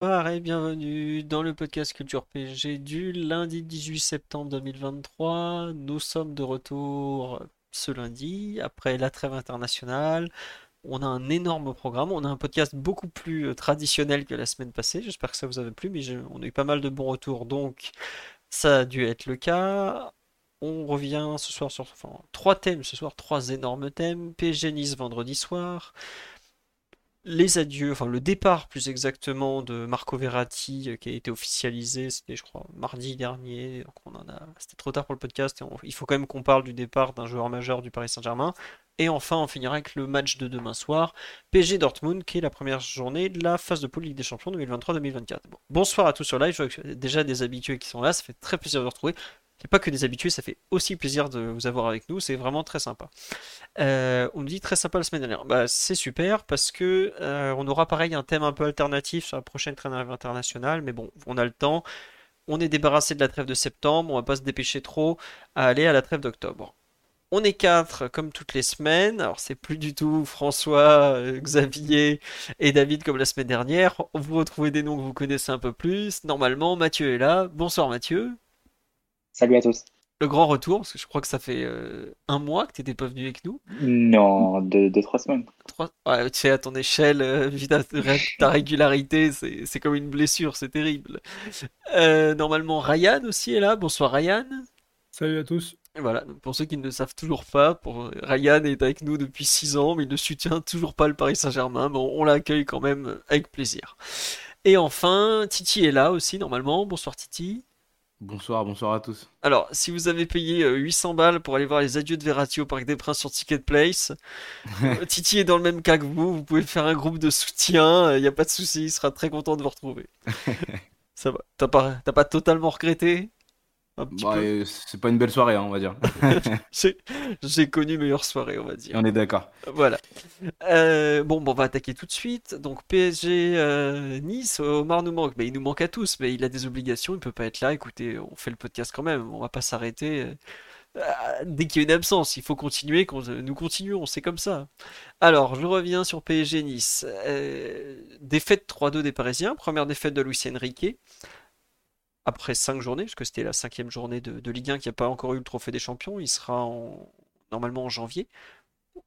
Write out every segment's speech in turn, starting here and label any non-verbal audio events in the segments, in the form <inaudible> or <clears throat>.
Bonsoir et bienvenue dans le podcast Culture PG du lundi 18 septembre 2023. Nous sommes de retour ce lundi après la trêve internationale. On a un énorme programme, on a un podcast beaucoup plus euh, traditionnel que la semaine passée. J'espère que ça vous a plu, mais on a eu pas mal de bons retours, donc ça a dû être le cas. On revient ce soir sur trois thèmes ce soir, trois énormes thèmes. PSG Nice vendredi soir. Les adieux, enfin le départ plus exactement de Marco Verratti euh, qui a été officialisé, c'était je crois mardi dernier, donc on en a, c'était trop tard pour le podcast il faut quand même qu'on parle du départ d'un joueur majeur du Paris Saint-Germain. Et enfin on finira avec le match de demain soir, PSG Dortmund qui est la première journée de la phase de poule Ligue des Champions 2023-2024. Bon, bonsoir à tous sur live, je vois que déjà des habitués qui sont là, ça fait très plaisir de vous retrouver. Il pas que des habitués, ça fait aussi plaisir de vous avoir avec nous, c'est vraiment très sympa. Euh, on me dit très sympa la semaine dernière. Bah, c'est super parce que euh, on aura pareil un thème un peu alternatif sur la prochaine trêve internationale, mais bon, on a le temps. On est débarrassé de la trêve de septembre, on va pas se dépêcher trop à aller à la trêve d'octobre. On est quatre comme toutes les semaines. Alors c'est plus du tout François, euh, Xavier et David comme la semaine dernière. Vous retrouvez des noms que vous connaissez un peu plus. Normalement, Mathieu est là. Bonsoir Mathieu. Salut à tous. Le grand retour, parce que je crois que ça fait euh, un mois que tu n'étais pas venu avec nous. Non, de, de trois semaines. Trois... Ouais, tu sais, à ton échelle, euh, vu ta, ta régularité, c'est c'est comme une blessure, c'est terrible. Euh, normalement, Ryan aussi est là. Bonsoir Ryan. Salut à tous. Et voilà, pour ceux qui ne le savent toujours pas, pour... Ryan est avec nous depuis 6 ans, mais il ne soutient toujours pas le Paris Saint-Germain. Bon, on l'accueille quand même avec plaisir. Et enfin, Titi est là aussi, normalement. Bonsoir Titi. Bonsoir, bonsoir à tous. Alors, si vous avez payé euh, 800 balles pour aller voir les adieux de Verratti au Parc des Princes sur Ticket Place, <laughs> euh, Titi est dans le même cas que vous. Vous pouvez faire un groupe de soutien. Il n'y a pas de souci. Il sera très content de vous retrouver. <laughs> Ça va. T'as pas, t'as pas totalement regretté? Bah, euh, c'est pas une belle soirée, hein, on va dire. <laughs> <laughs> J'ai connu meilleure soirée, on va dire. On est d'accord. Voilà. Euh, bon, bon, on va attaquer tout de suite. Donc PSG euh, Nice, Omar nous manque. Mais il nous manque à tous, mais il a des obligations, il peut pas être là. Écoutez, on fait le podcast quand même. On va pas s'arrêter. euh, dès qu'il y a une absence, il faut continuer. nous continuons, c'est comme ça. Alors, je reviens sur PSG Nice. Défaite 3-2 des Parisiens. Première défaite de Luis Enrique. Après 5 journées, parce que c'était la cinquième journée de, de Ligue 1 qui n'a pas encore eu le trophée des champions. Il sera en- normalement en janvier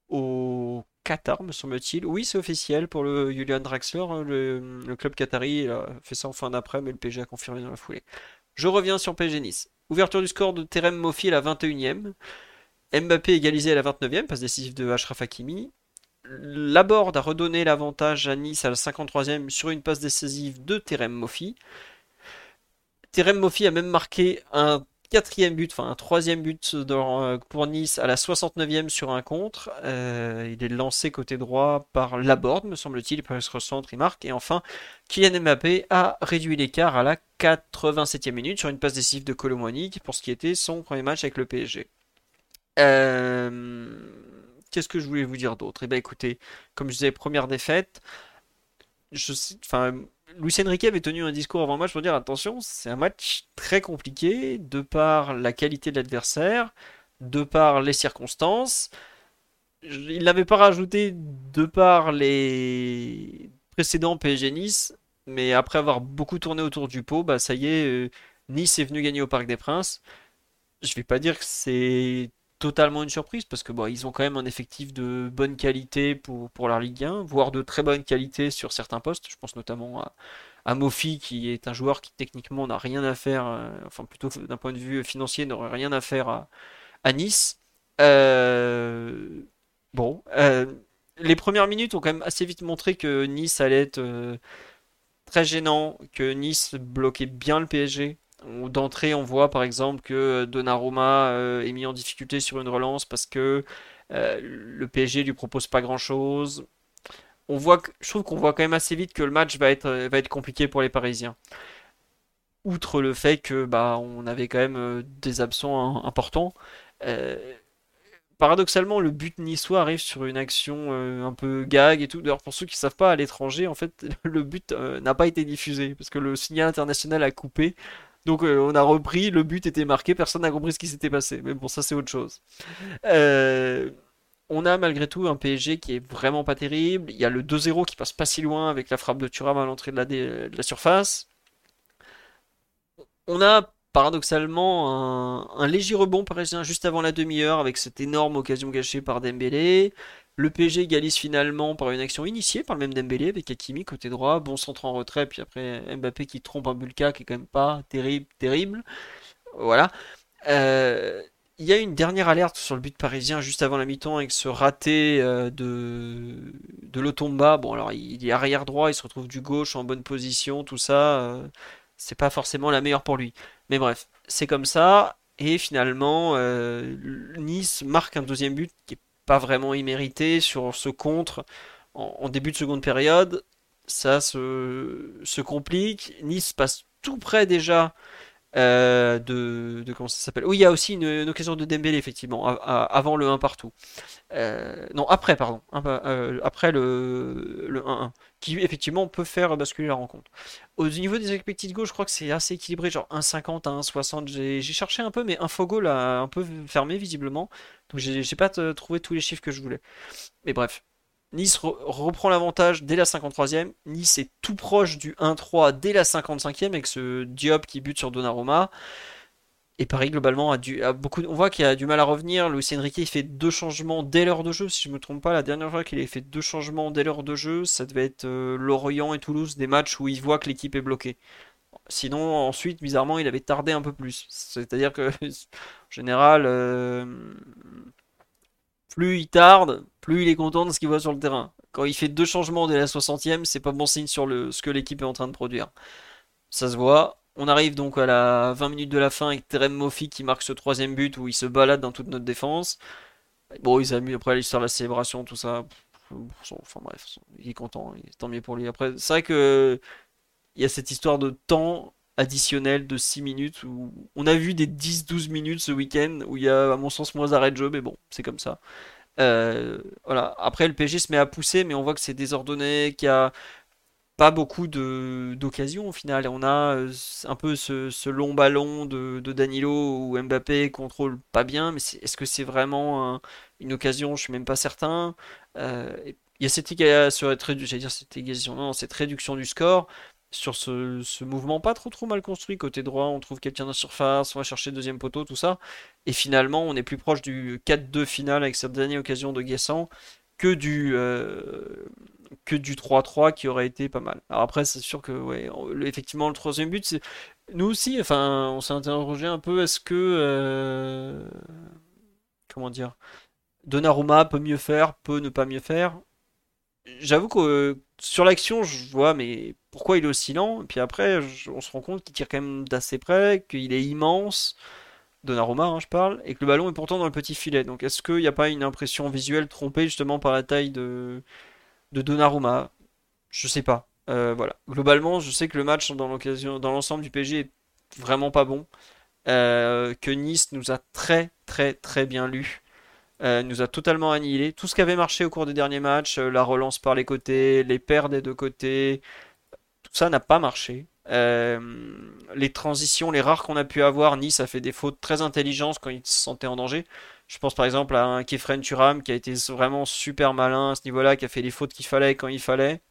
au Qatar, me semble-t-il. Oui, c'est officiel pour le Julian Draxler. hein, Le, club qatari a fait ça en fin d'après, mais le PSG a confirmé dans la foulée. Je reviens sur PSG Nice. Ouverture du score de Terem Moffi à la 21e. Mbappé égalisé à la 29e, passe décisive de Achraf Hakimi. Laborde a redonné l'avantage à Nice à la 53e sur une passe décisive de Terem Moffi. Terem Moffi a même marqué un quatrième but, enfin un troisième but euh, pour Nice à la 69e sur un contre. Euh, il est lancé côté droit par Laborde, me semble-t-il. Il peut se recentre, il marque. Et enfin, Kylian Mbappé a réduit l'écart à la 87e minute sur une passe décisive de Colomwani pour ce qui était son premier match avec le PSG. Euh, Qu'est-ce que je voulais vous dire d'autre? Eh bien, écoutez, comme je disais, première défaite. Enfin, Luis Enrique avait tenu un discours avant le match pour dire attention, c'est un match très compliqué de par la qualité de l'adversaire, de par les circonstances. Il n'avait pas rajouté de par les précédents PSG Nice, mais après avoir beaucoup tourné autour du pot, bah ça y est, euh, Nice est venu gagner au Parc des Princes. Je vais pas dire que c'est totalement une surprise parce que ils ont quand même un effectif de bonne qualité pour, pour la Ligue 1, voire de très bonne qualité sur certains postes. Je pense notamment à, à Mofi qui est un joueur qui techniquement n'a rien à faire, euh, enfin plutôt d'un point de vue financier, n'aurait rien à faire à, Nice. Euh, bon, euh, les premières minutes ont quand même assez vite montré que Nice allait être très gênant, que Nice bloquait bien le PSG. D'entrée, on voit par exemple que Donnarumma euh, est mis en difficulté sur une relance parce que euh, le PSG lui propose pas grand-chose. on voit, je trouve qu'on voit quand même assez vite que le match va être, compliqué pour les Parisiens. Outre le fait que bah on avait quand même euh, des absents importants. euh, paradoxalement, le but niçois arrive sur une action euh, un peu gag et tout. D'ailleurs, pour ceux qui savent pas, à l'étranger, en fait, <laughs> le but euh, n'a pas été diffusé parce que le signal international a coupé. Donc, euh, on a repris, le but était marqué, personne n'a compris ce qui s'était passé. Mais bon, ça, c'est autre chose. Euh, on a malgré tout un PSG qui est vraiment pas terrible. Il y a le 2-0 qui passe pas si loin avec la frappe de Thuram à l'entrée de la, surface. On a paradoxalement un, un léger rebond parisien juste avant la demi-heure avec cette énorme occasion gâchée par Dembélé. Le PSG égalise finalement par une action initiée par le même Dembélé avec Hakimi côté droit, bon centre en retrait, puis après Mbappé qui trompe un Bulka qui est quand même pas terrible, terrible. Voilà. Euh, il y a une dernière alerte sur le but parisien juste avant la mi-temps avec ce raté euh, de, de Lotomba. Bon, alors il est arrière droit, il se retrouve du gauche en bonne position, tout ça. euh, c'est pas forcément la meilleure pour lui. Mais bref, c'est comme ça. Et finalement, Nice marque un deuxième but qui est pas vraiment immérité sur ce contre en, début de seconde période. Ça se, se complique. Nice passe tout près déjà euh, de, de comment ça s'appelle? Oui, il y a aussi une, occasion de Dembélé effectivement avant le 1 partout. Euh, non, après pardon, euh, après le le 1-1 qui effectivement peut faire basculer la rencontre. Au niveau des expected goals, je crois que c'est assez équilibré, genre 1,50 à 1,60. J'ai cherché un peu, mais Infogol a un peu fermé visiblement, donc j'ai pas trouvé tous les chiffres que je voulais. Mais bref. Nice re- reprend l'avantage dès la 53e. Nice est tout proche du 1-3 dès la 55e avec ce Diop qui bute sur Donnarumma. Et Paris globalement a, beaucoup. On voit qu'il a du mal à revenir. Luis Enrique fait deux changements dès l'heure de jeu. Si je me trompe pas, la dernière fois qu'il a fait deux changements dès l'heure de jeu, ça devait être euh, Lorient et Toulouse, des matchs où il voit que l'équipe est bloquée. Sinon, ensuite, bizarrement, il avait tardé un peu plus. C'est-à-dire que, <laughs> en général, euh, plus il tarde, plus il est content de ce qu'il voit sur le terrain. Quand il fait deux changements dès la 60e, c'est pas bon signe sur ce que l'équipe est en train de produire. Ça se voit. On arrive donc à la 20 minutes de la fin avec Terem Moffi qui marque ce troisième but où il se balade dans toute notre défense. Bon, ils amusent après l'histoire de la célébration, tout ça. Enfin bref, il est content, il- tant mieux pour lui. Après, c'est vrai que il y a cette histoire de temps additionnel de 6 minutes où on a vu des 10-12 minutes ce week-end où il y a à mon sens moins d'arrêt de jeu, mais bon, c'est comme ça. Euh, voilà. Après, le PSG se met à pousser, mais on voit que c'est désordonné, qu'il y a pas beaucoup d'occasions au final. On a euh, un peu ce, long ballon de, Danilo où Mbappé contrôle pas bien, mais est-ce que c'est vraiment un- une occasion? Je suis même pas certain. Euh, il y a cette, cette réduction du score sur ce, ce mouvement pas trop trop mal construit. Côté droit, on trouve quelqu'un dans surface, on va chercher deuxième poteau, tout ça. Et finalement, on est plus proche du 4-2 final avec cette dernière occasion de Guessant que du, euh, que du 3-3 qui aurait été pas mal. Alors après, c'est sûr que, ouais, effectivement, le troisième but. Nous aussi, enfin, on s'est interrogé un peu, est-ce que. euh, Comment dire? Donnarumma peut mieux faire, peut ne pas mieux faire? J'avoue que sur l'action, je vois, mais pourquoi il est aussi lent? Et puis après, on se rend compte qu'il tire quand même d'assez près, qu'il est immense. Donnarumma, hein, je parle, et que le ballon est pourtant dans le petit filet. Donc est-ce qu'il n'y a pas une impression visuelle trompée justement par la taille de, de Donnarumma? Je sais pas. Euh, voilà. Globalement, je sais que le match dans l'ensemble du PSG est vraiment pas bon. Euh, que Nice nous a très très très bien lu. Euh, nous a totalement annihilé. Tout ce qui avait marché au cours des derniers matchs, euh, la relance par les côtés, les paires des deux côtés, tout ça n'a pas marché. Euh, les transitions, les rares qu'on a pu avoir, Nice a fait des fautes très intelligentes quand il se sentait en danger. Je pense par exemple à un Kefren Turam qui a été vraiment super malin à ce niveau-là, qui a fait les fautes qu'il fallait quand il fallait.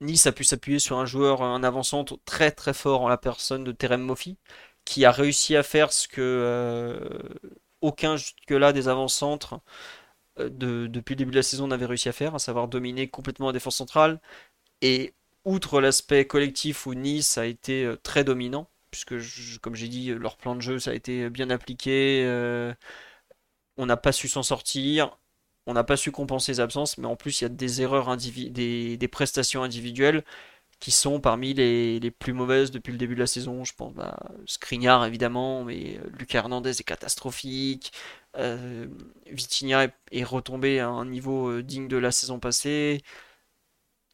Nice a pu s'appuyer sur un joueur, un avant-centre très très fort en la personne de Terem Moffi, qui a réussi à faire ce que aucun jusque-là des avant-centres euh, de- depuis le début de la saison n'avait réussi à faire, à savoir dominer complètement la défense centrale. Et outre l'aspect collectif où Nice a été euh, très dominant, puisque comme j'ai dit, leur plan de jeu ça a été bien appliqué, euh, on n'a pas su s'en sortir, on n'a pas su compenser les absences, mais en plus il y a des erreurs des, des prestations individuelles qui sont parmi les, les, plus mauvaises depuis le début de la saison. Je pense bah, Skriniar évidemment, mais Lucas Hernandez est catastrophique. Euh, Vitinha est, retombé à un niveau digne de la saison passée.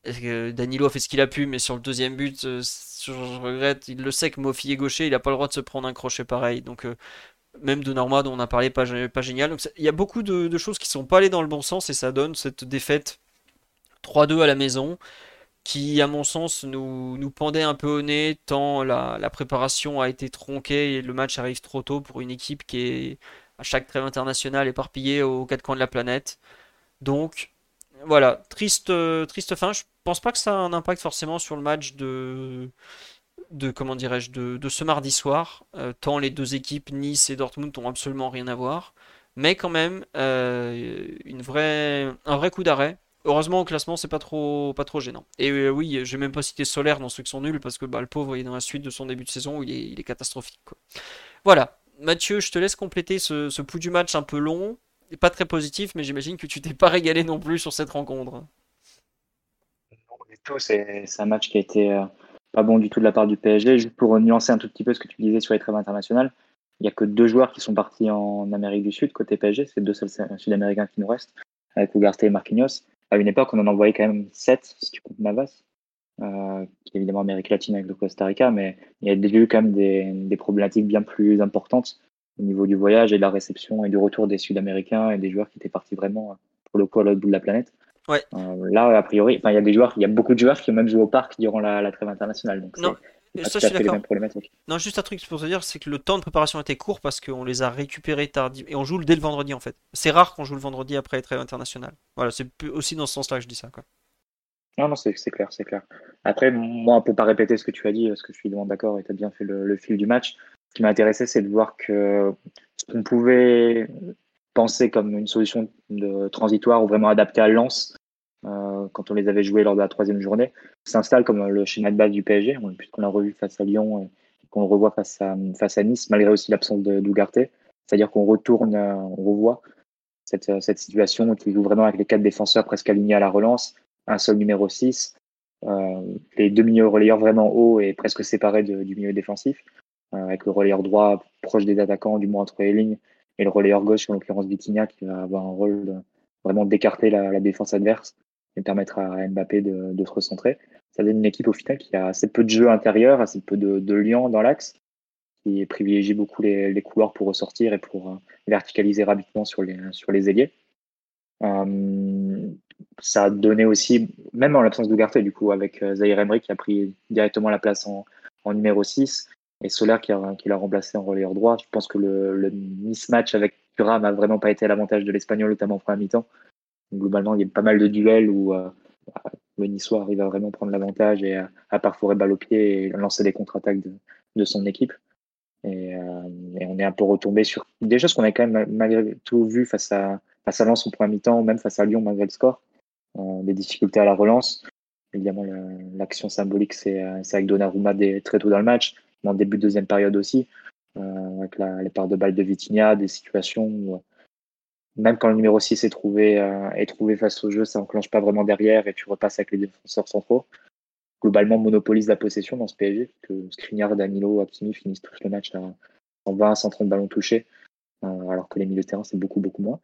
Danilo a fait ce qu'il a pu, mais sur le deuxième but, je regrette, il le sait que Mofi est gaucher, il n'a pas le droit de se prendre un crochet pareil. Donc même de Norma dont on a parlé, pas, pas génial. Il y a beaucoup de, choses qui sont pas allées dans le bon sens et ça donne cette défaite 3-2 à la maison qui, à mon sens, nous, nous pendait un peu au nez tant la, préparation a été tronquée et le match arrive trop tôt pour une équipe qui est à chaque trêve internationale éparpillée aux quatre coins de la planète. Donc voilà, triste, triste fin. Je pense pas que ça a un impact forcément sur le match de de comment dirais-je de, ce mardi soir. Euh, tant les deux équipes Nice et Dortmund ont absolument rien à voir, mais quand même euh, une un vrai coup d'arrêt. Heureusement au classement c'est pas trop pas trop gênant. Et euh, oui, j'ai même pas cité Solaire dans ceux qui sont nuls parce que bah, le pauvre est dans la suite de son début de saison où il est, catastrophique. Voilà, Mathieu, je te laisse compléter ce, ce pouls du match un peu long, et pas très positif, mais j'imagine que tu t'es pas régalé non plus sur cette rencontre. C'est un match qui a été pas bon du tout de la part du PSG. Juste pour nuancer un tout petit peu ce que tu disais sur les trêves internationales, il n'y a que deux joueurs qui sont partis en Amérique du Sud côté PSG, c'est deux seuls Sud-Américains qui nous restent, avec Ugarte et Marquinhos. À une époque, on en envoyait quand même sept, si tu comptes Navas, euh, qui est évidemment Amérique latine avec le Costa Rica, mais il y a eu quand même des, des, problématiques bien plus importantes au niveau du voyage et de la réception et du retour des Sud-Américains et des joueurs qui étaient partis vraiment pour le coup à l'autre bout de la planète. Ouais. Euh, là, a priori, il y a des joueurs, il y a beaucoup de joueurs qui ont même joué au parc durant la, trêve internationale. Donc non, ça, je suis d'accord. Non, juste un truc pour te dire, c'est que le temps de préparation était court parce qu'on les a récupérés tardivement et on joue dès le vendredi en fait. C'est rare qu'on joue le vendredi après la trêve internationale. Voilà, c'est aussi dans ce sens-là que je dis ça. Quoi. Non, non, c'est clair, c'est clair. Après, moi, pour pas répéter ce que tu as dit, parce que je suis vraiment d'accord et tu as bien fait le, le, fil du match, ce qui m'a intéressé, c'est de voir que ce qu'on pouvait penser comme une solution de transitoire ou vraiment adaptée à Lens, euh, quand on les avait joués lors de la troisième journée, s'installe comme le schéma de base du PSG, puisqu'on l'a revu face à Lyon et qu'on le revoit face à, face à Nice, malgré aussi l'absence d'Ougarté. C'est-à-dire qu'on retourne, euh, on revoit cette, euh, cette situation qui joue vraiment avec les quatre défenseurs presque alignés à la relance, un seul numéro 6, euh, les deux milieux relayeurs vraiment hauts et presque séparés du milieu défensif, avec le relayeur droit proche des attaquants, du moins entre les lignes, et le relayeur gauche, en l'occurrence Vitinha, qui va avoir un rôle vraiment d'écarter la, défense adverse et permettre à Mbappé de, se recentrer. Ça donne une équipe au final qui a assez peu de jeu intérieur, assez peu de, liens dans l'axe, qui privilégie beaucoup les, couloirs pour ressortir et pour euh, verticaliser rapidement sur les, ailiers. Euh, ça a donné aussi, même en l'absence d'Ougarté, du coup, avec euh, Zahir Emery qui a pris directement la place en, numéro 6 et Solaire qui l'a remplacé en relayeur droit. Je pense que le, le mismatch avec Thuram n'a vraiment pas été à l'avantage de l'Espagnol, notamment en première mi-temps globalement, il y a pas mal de duels où euh, le Niçois arrive à vraiment prendre l'avantage et à, à, parfois balle au pied et lancer des contre-attaques de, son équipe. Et, euh, et, on est un peu retombé sur des choses qu'on a quand même malgré tout vu face à, face à Lens en premier mi-temps, même face à Lyon malgré le score. Euh, des difficultés à la relance. Évidemment, l'action symbolique, c'est avec Donnarumma des, très tôt dans le match, mais en début de deuxième période aussi, avec la, les parts de balles de Vitinha, des situations où même quand le numéro 6 est trouvé, euh, est trouvé face au jeu, ça enclenche pas vraiment derrière et tu repasses avec les défenseurs centraux. Globalement, monopolise la possession dans ce PSG, que Skriniar, Danilo, Hakimi finissent tous le match à 120, 130 ballons touchés, euh, alors que les milieux de terrain, c'est beaucoup, beaucoup moins.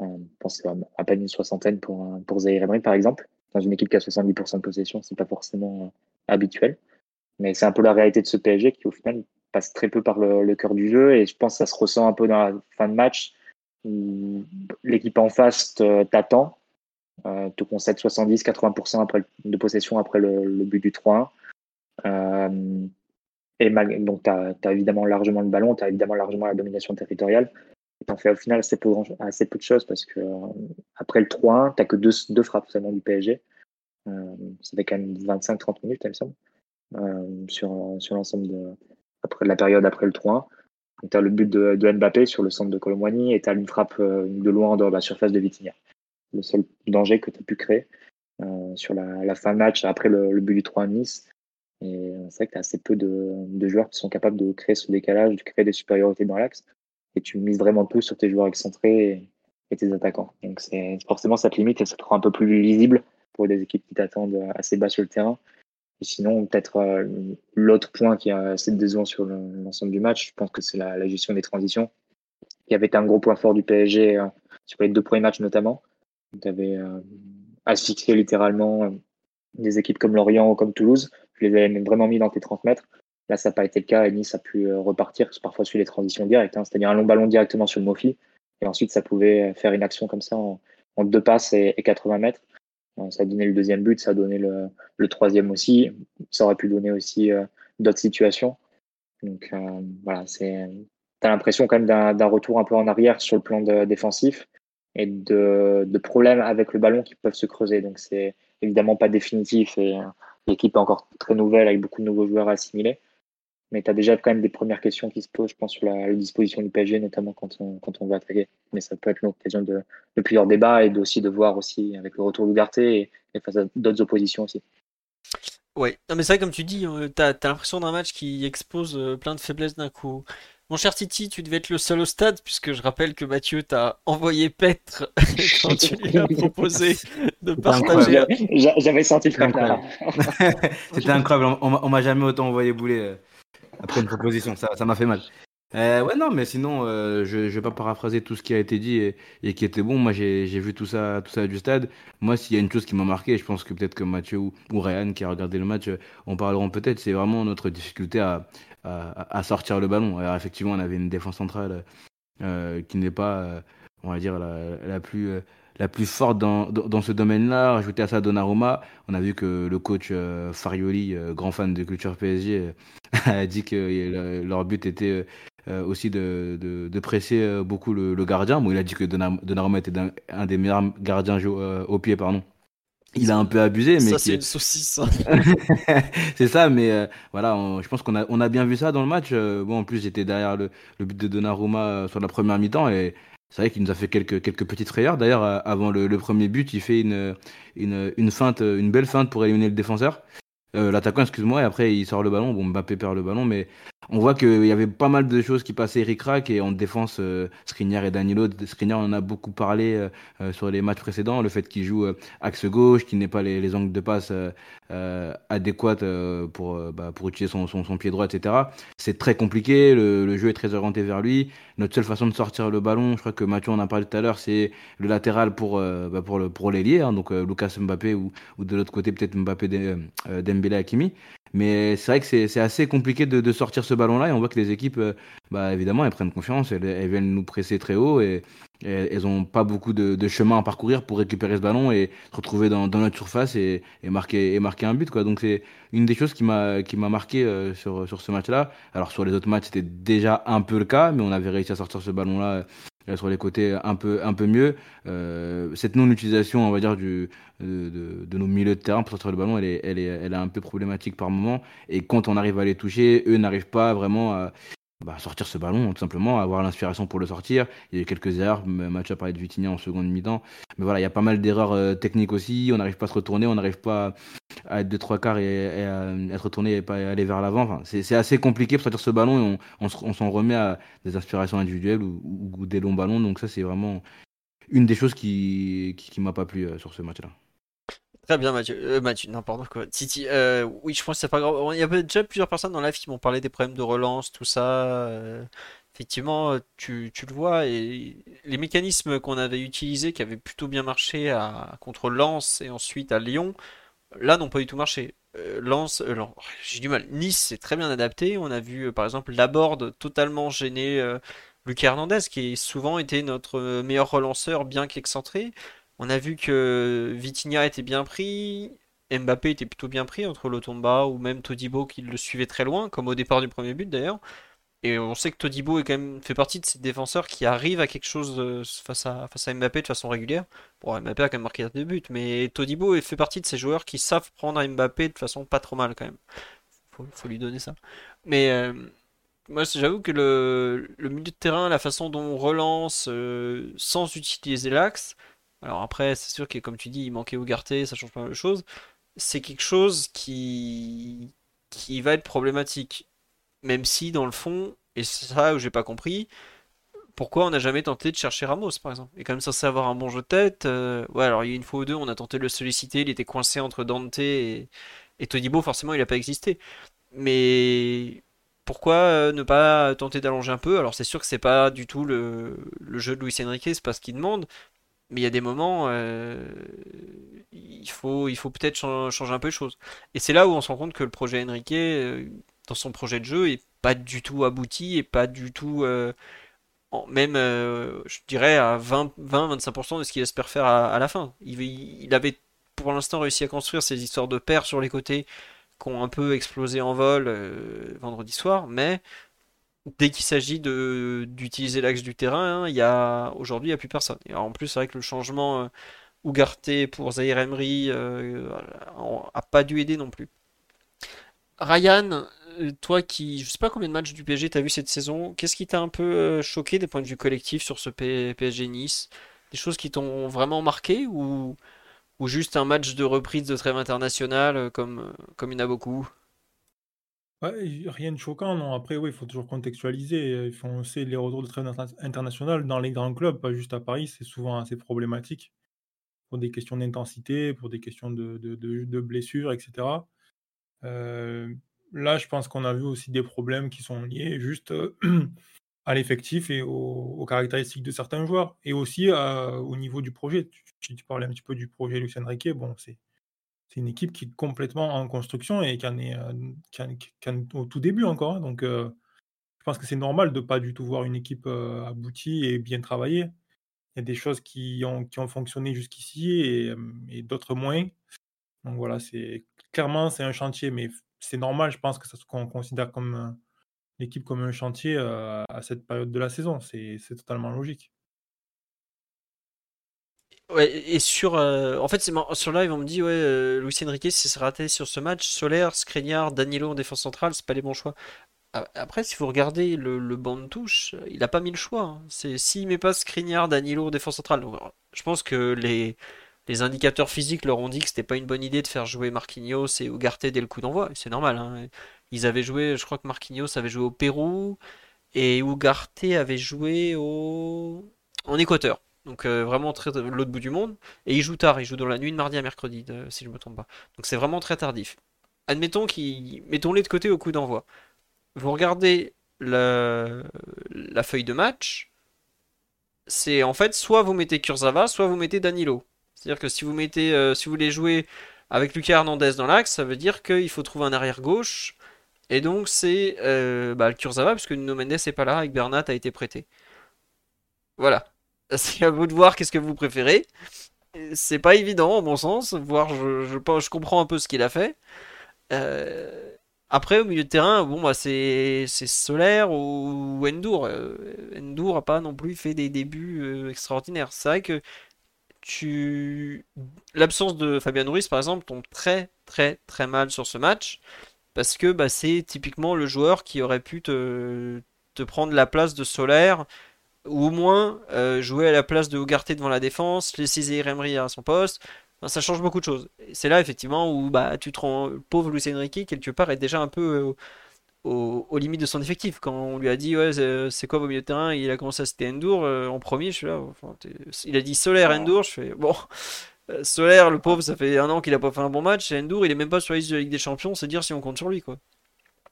Euh, pensez à, à peine une soixantaine pour, pour Zahir Emery, par exemple. Dans une équipe qui a 70% de possession, c'est pas forcément euh, habituel. Mais c'est un peu la réalité de ce PSG qui, au final, passe très peu par le, le cœur du jeu et je pense que ça se ressent un peu dans la fin de match l'équipe en face t'attend, euh, te concède 70-80% après, de possession après le, but du 3-1. Euh, et donc, tu as, évidemment largement le ballon, tu as évidemment largement la domination territoriale. Et tu en fais au final assez peu, de choses parce que euh, après le 3-1, tu que deux, frappes seulement du PSG. Ça fait quand même 25-30 minutes, il me semble, sur, l'ensemble de, la période après le 3-1 tu as le but de, Mbappé sur le centre de Colomboigny et tu as une frappe euh, de loin en dehors de la surface de Vitinha. Le seul danger que tu as pu créer euh, sur la, fin de match après le, but du 3 à Nice. Et euh, c'est vrai que tu as assez peu de, joueurs qui sont capables de créer ce décalage, de créer des supériorités dans l'axe. Et tu mises vraiment tout sur tes joueurs excentrés et, tes attaquants. Donc c'est forcément ça te limite et ça te rend un peu plus visible pour des équipes qui t'attendent assez bas sur le terrain. Sinon, peut-être euh, l'autre point qui a assez décevant sur l'ensemble du match, je pense que c'est la, gestion des transitions, qui avait été un gros point fort du PSG euh, sur les deux premiers matchs notamment. Tu avais euh, asphyxié littéralement des équipes comme Lorient ou comme Toulouse. Tu les avais vraiment mis dans tes 30 mètres. Là, ça n'a pas été le cas et Nice a pu repartir parfois sur les transitions directes, hein. c'est-à-dire un long ballon directement sur le Mofi. Et ensuite, ça pouvait faire une action comme ça en, deux passes et 80 mètres. Ça a donné le deuxième but, ça a donné le, troisième aussi. Ça aurait pu donner aussi euh, d'autres situations. Donc euh, voilà, c'est. T'as l'impression quand même d'un retour un peu en arrière sur le plan de, défensif et de, de, problèmes avec le ballon qui peuvent se creuser. Donc c'est évidemment pas définitif et euh, l'équipe est encore très nouvelle avec beaucoup de nouveaux joueurs à assimiler. Mais tu as déjà quand même des premières questions qui se posent, je pense, sur la, disposition du PSG, notamment quand on, quand on veut attaquer. Mais ça peut être l'occasion de, de, plusieurs débats et aussi de voir aussi avec le retour d'Ougarté et, et face à d'autres oppositions aussi. Ouais, non mais c'est vrai comme tu dis, euh, tu as, l'impression d'un match qui expose euh, plein de faiblesses d'un coup. Mon cher Titi, tu devais être le seul au stade, puisque je rappelle que Mathieu t'a envoyé Petre <laughs> quand tu lui as proposé de partager. J'avais senti le. C'était incroyable, <laughs> on, m'a jamais autant envoyé bouler. Après une proposition. Ça, m'a fait mal. Euh, ouais, non, mais sinon, euh, je, je vais pas paraphraser tout ce qui a été dit et, et qui était bon. Moi, j'ai vu tout ça, tout ça du stade. Moi, s'il y a une chose qui m'a marqué, je pense que peut-être que Mathieu ou, ou, Ryan qui a regardé le match euh, en parleront peut-être, c'est vraiment notre difficulté à, à, sortir le ballon. Alors, effectivement, on avait une défense centrale qui n'est pas, on va dire, la, la plus la plus forte dans, dans, ce domaine-là. Rajouter à ça Donnarumma, on a vu que le coach euh, Farioli, euh, grand fan de culture PSG, euh, <laughs> a dit que leur but était aussi de, de, de presser beaucoup le, le, gardien. Bon, il a dit que Donnarumma était un, des meilleurs gardiens au pied, pardon. Il a un peu abusé, mais ça c'est une saucisse. Hein. <laughs> c'est ça, mais voilà, je pense qu'on a on a bien vu ça dans le match. bon, en plus j'étais derrière le, le but de Donnarumma sur la première mi-temps et c'est vrai qu'il nous a fait quelques, quelques petites frayeurs. D'ailleurs, euh, avant le, premier but, il fait une, une, une, feinte, une belle feinte pour éliminer le défenseur. Euh, L'attaquant, excuse-moi, et après il sort le ballon. Bon, Mbappé perd le ballon, mais on voit qu'il y avait pas mal de choses qui passaient ric-rac et en défense, euh, et Danilo. Skriniar, on en a beaucoup parlé euh, euh, sur les matchs précédents, le fait qu'il joue axe gauche, qu'il n'ait pas les, les, angles de passe adéquats pour, bah, pour utiliser son, son, pied droit, etc. C'est très compliqué, le, jeu est très orienté vers lui. Notre seule façon de sortir le ballon, je crois que Mathieu en a parlé tout à l'heure, c'est le latéral pour, bah, pour, le, pour hein, donc Lucas Mbappé ou, ou de l'autre côté peut-être Mbappé Dembélé Hakimi. Mais c'est vrai que c'est assez compliqué de, de, sortir ce ballon-là et on voit que les équipes, euh, bah, évidemment, elles prennent confiance, elles, elles viennent nous presser très haut et, elles n'ont pas beaucoup de, chemin à parcourir pour récupérer ce ballon et se retrouver dans, notre surface et, et, marquer, et marquer un but. Quoi. Donc c'est une des choses qui m'a marqué euh, sur, sur ce match-là. Alors sur les autres matchs, c'était déjà un peu le cas, mais on avait réussi à sortir ce ballon-là sur les côtés un peu, un peu mieux. Euh, cette non-utilisation, on va dire, du, de, de, nos milieux de terrain pour sortir le ballon, elle est, elle, est, elle est un peu problématique par moment. Et quand on arrive à les toucher, eux n'arrivent pas vraiment à, bah, sortir ce ballon, tout simplement, avoir l'inspiration pour le sortir. Il y a eu quelques erreurs, match a parlé de Vitinha en seconde mi-temps. Mais voilà, il y a pas mal d'erreurs euh, techniques aussi. On n'arrive pas à se retourner, on n'arrive pas à être de trois quarts et, à être retourné et pas aller vers l'avant. C'est assez compliqué pour sortir ce ballon et on, s'en remet à des inspirations individuelles ou, des longs ballons. Donc ça, c'est vraiment une des choses qui m'a pas plu euh, sur ce match-là. Très bien, Mathieu. Euh, Mathieu, n'importe quoi. Titi, euh, oui, je pense que c'est pas grave. Il y avait déjà plusieurs personnes dans la qui m'ont parlé des problèmes de relance, tout ça. Euh, effectivement, tu, tu, le vois. Et les mécanismes qu'on avait utilisés, qui avaient plutôt bien marché à, contre Lens et ensuite à Lyon, là, n'ont pas du tout marché. Euh, Lens, euh, j'ai du mal. Nice s'est très bien adapté. On a vu, par exemple, Laborde totalement gêner Lucas Hernandez, qui a souvent été notre meilleur relanceur, bien qu'excentré. On a vu que Vitinha était bien pris, Mbappé était plutôt bien pris entre Lotomba ou même Todibo qui le suivait très loin, comme au départ du premier but d'ailleurs. Et on sait que Todibo est quand même fait partie de ces défenseurs qui arrivent à quelque chose euh, face à, Mbappé de façon régulière. Bon, Mbappé a quand même marqué deux buts, mais Todibo fait partie de ces joueurs qui savent prendre Mbappé de façon pas trop mal quand même. Faut, faut lui donner ça. Mais euh, moi, j'avoue que le, milieu de terrain, la façon dont on relance euh, sans utiliser l'axe, alors après, c'est sûr que comme tu dis, il manquait Ougarté, ça change pas mal de choses. C'est quelque chose qui qui va être problématique. Même si dans le fond, et c'est ça où j'ai pas compris, pourquoi on n'a jamais tenté de chercher Ramos par exemple? Et quand même censé avoir un bon jeu de tête. Euh, ouais, alors il y a une fois ou deux, on a tenté de le solliciter, il était coincé entre Dante et, Et Todibo, forcément, il n'a pas existé. Mais pourquoi ne pas tenter d'allonger un peu? Alors c'est sûr que c'est pas du tout le, jeu de Luis Enrique, c'est pas ce qu'il demande. Mais il y a des moments, il faut, il faut peut-être changer un peu de choses. Et c'est là où on se rend compte que le projet Enrique, dans son projet de jeu, est pas du tout abouti et pas du tout même, euh, je dirais, à 20-25% de ce qu'il espère faire à, la fin. Il, avait pour l'instant réussi à construire ces histoires de paires sur les côtés qui ont un peu explosé en vol euh, vendredi soir, mais dès qu'il s'agit d'utiliser l'axe du terrain, hein, il y a aujourd'hui il n'y a plus personne. En plus, que le changement euh, Ougarté pour Zahir Emery a pas dû aider non plus. Ryan, euh, toi qui, je sais pas combien de matchs du PSG t'as vu cette saison, qu'est-ce qui t'a un peu euh, choqué des points de vue collectifs sur ce PSG Nice? Des choses qui t'ont vraiment marqué ou, ou juste un match de reprise de trêve internationale euh, comme, comme il y en a beaucoup? Rien de choquant, non. Après, oui, il faut toujours contextualiser. Il faut, on sait les retours de trêve internationale dans les grands clubs, pas juste à Paris, c'est souvent assez problématique pour des questions d'intensité, pour des questions de, de, blessures, etc. Euh, là, je pense qu'on a vu aussi des problèmes qui sont liés juste <clears throat> à l'effectif et aux, caractéristiques de certains joueurs, et aussi au niveau du projet. Tu, tu, parlais un petit peu du projet Lucien Riquet, bon, c'est une équipe qui est complètement en construction et qui en est, au tout début encore. Hein. donc, je pense que c'est normal de ne pas du tout voir une équipe aboutie et bien travaillée. Il y a des choses qui ont, qui ont fonctionné jusqu'ici et, d'autres moins. Donc voilà, c'est clairement c'est un chantier, mais c'est normal, je pense que ça qu'on considère comme euh, l'équipe comme un chantier euh, à cette période de la saison. C'est totalement logique. Ouais, et sur. Euh, en fait, sur live, on me dit, ouais, Luis Enrique, si c'est raté sur ce match, Solaire, Skriniar, Danilo en défense centrale, c'est pas les bons choix. Après, si vous regardez le, banc de touche, il a pas mis le choix. Hein. C'est s'il met pas Skriniar, Danilo en défense centrale. je pense que les, les indicateurs physiques leur ont dit que c'était pas une bonne idée de faire jouer Marquinhos et Ugarte dès le coup d'envoi. C'est normal. Hein. Ils avaient joué, je crois que Marquinhos avait joué au Pérou et Ugarte avait joué au... en Équateur. Donc euh, vraiment très l'autre bout du monde. Et il joue tard, il joue dans la nuit de mardi à mercredi, si je me trompe pas. Donc c'est vraiment très tardif. Admettons qu'ils, mettons-les de côté au coup d'envoi. Vous regardez la... feuille de match. C'est en fait soit vous mettez Kurzawa, soit vous mettez Danilo. C'est-à-dire que si vous mettez, euh, si vous voulez jouer avec Lucas Hernandez dans l'axe, ça veut dire qu'il faut trouver un arrière gauche. Et donc c'est euh, bah, Kurzawa, puisque Nuno Mendes n'est pas là et que Bernat a été prêté. Voilà. <laughs> C'est à vous de voir qu'est-ce que vous préférez. C'est pas évident, à mon sens. Voir, je, comprends un peu ce qu'il a fait. Euh, après, au milieu de terrain, bon, bah, c'est Solaire ou Endur. Endur a pas non plus fait des débuts extraordinaires. C'est vrai que l'absence de Fabien Ruiz par exemple tombe très très très mal sur ce match parce que bah, c'est typiquement le joueur qui aurait pu te prendre la place de Solaire ou au moins euh, jouer à la place de Ugarte devant la défense, laisser Zaire Emery à son poste. ça change beaucoup de choses. C'est là effectivement où bah, tu te rends pauvre Luis Enrique quelque part est déjà un peu euh, aux, limites de son effectif. Quand on lui a dit ouais c'est quoi vos milieu de terrain, il a commencé à citer Endur euh, en premier, je suis là. il a dit Solaire Endur, je fais bon. <laughs> Euh, Solaire, le pauvre, ça fait un an qu'il a pas fait un bon match. Endur, il est même pas sur la liste de la Ligue des Champions, c'est dire si on compte sur lui quoi.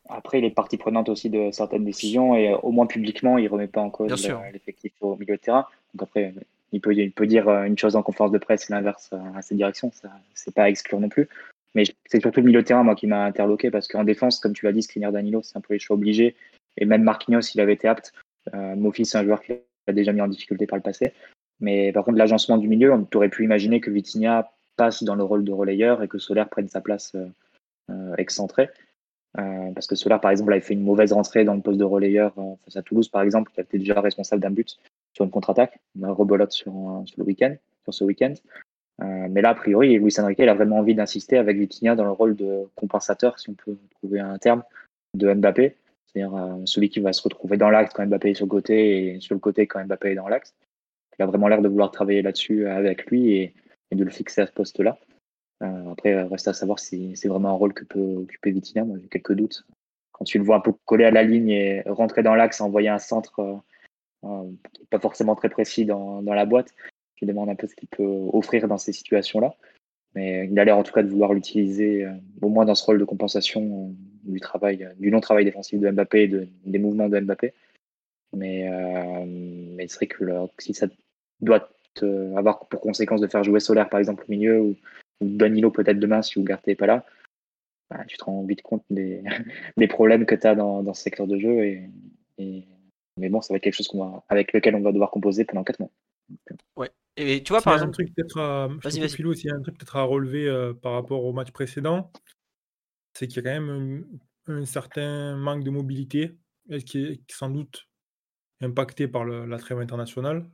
Après, il est partie prenante aussi de certaines décisions et au moins publiquement, il remet pas en cause l'effectif au milieu de terrain. Donc après, il peut, il peut dire une chose en conférence de presse et l'inverse à cette direction, ça c'est pas à exclure non plus. Mais c'est surtout le milieu de terrain, moi, qui m'a interloqué parce qu'en défense, comme tu l'as dit, Skriniar Danilo, c'est un peu les choix obligés. Et même Marquinhos, il avait été apte. Euh, Mofi, c'est un joueur qui a déjà mis en difficulté par le passé. Mais par contre, l'agencement du milieu, on aurait pu imaginer que Vitinha passe dans le rôle de relayeur et que Solaire prenne sa place euh, euh excentrée. Euh, parce que Solaire, par exemple, avait fait une mauvaise rentrée dans le poste de relayeur euh, face à Toulouse, par exemple, qui a été déjà responsable d'un but sur une contre-attaque, une rebolote sur, le week-end, sur ce week-end. Euh, mais là, a priori, Luis Enrique il a vraiment envie d'insister avec Vitinha dans le rôle de compensateur, si on peut trouver un terme, de Mbappé. C'est-à-dire celui qui va se retrouver dans l'axe quand Mbappé est sur le côté et sur le côté quand Mbappé est dans l'axe. Il a vraiment l'air de vouloir travailler là-dessus avec lui et, de le fixer à ce poste-là. Euh, après, reste à savoir si c'est vraiment un rôle que peut occuper Vitinha. Moi, j'ai quelques doutes. Quand tu le vois un peu coller à la ligne et rentrer dans l'axe, envoyer un centre n'est pas forcément très précis dans, dans la boîte, je demande un peu ce qu'il peut offrir dans ces situations-là. Mais il a l'air en tout cas de vouloir l'utiliser au moins dans ce rôle de compensation du travail, du non-travail défensif de Mbappé et des mouvements de Mbappé. Mais, mais c'est vrai que si ça doit avoir pour conséquence de faire jouer Solaire par exemple au milieu ou, Danilo peut-être demain si Ugarte n'est pas là, bah, tu te rends vite compte des, <laughs> des problèmes que tu as dans, dans, ce secteur de jeu. Et, mais bon, ça va être quelque chose va, avec lequel on va devoir composer pendant 4 mois. Ouais. Et tu vois, par exemple. Un truc peut-être à, Philo, s'il y a un truc peut-être à relever euh, par rapport au match précédent, c'est qu'il y a quand même un, certain manque de mobilité, qui est, sans doute impacté par la trêve internationale.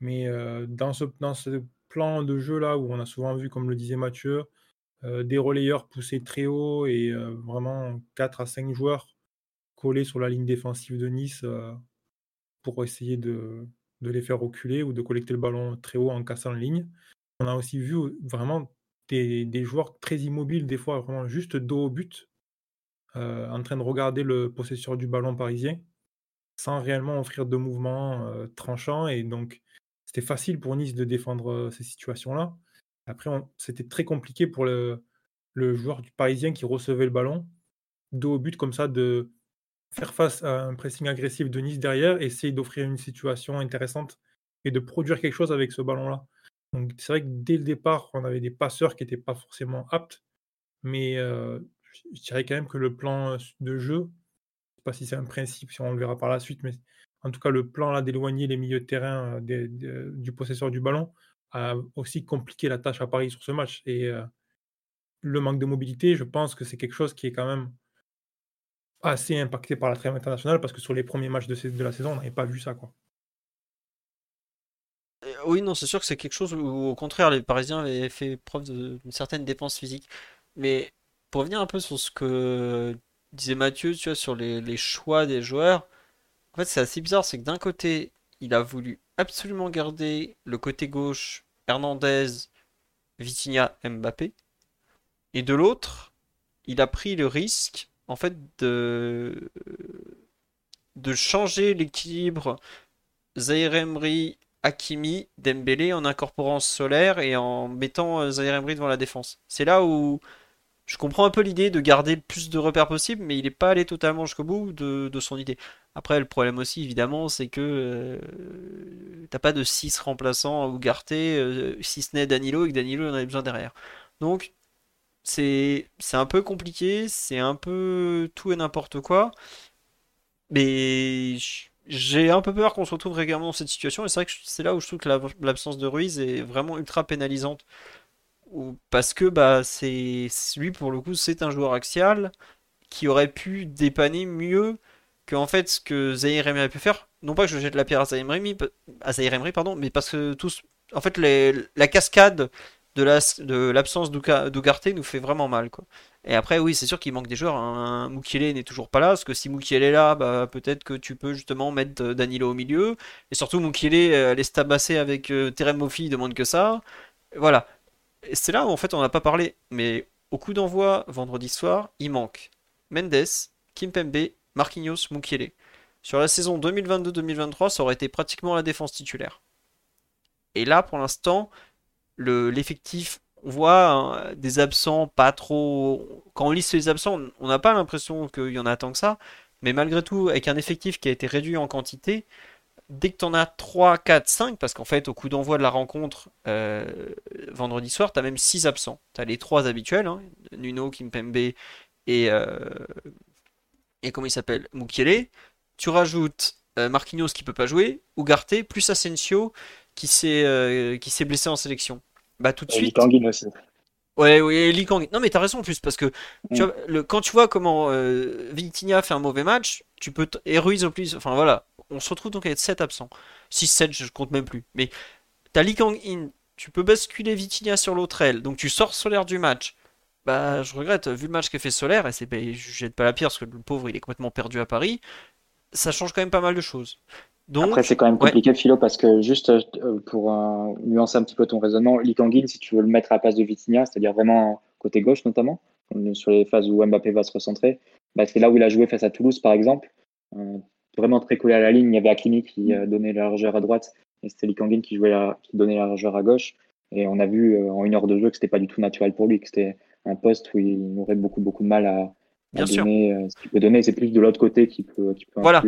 Mais euh, dans, ce, dans ce plan de jeu là, où on a souvent vu, comme le disait Mathieu, euh, des relayeurs poussés très haut et euh, vraiment 4 à 5 joueurs collés sur la ligne défensive de Nice euh, pour essayer de, les faire reculer ou de collecter le ballon très haut en cassant la ligne. On a aussi vu vraiment des, joueurs très immobiles, des fois vraiment juste dos au but, en train de regarder le possesseur du ballon parisien, sans réellement offrir de mouvements tranchants. Et donc, c'était facile pour Nice de défendre ces situations-là. Après, c'était très compliqué pour le, joueur du Parisien qui recevait le ballon, dos au but comme ça, de faire face à un pressing agressif de Nice derrière, essayer d'offrir une situation intéressante et de produire quelque chose avec ce ballon-là. Donc c'est vrai que dès le départ, on avait des passeurs qui n'étaient pas forcément aptes, mais je dirais quand même que le plan de jeu, je ne sais pas si c'est un principe, si on le verra par la suite, mais en tout cas le plan là d'éloigner les milieux de terrain euh, du possesseur du ballon, a aussi compliqué la tâche à Paris sur ce match. Et euh, le manque de mobilité, je pense que c'est quelque chose qui est quand même assez impacté par la trêve internationale parce que sur les premiers matchs de, la saison, on n'avait pas vu ça. Quoi. Euh, oui, non, c'est sûr que c'est quelque chose où, au contraire, les Parisiens avaient fait preuve d'une certaine dépense physique. Mais pour revenir un peu sur ce que disait Mathieu, tu vois, sur les choix des joueurs, en fait, c'est assez bizarre, c'est que d'un côté, il a voulu absolument garder le côté gauche Hernandez, Vitinha, Mbappé. Et de l'autre, il a pris le risque en fait de changer l'équilibre Zaire Emery, Hakimi, Dembélé en incorporant Solaire et en mettant euh, Zaire Emery devant la défense. C'est là où je comprends un peu l'idée de garder le plus de repères possible, mais il n'est pas allé totalement jusqu'au bout de, son idée. Après, le problème aussi, évidemment, c'est que euh, t'as pas de 6 remplaçants à Ougarté, euh, si ce n'est Danilo, et que Danilo en avait besoin derrière. Donc, c'est un peu compliqué, c'est un peu tout et n'importe quoi. Mais j'ai un peu peur qu'on se retrouve régulièrement dans cette situation, et c'est vrai que c'est là où je trouve que l'absence de Ruiz est vraiment ultra pénalisante parce que bah c'est lui pour le coup c'est un joueur axial qui aurait pu dépanner mieux que en fait ce que Zahir Emery a pu faire. Non pas que je jette la pierre à Zahir Emery, à Emery pardon, mais parce que tous, en fait la cascade de l'absence la, d'Ugarte nous fait vraiment mal quoi. Et après oui c'est sûr qu'il manque des joueurs. Un n'est toujours pas là parce que si Mukiele est là, bah, peut-être que tu peux justement mettre Danilo au milieu. Et surtout Mukiele euh, les tabasser avec euh, Terem Moffi demande que ça. Voilà c'est là où en fait on n'a pas parlé, mais au coup d'envoi vendredi soir, il manque Mendes, Kimpembe, Marquinhos, Mukiele. Sur la saison 2022-2023, ça aurait été pratiquement la défense titulaire. Et là, pour l'instant, l'effectif, on voit hein, des absents pas trop. Quand on liste les absents, on n'a pas l'impression qu'il y en a tant que ça. Mais malgré tout, avec un effectif qui a été réduit en quantité, dès que tu en as 3, 4, 5, parce qu'en fait, au coup d'envoi de la rencontre euh, vendredi soir, tu as même 6 absents. Tu as les 3 habituels, hein, Nuno, Kimpembe et, euh, et comment il s'appelle? Mukiele. Tu rajoutes euh, Marquinhos qui peut pas jouer, Ugarte, plus Asensio qui s'est qui s'est blessé en sélection. Bah tout de suite. aussi. Ouais, oui, Lee Non, mais t'as raison en plus, parce que mm. le, quand tu vois comment euh, fait un mauvais match, tu peux. Et Ruiz au plus. Enfin voilà, on se retrouve donc avec 7 absents. 6-7, je compte même plus. Mais t'as Lee Kang-in, tu peux basculer Vitinha sur l'autre aile, donc tu sors Solaire du match. Bah, je regrette, vu le match qu'a fait Solaire, et c'est, bah, je jette pas la pierre parce que le pauvre il est complètement perdu à Paris, ça change quand même pas mal de choses. Donc, Après, c'est quand même compliqué, Philo, parce que juste euh, pour nuancer un petit peu ton raisonnement, Lee Kang-in, si tu veux le mettre à la place de Vitinha, c'est-à-dire vraiment côté gauche notamment, sur les phases où Mbappé va se recentrer, bah, c'est là où il a joué face à Toulouse par exemple. Euh, vraiment très collé à la ligne. Il y avait Hakimi qui euh, donnait la largeur à droite et c'était Lee Kangin qui, jouait qui donnait la largeur à gauche. Et on a vu en une heure de jeu que c'était pas du tout naturel pour lui, que c'était un poste où il aurait beaucoup, beaucoup de mal à, donner ce qu'il peut donner. C'est plus de l'autre côté qui peut, qui peut voilà.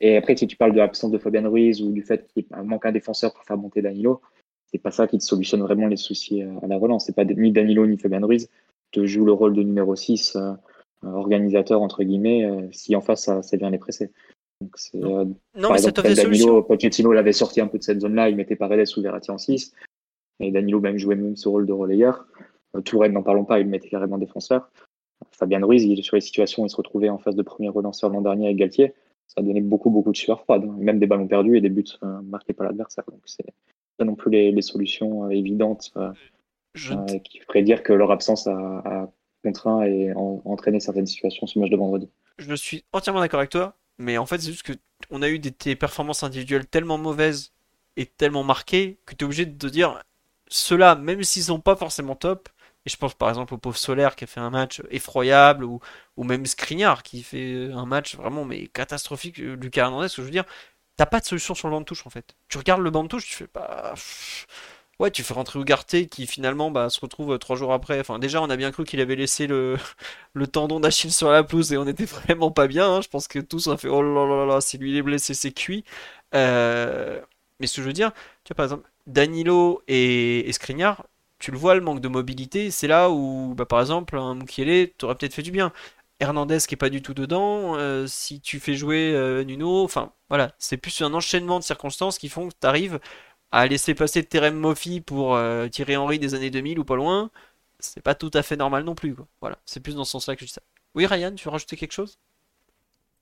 Et après, si tu parles de l'absence de Fabian Ruiz ou du fait qu'il manque un défenseur pour faire monter Danilo, c'est pas ça qui te solutionne vraiment les soucis à la relance. C'est pas ni Danilo ni Fabian Ruiz te joue le rôle de numéro 6, euh, organisateur entre guillemets, euh, si en face ça, ça vient les presser. Donc non. Euh, non mais ça fait Danilo, Pochettino l'avait sorti un peu de cette zone-là, il mettait Paredes ou Verratti en 6. Et Danilo même jouait même ce rôle de relayeur. Tourelle, n'en parlons pas, il mettait carrément défenseur. Fabien Ruiz, il est sur les situations où il se retrouvait en phase de premier relanceur l'an dernier avec Galtier. Ça a donné beaucoup, beaucoup de sueur froide. Hein. Même des ballons perdus et des buts marqués par l'adversaire. Donc, c'est pas non plus les, solutions évidentes qui feraient dire que leur absence a, contraint et entraîné certaines situations ce match de vendredi. Je suis entièrement d'accord avec toi, mais en fait, c'est juste que on a eu des, performances individuelles tellement mauvaises et tellement marquées que tu es obligé de te dire ceux-là, même s'ils sont pas forcément top, et je pense par exemple au pauvre Solaire qui a fait un match effroyable, ou, ou même Skriniar qui fait un match vraiment mais catastrophique, Lucas Hernandez, je veux dire, t'as pas de solution sur le banc de touche en fait. Tu regardes le banc de touche, tu fais pas. Ouais, tu fais rentrer Ugarte qui finalement bah, se retrouve euh, trois jours après. Enfin, déjà, on a bien cru qu'il avait laissé le, <laughs> le tendon d'Achille sur la pelouse et on était vraiment pas bien. Hein. Je pense que tous on a fait oh là là là, si lui il est blessé, c'est cuit. Euh, mais ce que je veux dire, tu vois, par exemple, Danilo et, et Skriniar, tu le vois, le manque de mobilité, c'est là où, bah, par exemple, un Mukiele t'aurait peut-être fait du bien. Hernandez qui est pas du tout dedans, euh, si tu fais jouer Nuno, enfin voilà, c'est plus un enchaînement de circonstances qui font que tu arrives à laisser passer Terem Moffi pour euh, Thierry Henry des années 2000 ou pas loin, c'est pas tout à fait normal non plus. Voilà, c'est plus dans ce sens-là que je dis ça. Oui, Ryan, tu veux rajouter quelque chose?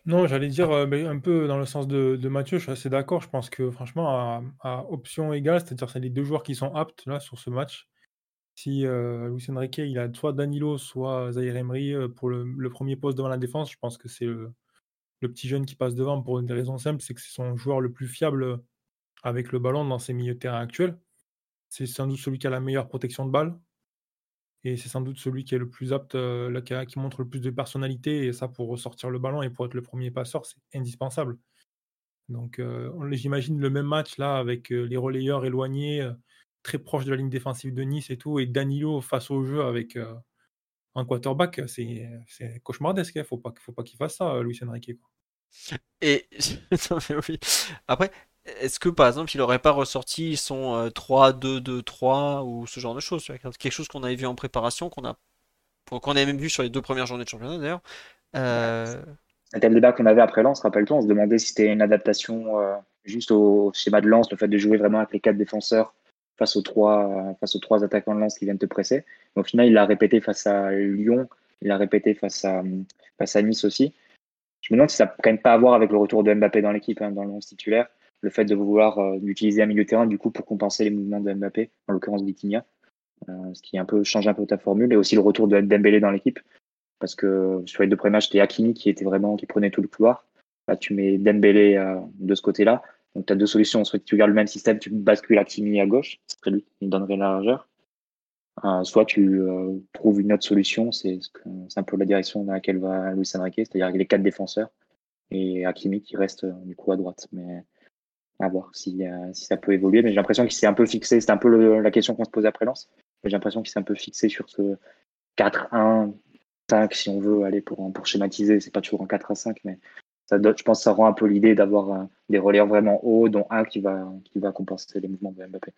Non, j'allais dire euh, un peu dans le sens de, Mathieu, je suis assez d'accord. Je pense que franchement, à, option égale, c'est-à-dire c'est les deux joueurs qui sont aptes là sur ce match. Si euh, Luis il a soit Danilo, soit Zaire Emery euh, pour le, premier poste devant la défense, je pense que c'est le, petit jeune qui passe devant pour une raison simple, c'est que c'est son joueur le plus fiable avec le ballon dans ses milieux de terrain actuels. C'est sans doute celui qui a la meilleure protection de balle. Et c'est sans doute celui qui est le plus apte, euh, qui, montre le plus de personnalité. Et ça, pour ressortir le ballon et pour être le premier passeur, c'est indispensable. Donc, euh, j'imagine le même match là avec les relayeurs éloignés, très proches de la ligne défensive de Nice et tout, et Danilo face au jeu avec un quarterback. C'est cauchemardesque. Il hein. ne faut pas, faut pas qu'il fasse ça, Luis Enrique. Et <laughs> après, est-ce que par exemple il aurait pas ressorti son 3-2-2-3 euh, ou ce genre de choses Quelque chose qu'on avait vu en préparation, qu'on a qu'on avait même vu sur les deux premières journées de championnat d'ailleurs. Euh... C'était le débat qu'on avait après Lens, rappelle-toi, on se demandait si c'était une adaptation euh, juste au schéma de Lens, le fait de jouer vraiment avec les quatre défenseurs face aux trois, face aux trois attaquants de Lens qui viennent te presser. au final, il l'a répété face à Lyon, il l'a répété face à, face à Nice aussi. Je me demande si ça n'a quand même pas à voir avec le retour de Mbappé dans l'équipe, hein, dans le 11 titulaire le fait de vouloir euh, utiliser un milieu terrain du coup pour compenser les mouvements de Mbappé, en l'occurrence Vitinha, euh, ce qui un peu change un peu ta formule, et aussi le retour de Dembélé dans l'équipe, parce que sur les deux premiers matchs, c'était Hakimi qui était vraiment qui prenait tout le couloir. Là, tu mets Dembélé euh, de ce côté-là, donc tu as deux solutions. Soit tu gardes le même système, tu bascules Hakimi à gauche, ce serait lui qui donnerait la largeur. soit tu trouves une autre solution, c'est un peu la direction dans laquelle va Luis Enrique, c'est-à-dire les quatre défenseurs et Hakimi qui reste du coup à droite. Mais à voir si, euh, ça peut évoluer. Mais j'ai l'impression qu'il s'est un peu fixé. C'est un peu la question qu'on se posait après Lens. J'ai l'impression qu'il s'est un peu fixé sur ce 4-1, 5 si on veut aller pour, pour schématiser. C'est pas toujours un 4 5, mais ça, je pense que ça rend un peu l'idée d'avoir euh, des relais vraiment hauts, dont un qui va, qui va compenser les mouvements de Mbappé.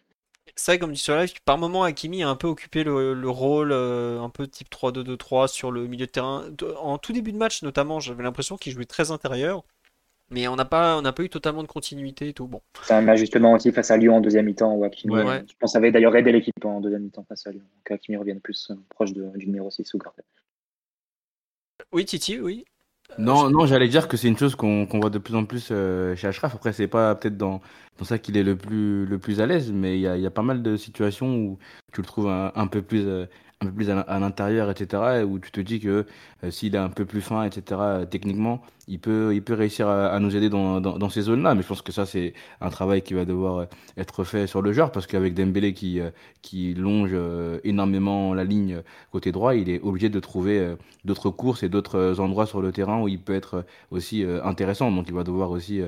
C'est vrai, comme dit sur live, par moment, Hakimi a un peu occupé le, rôle euh, un peu type 3-2-2-3 sur le milieu de terrain. En tout début de match, notamment, j'avais l'impression qu'il jouait très intérieur. Mais on n'a pas, on pas eu totalement de continuité et tout. Bon. C'est un ajustement aussi face à Lyon en deuxième mi-temps. Je pense que ça avait d'ailleurs aidé l'équipe en deuxième mi-temps face à Lyon. Qu'Akimi revienne plus euh, proche du numéro 6 ou Gardel. Oui, Titi, oui. Euh, non, non, j'allais dire que c'est une chose qu'on voit de plus en plus euh, chez Ashraf. Après, c'est pas peut-être dans, dans ça qu'il est le plus, le plus à l'aise, mais il y a, y a, pas mal de situations où tu le trouves un, peu plus, un peu plus à, l'intérieur, etc., où tu te dis que s'il est un peu plus fin, etc., techniquement, il peut, il peut réussir à, nous aider dans, dans, ces zones-là. Mais je pense que ça, c'est un travail qui va devoir être fait sur le joueur parce qu'avec Dembélé qui, qui longe énormément la ligne côté droit, il est obligé de trouver d'autres courses et d'autres endroits sur le terrain où il peut être aussi intéressant. Donc il va devoir aussi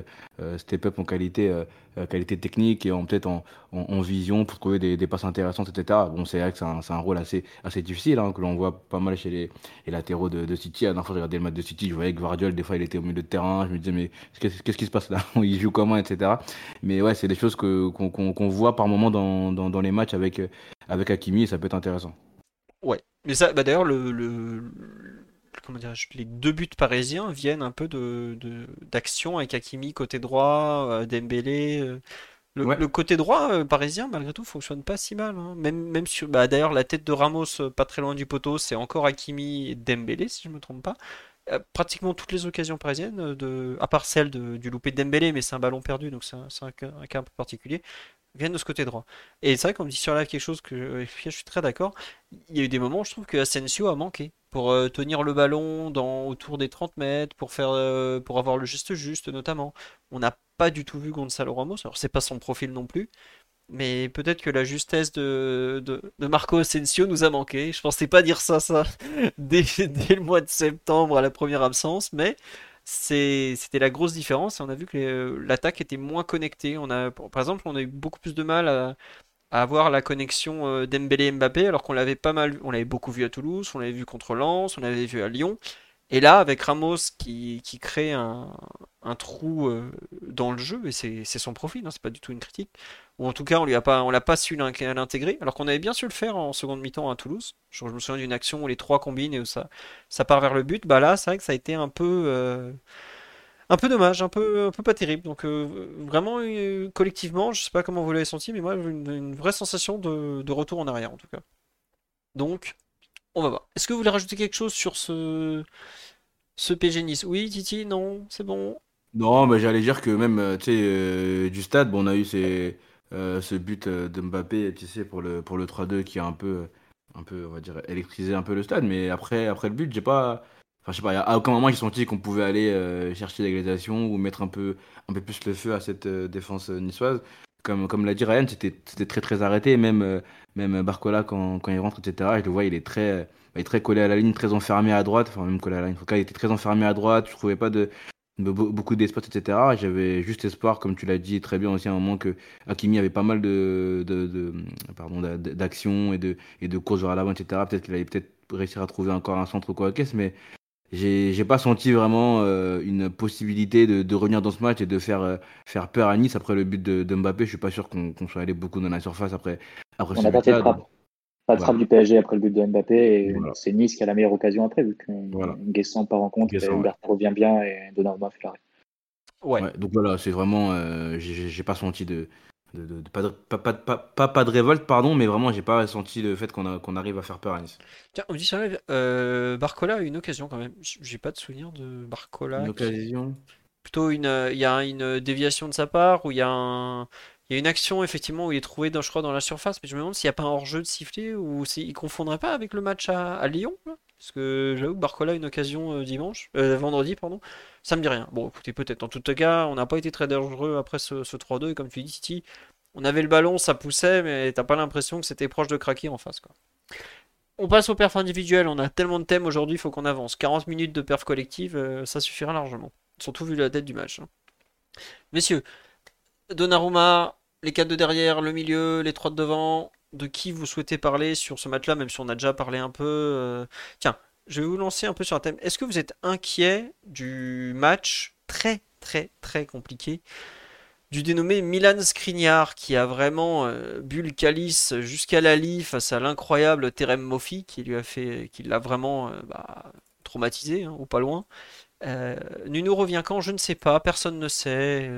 step up en qualité euh, qualité technique et peut-être en, en, vision pour trouver des, des passes intéressantes, etc. Bon, c'est vrai que c'est un, rôle assez, assez difficile, hein, que l'on voit pas mal chez les, latéraux de, de, City. À la fois, j'ai regardé le match de City, je voyais que Guardiola, des fois, il était au milieu de terrain. Je me disais, mais qu'est-ce qui se passe là? <laughs> Il joue comment, etc. Mais ouais, c'est des choses qu'on qu'on voit par moment dans, dans, dans, les matchs avec, avec Hakimi et ça peut être intéressant. Ouais, mais ça, bah d'ailleurs, le, le comment les deux buts parisiens viennent un peu de, d'action avec Hakimi côté droit, euh, Dembélé. Euh. Le, côté droit euh, parisien, malgré tout, fonctionne pas si mal. Hein. Même, même sur, bah, d'ailleurs, la tête de Ramos, pas très loin du poteau, c'est encore Hakimi et Dembélé, si je me trompe pas. Pratiquement toutes les occasions parisiennes, de, à part celle du loupé de mais c'est un ballon perdu, donc c'est un, cas un peu particulier viennent de ce côté droit. Et c'est vrai qu'on me dit sur live quelque chose que je suis très d'accord. Il y a eu des moments où je trouve que Asensio a manqué pour euh, tenir le ballon dans, autour des 30 mètres, pour, faire, euh, pour avoir le geste juste notamment. On n'a pas du tout vu Gonzalo Ramos, alors c'est pas son profil non plus, mais peut-être que la justesse de, de, Marco Asensio nous a manqué. Je pensais pas dire ça, ça <laughs> dès, dès le mois de septembre à la première absence, mais c'était la grosse différence. On a vu que euh, l'attaque était moins connectée. On a, par exemple, on a eu beaucoup plus de mal à, avoir la connexion euh, Dembélé-Mbappé, alors qu'on l'avait pas mal, on l'avait beaucoup vu à Toulouse, on l'avait vu contre Lens, on l'avait vu à Lyon. Et là, avec Ramos qui, qui crée un, un trou euh, dans le jeu, et c'est son profil, hein, c'est pas du tout une critique, ou en tout cas on lui a pas, on l'a pas su l'intégrer, alors qu'on avait bien su le faire en seconde mi-temps à Toulouse. Je, me souviens d'une action où les trois combinent et où ça, ça part vers le but. Bah là, c'est vrai que ça a été un peu, euh, un peu dommage, un peu, un peu pas terrible. Donc euh, vraiment collectivement, je sais pas comment vous l'avez senti, mais moi une, une vraie sensation de, retour en arrière en tout cas. Donc on va voir. Est-ce que vous voulez rajouter quelque chose sur ce, ce PG Nice? Oui, Titi, non, c'est bon. Non, mais j'allais dire que même, euh, tu sais, euh, du stade, bon, on a eu ces, euh, ce but de Mbappé, tu sais, pour le, pour le 3-2 qui a un peu, un peu, on va dire, électrisé un peu le stade. Mais après, après le but, j'ai pas. Enfin, je sais pas, à aucun moment j'ai senti qu'on pouvait aller chercher l'égalisation ou mettre un peu, un peu plus le feu à cette défense niçoise comme, comme l'a dit Ryan, c'était très très arrêté. Même, euh, même Barcola, quand, quand il rentre, etc., je le vois, il est très, il est très collé à la ligne, très enfermé à droite. Enfin, même collé à la ligne. En tout cas, il était très enfermé à droite. Je trouvais pas de, beaucoup d'espace, etc. J'avais juste espoir, comme tu l'as dit très bien aussi, à un moment que Hakimi avait pas mal de, de, de pardon, d'actions et de, et de courses vers l'avant, etc. Peut-être qu'il allait peut-être réussir à trouver encore un centre ou quoi caisse, mais j'ai pas senti vraiment euh, une possibilité de, de, revenir dans ce match et de faire, euh, faire peur à Nice après le but de, de Mbappé. Je suis pas sûr qu'on soit allé beaucoup dans la surface après, après On n'a pas de trappe du PSG après le but de Mbappé et c'est Nice qui a la meilleure occasion après vu que voilà. Guessant part en compte, Guessant, revient bien et Donnarumma fait l'arrêt. Ouais. ouais. Donc voilà, c'est vraiment, euh, j'ai pas senti de, de, pas, de, pas, pas, pas, de révolte, pardon, mais vraiment, j'ai pas senti le fait qu'on arrive à faire peur à Nice. Tiens, on me dit ça, euh, Barcola a une occasion quand même. J'ai pas de souvenir de Barcola. Une occasion Plutôt, une, il y a une déviation de sa part, où il y a un. Il y a une action effectivement où il est trouvé, dans, je crois, dans la surface, mais je me demande s'il n'y a pas un hors-jeu de sifflet ou s'il confondrait pas avec le match à, Lyon. Parce que j'avoue que Barcola a une occasion euh, dimanche, euh, vendredi, pardon. Ça me dit rien. Bon, écoutez, peut-être. En tout cas, on n'a pas été très dangereux après ce, 3-2. Et comme tu dis, Titi, on avait le ballon, ça poussait, mais t'as pas l'impression que c'était proche de craquer en face. Quoi. On passe au perf individuel. On a tellement de thèmes aujourd'hui, il faut qu'on avance. 40 minutes de perf collective, euh, ça suffira largement. Surtout vu la tête du match. Hein. Messieurs, Donnarumma, les 4 de derrière, le milieu, les 3 de devant. De qui vous souhaitez parler sur ce match-là, même si on a déjà parlé un peu euh, Tiens, je vais vous lancer un peu sur un thème. Est-ce que vous êtes inquiet du match très très très compliqué du dénommé Milan Skriniar qui a vraiment euh, bu le calice jusqu'à la lie face à l'incroyable Terem Moffi qui lui a fait qui l'a vraiment euh, bah, traumatisé hein, ou pas loin. Euh, Nuno revient quand? Je ne sais pas, personne ne sait.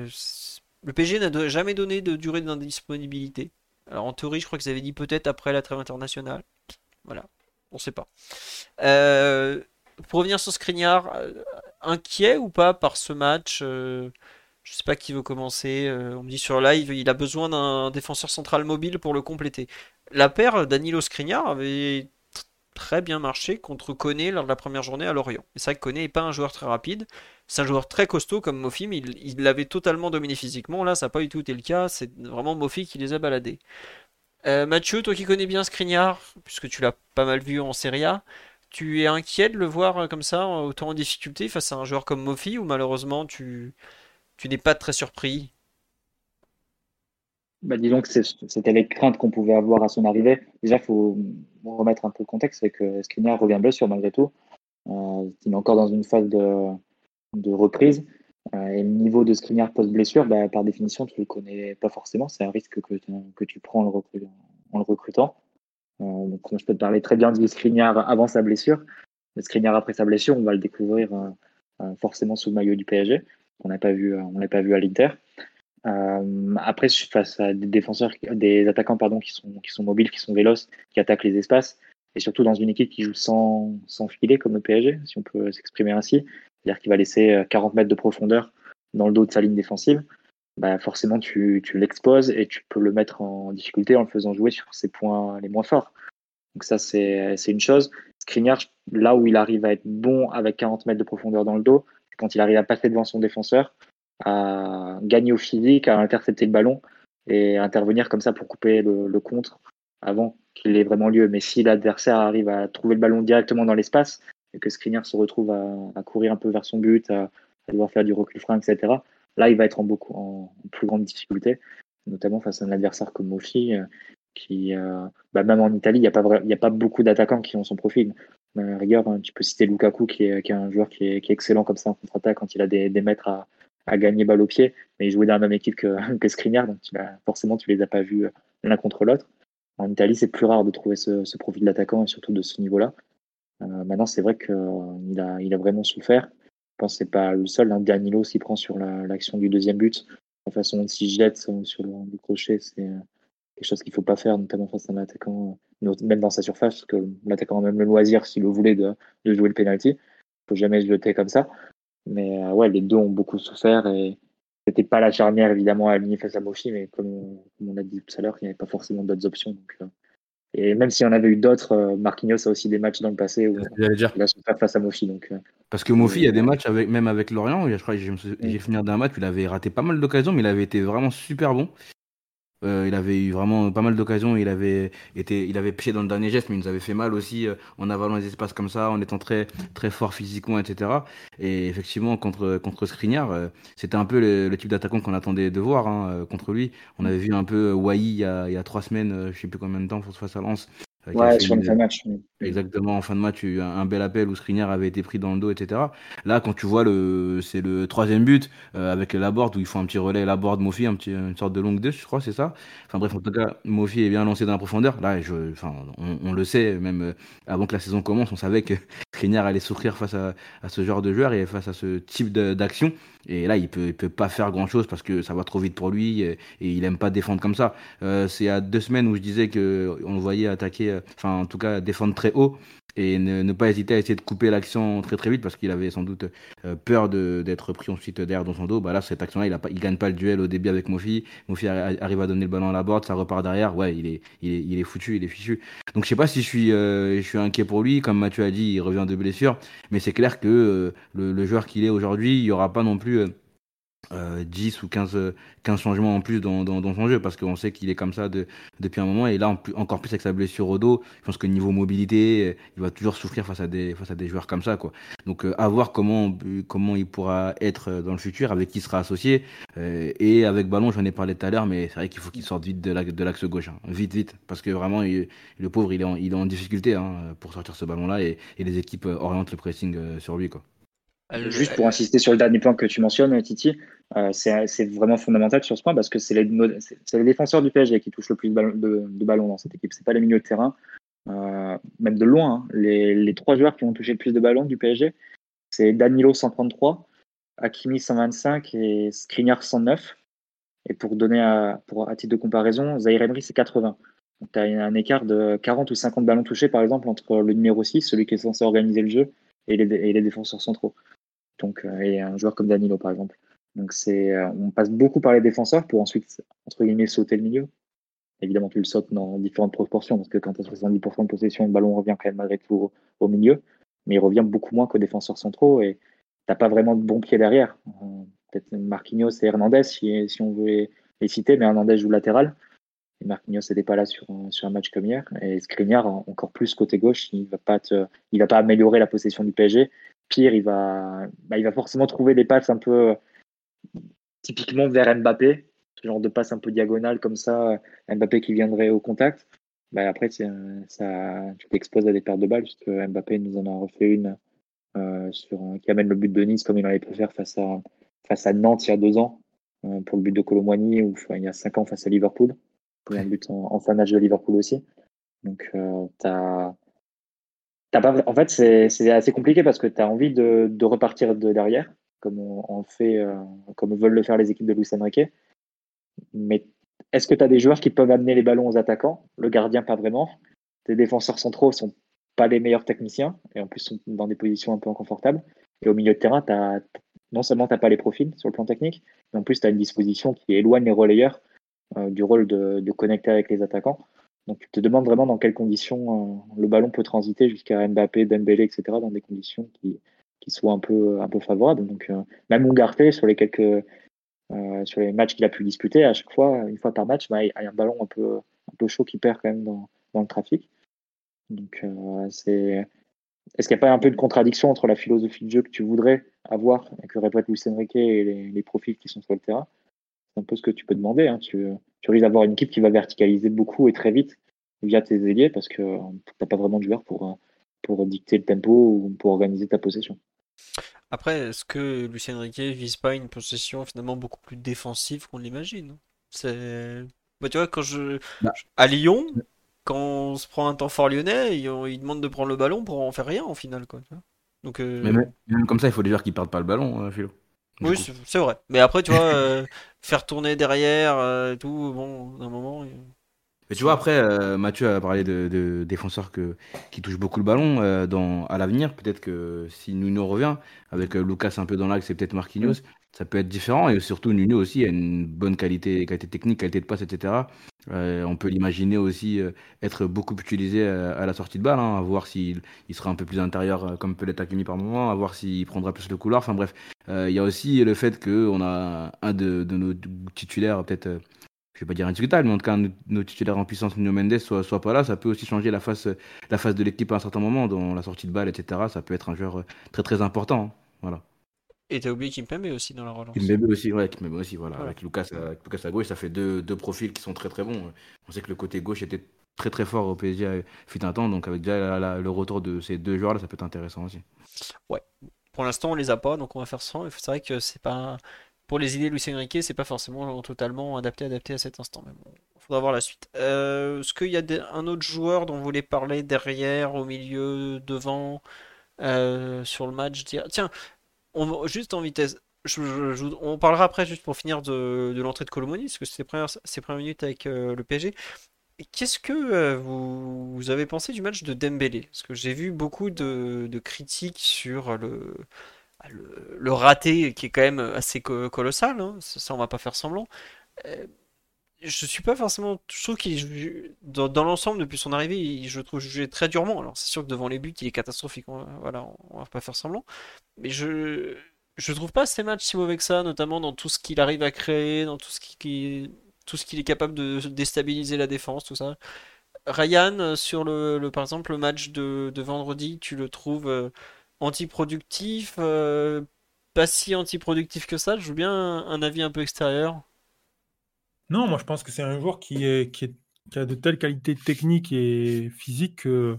Le PG n'a jamais donné de durée d'indisponibilité. Alors en théorie, je crois qu'ils avaient dit peut-être après la trêve internationale. Voilà on sait pas. Euh, pour revenir sur Skriniar, euh, inquiet ou pas par ce match euh, Je sais pas qui veut commencer. on me dit sur live, il a besoin d'un défenseur central mobile pour le compléter. La paire Danilo Skriniar avait très bien marché contre Koné lors de la première journée à Lorient. C'est vrai que Koné n'est pas un joueur très rapide, c'est un joueur très costaud comme Mofi, mais il l'avait totalement dominé physiquement. Là, ça n'a pas du tout été le cas, c'est vraiment Mofi qui les a baladés. Euh, Mathieu, toi qui connais bien Skriniar, puisque tu l'as pas mal vu en Serie A, tu es inquiet de le voir euh, comme ça, autant en difficulté face à un joueur comme Mofi, ou malheureusement tu, n'es pas très surpris? Bah, disons que c'était les craintes qu'on pouvait avoir à son arrivée. Déjà, il faut remettre un peu le contexte, c'est que Skriniar revient blessure malgré tout. Euh, il est encore dans une phase de, de reprise. Euh, et le niveau de Skriniar post-blessure, bah, par définition, tu ne le connais pas forcément. C'est un risque que, que tu prends en le, recrutant. Euh, donc, je peux te parler très bien de Skriniar avant sa blessure. Le Skriniar après sa blessure, on va le découvrir euh, forcément sous le maillot du PSG. On n'a pas vu, l'a pas vu à l'Inter. Après, face à des défenseurs, des attaquants pardon, qui sont, qui sont mobiles, qui sont véloces, qui attaquent les espaces, et surtout dans une équipe qui joue sans, sans filet comme le PSG, si on peut s'exprimer ainsi, c'est-à-dire qu'il va laisser 40 euh, mètres de profondeur dans le dos de sa ligne défensive, bah forcément tu, l'exposes et tu peux le mettre en difficulté en le faisant jouer sur ses points les moins forts. Donc ça c'est une chose. Skriniar, là où il arrive à être bon avec 40 mètres de profondeur dans le dos, quand il arrive à passer devant son défenseur, à gagner au physique, à intercepter le ballon et intervenir comme ça pour couper le, contre avant qu'il ait vraiment lieu. Mais si l'adversaire arrive à trouver le ballon directement dans l'espace et que Skriniar se retrouve à, courir un peu vers son but, à, devoir faire du recul frein, etc., là, il va être en, beaucoup, en, plus grande difficulté, notamment face à un adversaire comme Mofi, euh, qui, euh, bah, même en Italie, il n'y a, pas beaucoup d'attaquants qui ont son profil. Euh, rigueur, hein, tu peux citer Lukaku, qui est, un joueur qui est, excellent comme ça en contre-attaque quand il a des, des mètres à, gagner balle au pied, mais ils jouaient dans la même équipe que, <laughs> que Skriniar, donc forcément tu les as pas vus euh, l'un contre l'autre. En Italie, c'est plus rare de trouver ce, ce profil d'attaquant et surtout de ce niveau-là. Euh, maintenant, c'est vrai qu'il euh, a, vraiment souffert. Je pense que c'est pas le seul. Hein. Danilo s'y prend sur l'action du deuxième but. La façon dont il jette sur le, crochet, c'est quelque chose qu'il faut pas faire, notamment face à un attaquant, même dans sa surface, parce que l'attaquant a même le loisir, s'il le voulait, de, jouer le penalty. Il faut jamais se jeter comme ça. Mais euh, ouais, les deux ont beaucoup souffert et c'était pas la charnière évidemment à aligner face à Mofi, mais comme on, a dit tout à l'heure, il n'y avait pas forcément d'autres options. Euh, et même s'il y en avait eu d'autres, euh, Marquinhos a aussi des matchs dans le passé où il a souffert face à Mofi. Donc, Parce que Mofi, il y a des matchs avec, même avec Lorient, je crois que j'ai fini d'un match, il avait raté pas mal d'occasions, mais il avait été vraiment super bon. Euh, il avait eu vraiment pas mal d'occasions. Il avait été, il avait piché dans le dernier geste, mais il nous avait fait mal aussi euh, en avalant les espaces comme ça, en étant très très fort physiquement, etc. Et effectivement, contre contre Skriniar, euh, c'était un peu le, type d'attaquant qu'on attendait de voir hein, contre lui. On avait vu un peu Wai il y a, il y a trois semaines, je sais plus combien de temps, face à Lens, Ouais, sur une fin de match. Exactement, en fin de match, un, un bel appel où Skriniar avait été pris dans le dos, etc. Là, quand tu vois le, c'est le troisième but euh, avec Laborde où il faut un petit relais Laborde Mofi, un petit, une sorte de longue 2, je crois, c'est ça. Enfin bref, en tout cas, Mofi est bien lancé dans la profondeur. Là, je, enfin, on, le sait, même euh, avant que la saison commence, on savait que Skriniar allait souffrir face à, ce genre de joueur et face à ce type d'action. Et là, il peut, peut pas faire grand chose parce que ça va trop vite pour lui et, il aime pas défendre comme ça. Euh, c'est à deux semaines où je disais que on le voyait attaquer, euh, enfin en tout cas défendre très haut et ne, pas hésiter à essayer de couper l'action très très vite parce qu'il avait sans doute euh, peur d'être pris ensuite derrière dans son dos. Bah là, cette action-là, il, a gagne pas le duel au début avec Mofi. Mofi arrive à donner le ballon à la board, ça repart derrière. Ouais, il est, il il est foutu, il est fichu. Donc je sais pas si je suis, je suis inquiet pour lui. Comme Mathieu a dit, il revient de blessure, mais c'est clair que le, le, joueur qu'il est aujourd'hui, il y aura pas non plus 10 euh, ou 15, 15 changements en plus dans, dans, son jeu parce qu'on sait qu'il est comme ça de, depuis un moment et là encore plus avec sa blessure au dos je pense que niveau mobilité euh, il va toujours souffrir face à des face à des joueurs comme ça quoi. Donc euh, à voir comment comment il pourra être dans le futur avec qui il sera associé et avec ballon j'en ai parlé tout à l'heure mais c'est vrai qu'il faut qu'il sorte vite de l'axe gauche hein. vite vite. Parce que vraiment le pauvre il est en, il est en difficulté hein, pour sortir ce ballon là et, et les équipes orientent le pressing sur lui quoi Juste pour insister sur le dernier point que tu mentionnes, Titi, euh, c'est vraiment fondamental sur ce point parce que c'est les, les, défenseurs du PSG qui touchent le plus de, ballons, de, ballons dans cette équipe. C'est pas les milieux de terrain, euh, même de loin. Hein. Les, les, trois joueurs qui ont touché le plus de ballons du PSG, c'est Danilo 133, Hakimi 125 et Skriniar 109. Et pour donner à, pour, à titre de comparaison, Zaire Emery c'est 80. Donc tu as un écart de 40 ou 50 ballons touchés par exemple entre le numéro 6, celui qui est censé organiser le jeu, et les, et les défenseurs centraux euh, et un joueur comme Danilo, par exemple. Euh, on passe beaucoup par les défenseurs pour ensuite, entre guillemets, sauter le milieu. évidemment, tu le sautes dans différentes proportions, parce que quand tu as 70% de possession, le ballon revient quand même malgré tout au, milieu, mais il revient beaucoup moins qu'aux défenseurs centraux, et tu pas vraiment de bon pied derrière. Euh, peut-être Marquinhos et Hernandez, si, on veut les citer, mais Hernandez joue latéral. Et Marquinhos n'était pas là sur, un match comme hier. Et Skriniar, encore plus côté gauche, il ne va, pas va pas améliorer la possession du PSG. Pire, il va, bah, il va forcément trouver des passes un peu typiquement vers Mbappé, ce genre de passe un peu diagonale comme ça, Mbappé qui viendrait au contact. Bah, après, ça, tu t'exposes à des pertes de balles, puisque Mbappé nous en a refait une euh, qui amène le but de Nice comme il avait pu faire face à, à Nantes il y a deux ans, euh, pour le but de Colomboigny, ou il y a cinq ans face à Liverpool un but en, fin de match de Liverpool aussi. Donc, euh, t'as, pas, en fait, c'est assez compliqué parce que tu as envie de, de, repartir de derrière, comme on, fait, euh, comme veulent le faire les équipes de Luis Enrique. Mais est-ce que tu as des joueurs qui peuvent amener les ballons aux attaquants? Le gardien, pas vraiment. Tes défenseurs centraux sont pas les meilleurs techniciens et en plus sont dans des positions un peu inconfortables. Et au milieu de terrain, non seulement tu n'as pas les profils sur le plan technique, mais en plus tu as une disposition qui éloigne les relayeurs du rôle de, connecter avec les attaquants. Donc tu te demandes vraiment dans quelles conditions euh, le ballon peut transiter jusqu'à Mbappé, Dembélé, etc. dans des conditions qui, soient un peu, un peu favorables. Donc euh, même Ougarté, sur les quelques sur les matchs qu'il a pu disputer, à chaque fois, une fois par match, bah, il y a un ballon un peu, un peu chaud qui perd quand même dans, dans le trafic. Donc c'est est-ce qu'il n'y a pas un peu de contradiction entre la philosophie de jeu que tu voudrais avoir et que répète Luis Enrique et les, profils qui sont sur le terrain? Un peu ce que tu peux demander. Hein. Tu, tu risques d'avoir une équipe qui va verticaliser beaucoup et très vite via tes ailiers parce que tu n'as pas vraiment de joueurs pour, pour dicter le tempo ou pour organiser ta possession. Après, est-ce que Lucien Riquet vise pas une possession finalement beaucoup plus défensive qu'on l'imagine? C'est. Bah, tu vois, quand je. Bah. À Lyon, quand on se prend un temps fort lyonnais, il, il, demande de prendre le ballon pour en faire rien au final. Quoi, Donc, euh, même, comme ça, il faut des joueurs qui perdent pas le ballon, euh, Philo. Oui, c'est vrai. Mais après, tu vois, euh, <laughs> faire tourner derrière, euh, tout, bon, d'un moment. Mais tu vois, après, euh, Mathieu a parlé de, défenseurs que, qui touchent beaucoup le ballon dans, à l'avenir. Peut-être que si Nuno revient, avec Lucas un peu dans l'axe et peut-être Marquinhos, ça peut être différent. Et surtout, Nuno aussi a une bonne qualité, technique, qualité de passe, etc. Euh, on peut l'imaginer aussi euh, être beaucoup utilisé euh, à, la sortie de balle, hein, à voir s'il il sera un peu plus intérieur comme peut l'être Hakimi par moment, à voir s'il prendra plus le couloir. Enfin bref, il y a aussi le fait qu'on a un de, nos titulaires, peut-être, je vais pas dire indiscutable, mais en tout cas, nos titulaires en puissance, Nuno Mendes, soit, soit pas là. Ça peut aussi changer la face, la face de l'équipe à un certain moment, dans la sortie de balle, etc. Ça peut être un joueur très très important. Hein, voilà. Et t'as oublié Kimpembe aussi dans la relance. Kimpembe aussi, ouais, Kimpembe aussi, voilà. Avec, Lucas, Lucas à gauche, ça fait deux, deux, profils qui sont très très bons. On sait que le côté gauche était très très fort au PSG fut un temps, donc avec déjà le retour de ces deux joueurs-là, ça peut être intéressant aussi. Ouais, pour l'instant on les a pas, donc on va faire sans. C'est vrai que c'est pas pour les idées de Luis Enrique, c'est pas forcément totalement adapté adapté à cet instant. Mais bon, faudra voir la suite. Euh, est-ce qu'il y a un autre joueur dont vous voulez parler derrière, au milieu, devant, euh, sur le match Tiens, on, juste en vitesse. on parlera après juste pour finir de, l'entrée de Colomoni, parce que c'est ses premières, minutes avec euh, le PSG. Qu'est-ce que euh, vous, avez pensé du match de Dembélé? Parce que j'ai vu beaucoup de, critiques sur le, le, raté qui est quand même assez colossal, hein. ça, on va pas faire semblant. Je suis pas forcément. Je trouve qu'il dans, dans l'ensemble depuis son arrivée, je trouve jugé très durement. Alors c'est sûr que devant les buts, il est catastrophique. On voilà, on va pas faire semblant. Mais je je trouve pas ces matchs si mauvais que ça, notamment dans tout ce qu'il arrive à créer, dans tout ce qui, tout ce qu'il est capable de déstabiliser la défense, tout ça. Ryan sur le, par exemple le match de, de, vendredi, tu le trouves euh, antiproductif, euh, pas si antiproductif que ça? Je veux bien un avis un peu extérieur. Non, moi je pense que c'est un joueur qui, a de telles qualités techniques et physiques que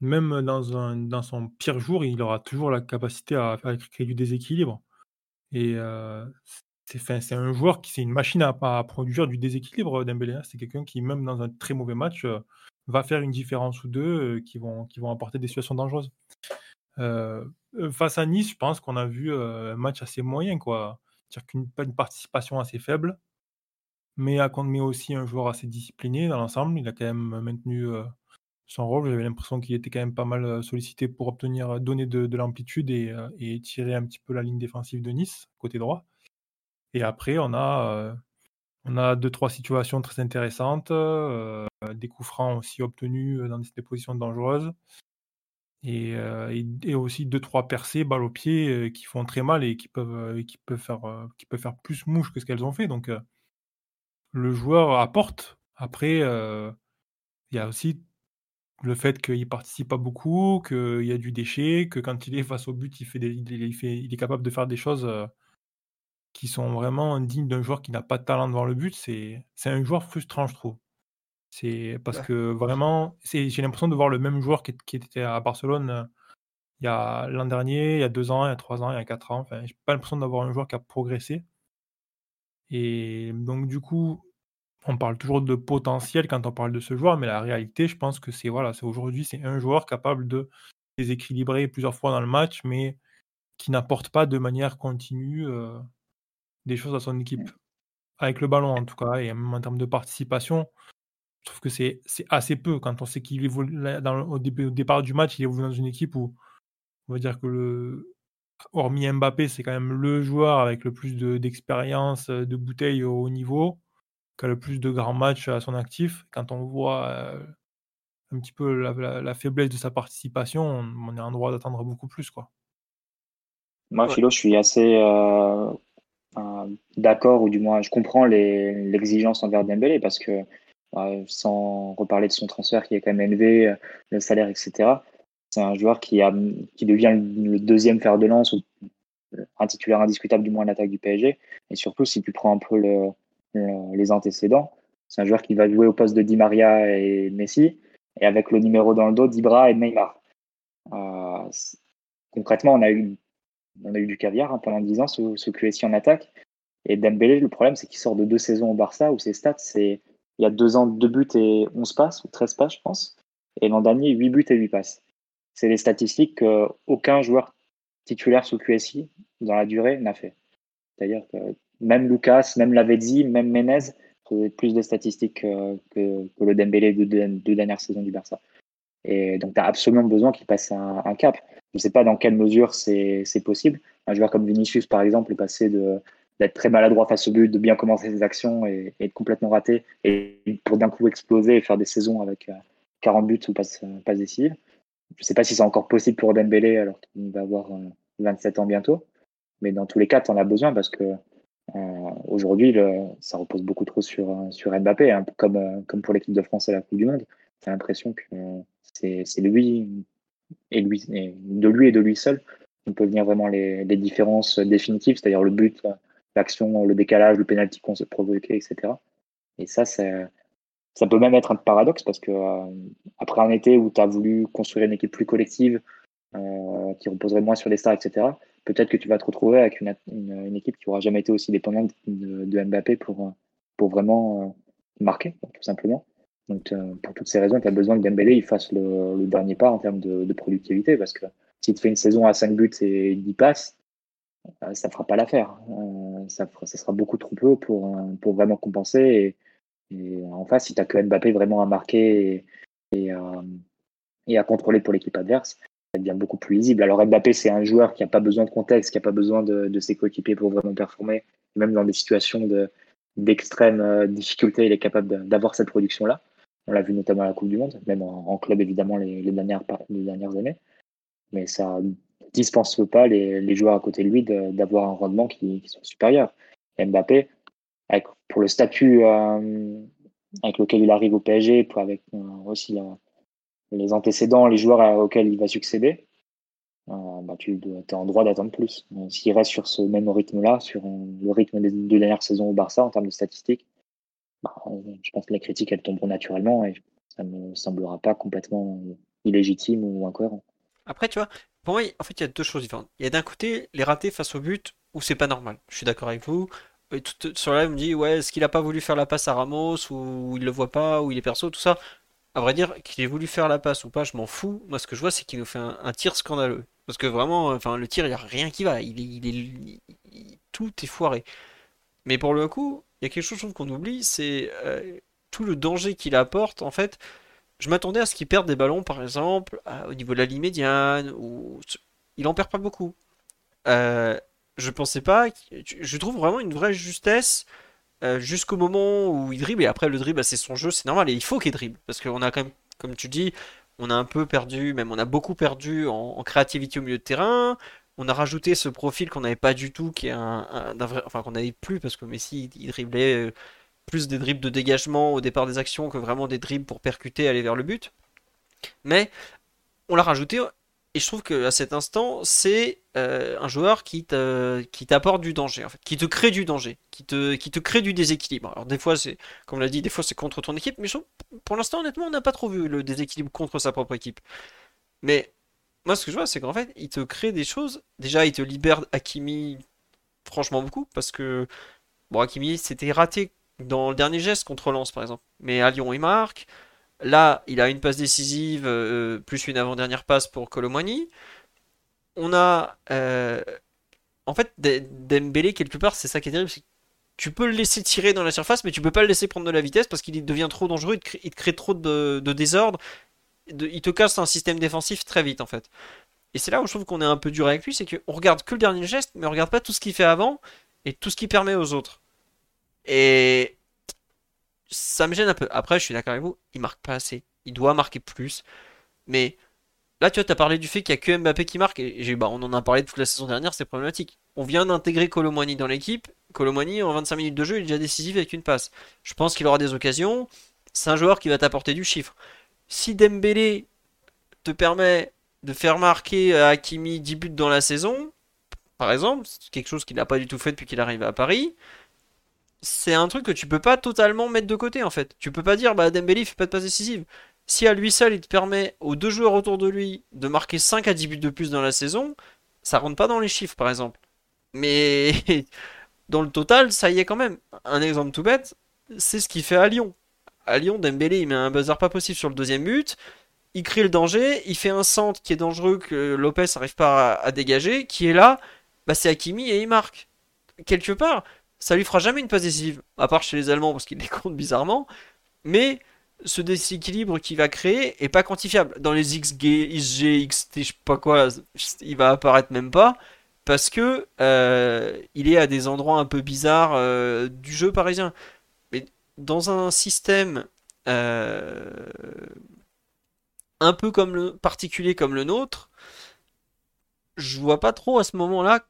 même dans, son pire jour, il aura toujours la capacité à, créer du déséquilibre. Et euh, c'est un joueur qui c'est une machine à, produire du déséquilibre, Dembélé. Hein. C'est quelqu'un qui, même dans un très mauvais match, euh, va faire une différence ou deux euh, qui, vont, apporter des situations dangereuses. face à Nice, je pense qu'on a vu un match assez moyen, quoi. C'est-à-dire qu'une une participation assez faible mais à met aussi un joueur assez discipliné dans l'ensemble. Il a quand même maintenu son rôle. J'avais l'impression qu'il était quand même pas mal sollicité pour obtenir, donner de, l'amplitude et, tirer un petit peu la ligne défensive de Nice, côté droit. Et après, on a On a deux, trois situations très intéressantes, euh, des coups francs aussi obtenus dans des positions dangereuses. Et, et, aussi deux, trois percées, balles au pied, qui font très mal et qui peuvent, faire, qui peuvent faire plus mouche que ce qu'elles ont fait. Donc, le joueur apporte. Après, il y a aussi le fait qu'il participe pas beaucoup, qu'il y a du déchet, que quand il est face au but, il, fait il, fait, il est capable de faire des choses qui sont vraiment dignes d'un joueur qui n'a pas de talent devant le but. C'est un joueur frustrant, je trouve. C'est parce que vraiment, j'ai l'impression de voir le même joueur qui, était à Barcelone il y a l'an dernier, il y a deux ans, il y a trois ans, il y a quatre ans. Enfin, j'ai pas l'impression d'avoir un joueur qui a progressé. Et donc, du coup, on parle toujours de potentiel quand on parle de ce joueur, mais la réalité, je pense que c'est voilà, c'est aujourd'hui, c'est un joueur capable de déséquilibrer plusieurs fois dans le match, mais qui n'apporte pas de manière continue euh, des choses à son équipe. Avec le ballon, en tout cas, et même en termes de participation, je trouve que c'est assez peu quand on sait qu'il évolue au, départ du match, il évolue dans une équipe où on va dire que le, hormis Mbappé, c'est quand même le joueur avec le plus d'expérience, de, bouteilles au haut niveau, qui a le plus de grands matchs à son actif. Quand on voit euh, un petit peu la, faiblesse de sa participation, on, est en droit d'attendre beaucoup plus. Quoi. Moi, Philo, je suis assez euh, euh, d'accord, ou du moins, je comprends l'exigence envers Dembélé, parce que sans reparler de son transfert qui est quand même élevé, le salaire, etc c'est un joueur qui, devient le deuxième fer de lance, ou un titulaire indiscutable du moins à l'attaque du PSG. Et surtout, si tu prends un peu le, les antécédents, c'est un joueur qui va jouer au poste de Di Maria et Messi, et avec le numéro dans le dos d'Ibra et Neymar. Euh, concrètement, on a eu, on a eu du caviar hein, pendant 10 ans ce, ce QSI en attaque. Et Dembélé, le problème, c'est qu'il sort de deux saisons au Barça où ses stats, c'est il y a deux ans, deux buts et 11 passes, ou 13 passes, je pense. Et l'an dernier, 8 buts et 8 passes c'est les statistiques qu'aucun joueur titulaire sous QSI dans la durée n'a fait. C'est-à-dire que même Lucas, même Lavezzi, même Menez faisaient plus de statistiques que, le Dembélé de deux, dernières saisons du Barça. Et donc, tu as absolument besoin qu'il passe un, cap. Je ne sais pas dans quelle mesure c'est possible. Un joueur comme Vinicius, par exemple, est passé d'être très maladroit face au but, de bien commencer ses actions et, de complètement rater, et pour d'un coup exploser et faire des saisons avec 40 euh, buts ou passes, passes décisives. Je ne sais pas si c'est encore possible pour Dembélé alors qu'il va avoir 27 euh, ans bientôt. Mais dans tous les cas, tu en as besoin parce que euh, aujourd'hui, ça repose beaucoup trop sur, euh, sur Mbappé, hein, comme, pour l'équipe de France à la Coupe du Monde. Tu as l'impression que c'est lui et de lui et de lui seul on peut venir vraiment les, différences définitives, c'est-à-dire le but, l'action, le décalage, le pénalty qu'on s'est provoqué, etc. Et ça, c'est ça peut même être un paradoxe parce que euh, après un été où tu as voulu construire une équipe plus collective, euh, qui reposerait moins sur les stars, etc., peut-être que tu vas te retrouver avec une, équipe qui aura jamais été aussi dépendante de, Mbappé pour, pour vraiment euh, marquer, tout simplement. Donc, pour toutes ces raisons, tu as besoin que Dembélé il fasse le, dernier pas en termes de, de productivité parce que si tu fais une saison à 5 buts et 10 passes, ça ne fera pas l'affaire. ça, ça sera beaucoup trop peu pour, pour vraiment compenser et, et en face, si tu que Mbappé vraiment à marquer et, à, contrôler pour l'équipe adverse, ça devient beaucoup plus lisible. Alors Mbappé, c'est un joueur qui n'a pas besoin de contexte, qui n'a pas besoin de, ses coéquipiers pour vraiment performer. Même dans des situations d'extrême euh, difficulté, il est capable d'avoir cette production-là. On l'a vu notamment à la Coupe du Monde, même en, club évidemment les, dernières, les années. Mais ça dispense pas les, joueurs à côté de lui d'avoir un rendement qui, qui sont supérieurs. Mbappé, pour le statut euh, avec lequel il arrive au PSG, avec euh, aussi les antécédents, les joueurs auxquels il va succéder, euh, bah, tu es en droit d'attendre plus. S'il reste sur ce même rythme-là, sur le rythme des deux dernières saisons au Barça en termes de statistiques, bah, je pense que les critiques tomberont naturellement et ça ne me semblera pas complètement illégitime ou incohérent. Après, tu vois, pour moi, en fait, il y a deux choses différentes. Il y a d'un côté les ratés face au but où c'est pas normal. Je suis d'accord avec vous tout, sur là, il me dit ouais, est-ce qu'il a pas voulu faire la passe à Ramos ou il le voit pas ou il est perso, tout ça. À vrai dire, qu'il ait voulu faire la passe ou pas, je m'en fous. Moi, ce que je vois, c'est qu'il nous fait un, tir scandaleux. Parce que vraiment, enfin, le tir, il y a rien qui va. Il il tout est foiré. Mais pour le coup, il y a quelque chose qu'on oublie, c'est euh, tout le danger qu'il apporte. En fait, je m'attendais à ce qu'il perde des ballons, par exemple, au niveau de la ligne médiane, ou il en perd pas beaucoup. Euh, je pensais pas. Je trouve vraiment une vraie justesse euh, jusqu'au moment où il dribble. Et après, le dribble, bah, c'est son jeu, c'est normal. Et il faut qu'il dribble. Parce qu'on a quand même, comme tu dis, on a un peu perdu, même on a beaucoup perdu en, créativité au milieu de terrain. On a rajouté ce profil qu'on n'avait pas du tout, qui un, enfin qu'on n'avait plus parce que Messi il, driblait euh, plus des dribbles de dégagement au départ des actions que vraiment des dribbles pour percuter, aller vers le but. Mais on l'a rajouté et je trouve qu'à cet instant, c'est euh, un joueur qui t'apporte du danger, en fait, qui te crée du danger, qui te, qui te crée du déséquilibre. Alors des fois, c'est, comme l'a dit, des fois c'est contre ton équipe, mais pour l'instant, honnêtement, on n'a pas trop vu le déséquilibre contre sa propre équipe. Mais moi, ce que je vois, c'est qu'en fait, il te crée des choses. Déjà, il te libère Hakimi, franchement beaucoup, parce que bon, Hakimi, c'était raté dans le dernier geste contre Lens, par exemple. Mais à Lyon, il marque. Là, il a une passe décisive, euh, plus une avant-dernière passe pour Colomani. On a. Euh, en fait, Dembélé, quelque part, c'est ça qui est terrible. tu peux le laisser tirer dans la surface, mais tu peux pas le laisser prendre de la vitesse parce qu'il devient trop dangereux, il te crée, trop de, désordre. il te casse un système défensif très vite, en fait. Et c'est là où je trouve qu'on est un peu dur avec lui, c'est qu'on regarde que le dernier geste, mais on regarde pas tout ce qu'il fait avant et tout ce qu'il permet aux autres. Et ça me gêne un peu. Après, je suis d'accord avec vous, il marque pas assez. Il doit marquer plus. Mais là, tu vois, as parlé du fait qu'il n'y a que Mbappé qui marque. Et bah, on en a parlé toute la saison dernière, c'est problématique. On vient d'intégrer Colomani dans l'équipe. Colomani, en 25 minutes de jeu, il est déjà décisif avec une passe. Je pense qu'il aura des occasions. C'est un joueur qui va t'apporter du chiffre. Si Dembélé te permet de faire marquer à Hakimi 10 buts dans la saison, par exemple, c'est quelque chose qu'il n'a pas du tout fait depuis qu'il arrive à Paris, c'est un truc que tu peux pas totalement mettre de côté en fait. Tu peux pas dire bah Dembélé fait pas de passe décisive. Si à lui seul il te permet aux deux joueurs autour de lui de marquer 5 à 10 buts de plus dans la saison, ça rentre pas dans les chiffres par exemple. Mais <laughs> dans le total, ça y est quand même. Un exemple tout bête, c'est ce qu'il fait à Lyon. À Lyon, Dembélé il met un buzzer pas possible sur le deuxième but. Il crée le danger, il fait un centre qui est dangereux que Lopez n'arrive pas à, dégager, qui est là, bah c'est Hakimi et il marque. Quelque part, ça lui fera jamais une passe décisive, à part chez les Allemands parce qu'ils les comptent bizarrement. Mais ce déséquilibre qu'il va créer est pas quantifiable. Dans les XG, XG, XT, je sais pas quoi, il va apparaître même pas parce que euh, il est à des endroits un peu bizarres euh, du jeu parisien. Mais dans un système euh, un peu comme particulier comme le nôtre, je vois pas trop à ce moment-là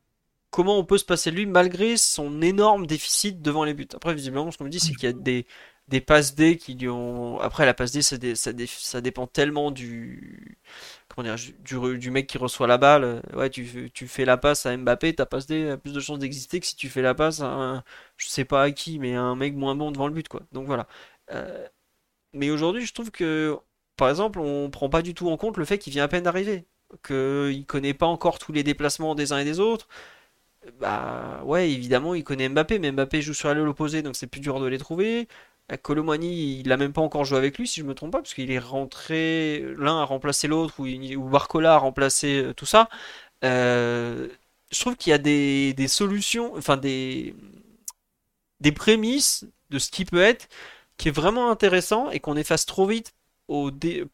comment on peut se passer de lui malgré son énorme déficit devant les buts. Après, visiblement, ce qu'on me dit, c'est qu'il y a des, des passes D qui lui ont. Après, la passe D, ça, dépend tellement du. Comment dire du, mec qui reçoit la balle. Ouais, tu, tu fais la passe à Mbappé, ta passe D a plus de chances d'exister que si tu fais la passe à un, je sais pas à qui, mais à un mec moins bon devant le but, quoi. Donc voilà. Euh, mais aujourd'hui, je trouve que, par exemple, on prend pas du tout en compte le fait qu'il vient à peine d'arriver. Qu'il connaît pas encore tous les déplacements des uns et des autres bah ouais, évidemment, il connaît Mbappé, mais Mbappé joue sur l'aile opposé, donc c'est plus dur de les trouver. Colomani, il a même pas encore joué avec lui, si je me trompe pas, parce qu'il est rentré, l'un a remplacé l'autre, ou, Barcola a remplacé euh, tout ça. Euh, je trouve qu'il y a des, solutions, enfin des, des prémices de ce qui peut être, qui est vraiment intéressant et qu'on efface trop vite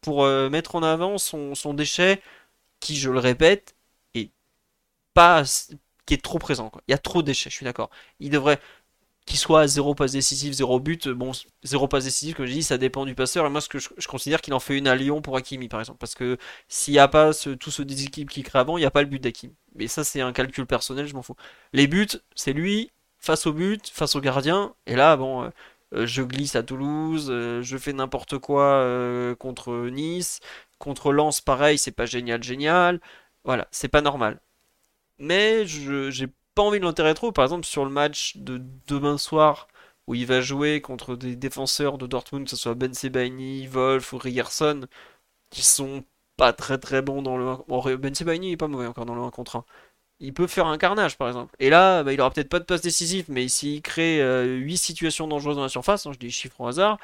pour euh, mettre en avant son, son déchet, qui, je le répète, est pas qui est trop présent. Il y a trop de déchets, je suis d'accord. Il devrait qu'il soit zéro passe décisif, zéro but. Bon, zéro passe décisif, comme je dis, ça dépend du passeur. Et moi, ce que je, considère qu'il en fait une à Lyon pour Hakimi, par exemple. Parce que s'il n'y a pas tout ce déséquilibre qui crée avant, il n'y a pas le but d'Hakimi. Mais ça, c'est un calcul personnel, je m'en fous. Les buts, c'est lui face au but, face au gardien. Et là, bon, euh, euh, je glisse à Toulouse, euh, je fais n'importe quoi contre Nice. Contre Lens, pareil, c'est pas génial, génial. Voilà, c'est pas normal mais je j'ai pas envie de l'enterrer trop. Par exemple, sur le match de demain soir, où il va jouer contre des défenseurs de Dortmund, que ce soit Ben Sebaini, Wolf ou Ryerson, qui sont pas très très bons dans le bon, Ben Sebaini est pas mauvais encore dans le 1 contre 1. Il peut faire un carnage par exemple. Et là, bah, il aura peut-être pas de passe décisive, mais s'il crée 8 euh, situations dangereuses dans la surface, hein, je dis chiffres au hasard,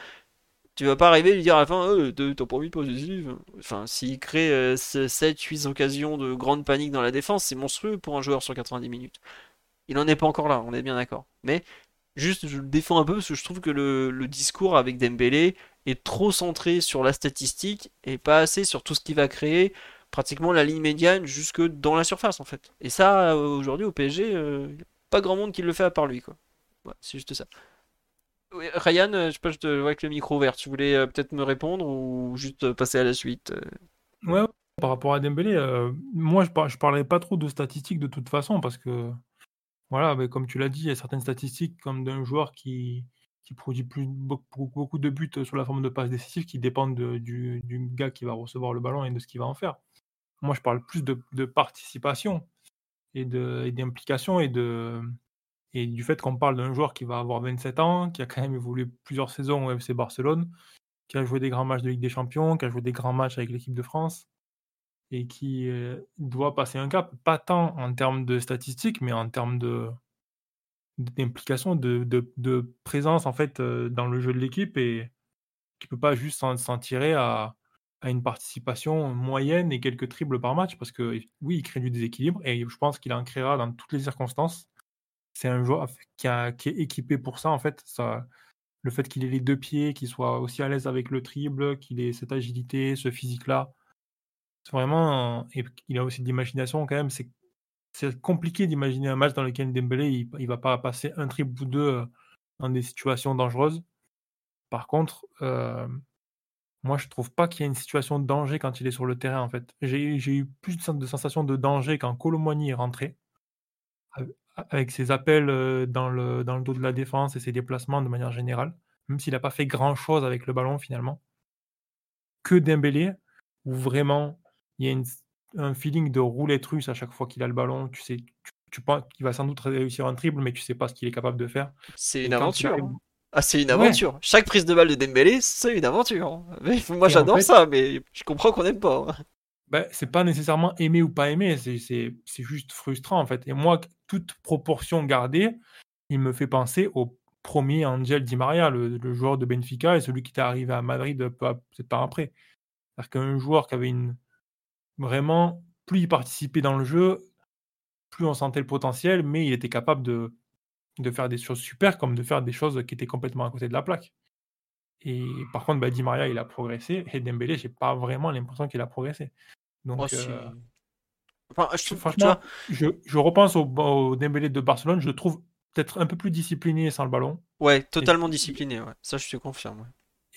tu vas pas arriver à lui dire à la fin, euh, t'as pas envie de positive. Enfin, s'il crée 7-8 euh, occasions de grande panique dans la défense, c'est monstrueux pour un joueur sur 90 minutes. Il en est pas encore là, on est bien d'accord. Mais juste, je le défends un peu parce que je trouve que le, discours avec Dembélé est trop centré sur la statistique et pas assez sur tout ce qu'il va créer, pratiquement la ligne médiane jusque dans la surface en fait. Et ça, euh, aujourd'hui au PSG, pas grand monde qui le fait à part lui quoi. c'est juste ça. Ryan, je sais te vois avec le micro ouvert. Tu voulais peut-être me répondre ou juste passer à la suite Ouais, par rapport à Dembélé, moi je, par, je parlerai pas trop de statistiques de toute façon parce que voilà, mais comme tu l'as dit, il y a certaines statistiques comme d'un joueur qui, qui produit plus, beaucoup, de buts sous la forme de passes décisives qui dépendent du, du, gars qui va recevoir le ballon et de ce qu'il va en faire. Moi, je parle plus de, de participation et d'implication et, et, de, et du fait qu'on parle d'un joueur qui va avoir 27 ans, qui a quand même évolué plusieurs saisons au FC Barcelone, qui a joué des grands matchs de Ligue des Champions, qui a joué des grands matchs avec l'équipe de France et qui euh, doit passer un cap, pas tant en termes de statistiques, mais en termes d'implication, de, présence en fait euh, dans le jeu de l'équipe et qui peut pas juste s'en tirer à, à, une participation moyenne et quelques triples par match parce que oui, il crée du déséquilibre et je pense qu'il en créera dans toutes les circonstances. C'est un joueur qui, a, est équipé pour ça en fait. Le fait qu'il ait les deux pieds, qu'il soit aussi à l'aise avec le triple, qu'il ait cette agilité, ce physique-là, c'est vraiment. Il a aussi de l'imagination quand même. C'est compliqué d'imaginer un match dans lequel Dembélé il, il va pas passer un triple ou deux euh, dans des situations dangereuses. Par contre, euh, moi je trouve pas qu'il y ait une situation de danger quand il est sur le terrain en fait. J'ai eu plus de sensation de danger quand Colomboigny est rentré avec ses appels euh, dans le, dans le dos de la défense et ses déplacements de manière générale, même s'il n'a pas fait grand chose avec le ballon finalement, que Dembélé, où vraiment il y a un feeling de roulette russe à chaque fois qu'il a le ballon. Tu sais, tu, penses qu'il va sans doute réussir un triple, mais tu sais pas ce qu'il est capable de faire. C'est une aventure. Hein. Ah, c'est une aventure. Chaque prise de balle de Dembélé, c'est une aventure. moi, j'adore ça, mais je comprends qu'on n'aime pas. Ben, c'est pas nécessairement aimer ou pas aimer, c'est juste frustrant en fait. Et moi, toute proportion gardée, il me fait penser au premier Angel Di Maria, le, joueur de Benfica, et celui qui est arrivé à Madrid peut-être pas après. C'est-à-dire qu'un joueur qui avait une, Vraiment, plus il participait dans le jeu, plus on sentait le potentiel, mais il était capable de, de faire des choses super comme de faire des choses qui étaient complètement à côté de la plaque. Et par contre, bah, Di Maria, il a progressé, et Dembélé, j'ai pas vraiment l'impression qu'il a progressé. Donc, oh, euh, je, franchement, je, je, repense au, au, Dembélé de Barcelone, je le trouve peut-être un peu plus discipliné sans le ballon. Ouais, totalement discipliné, ouais. ça je te confirme.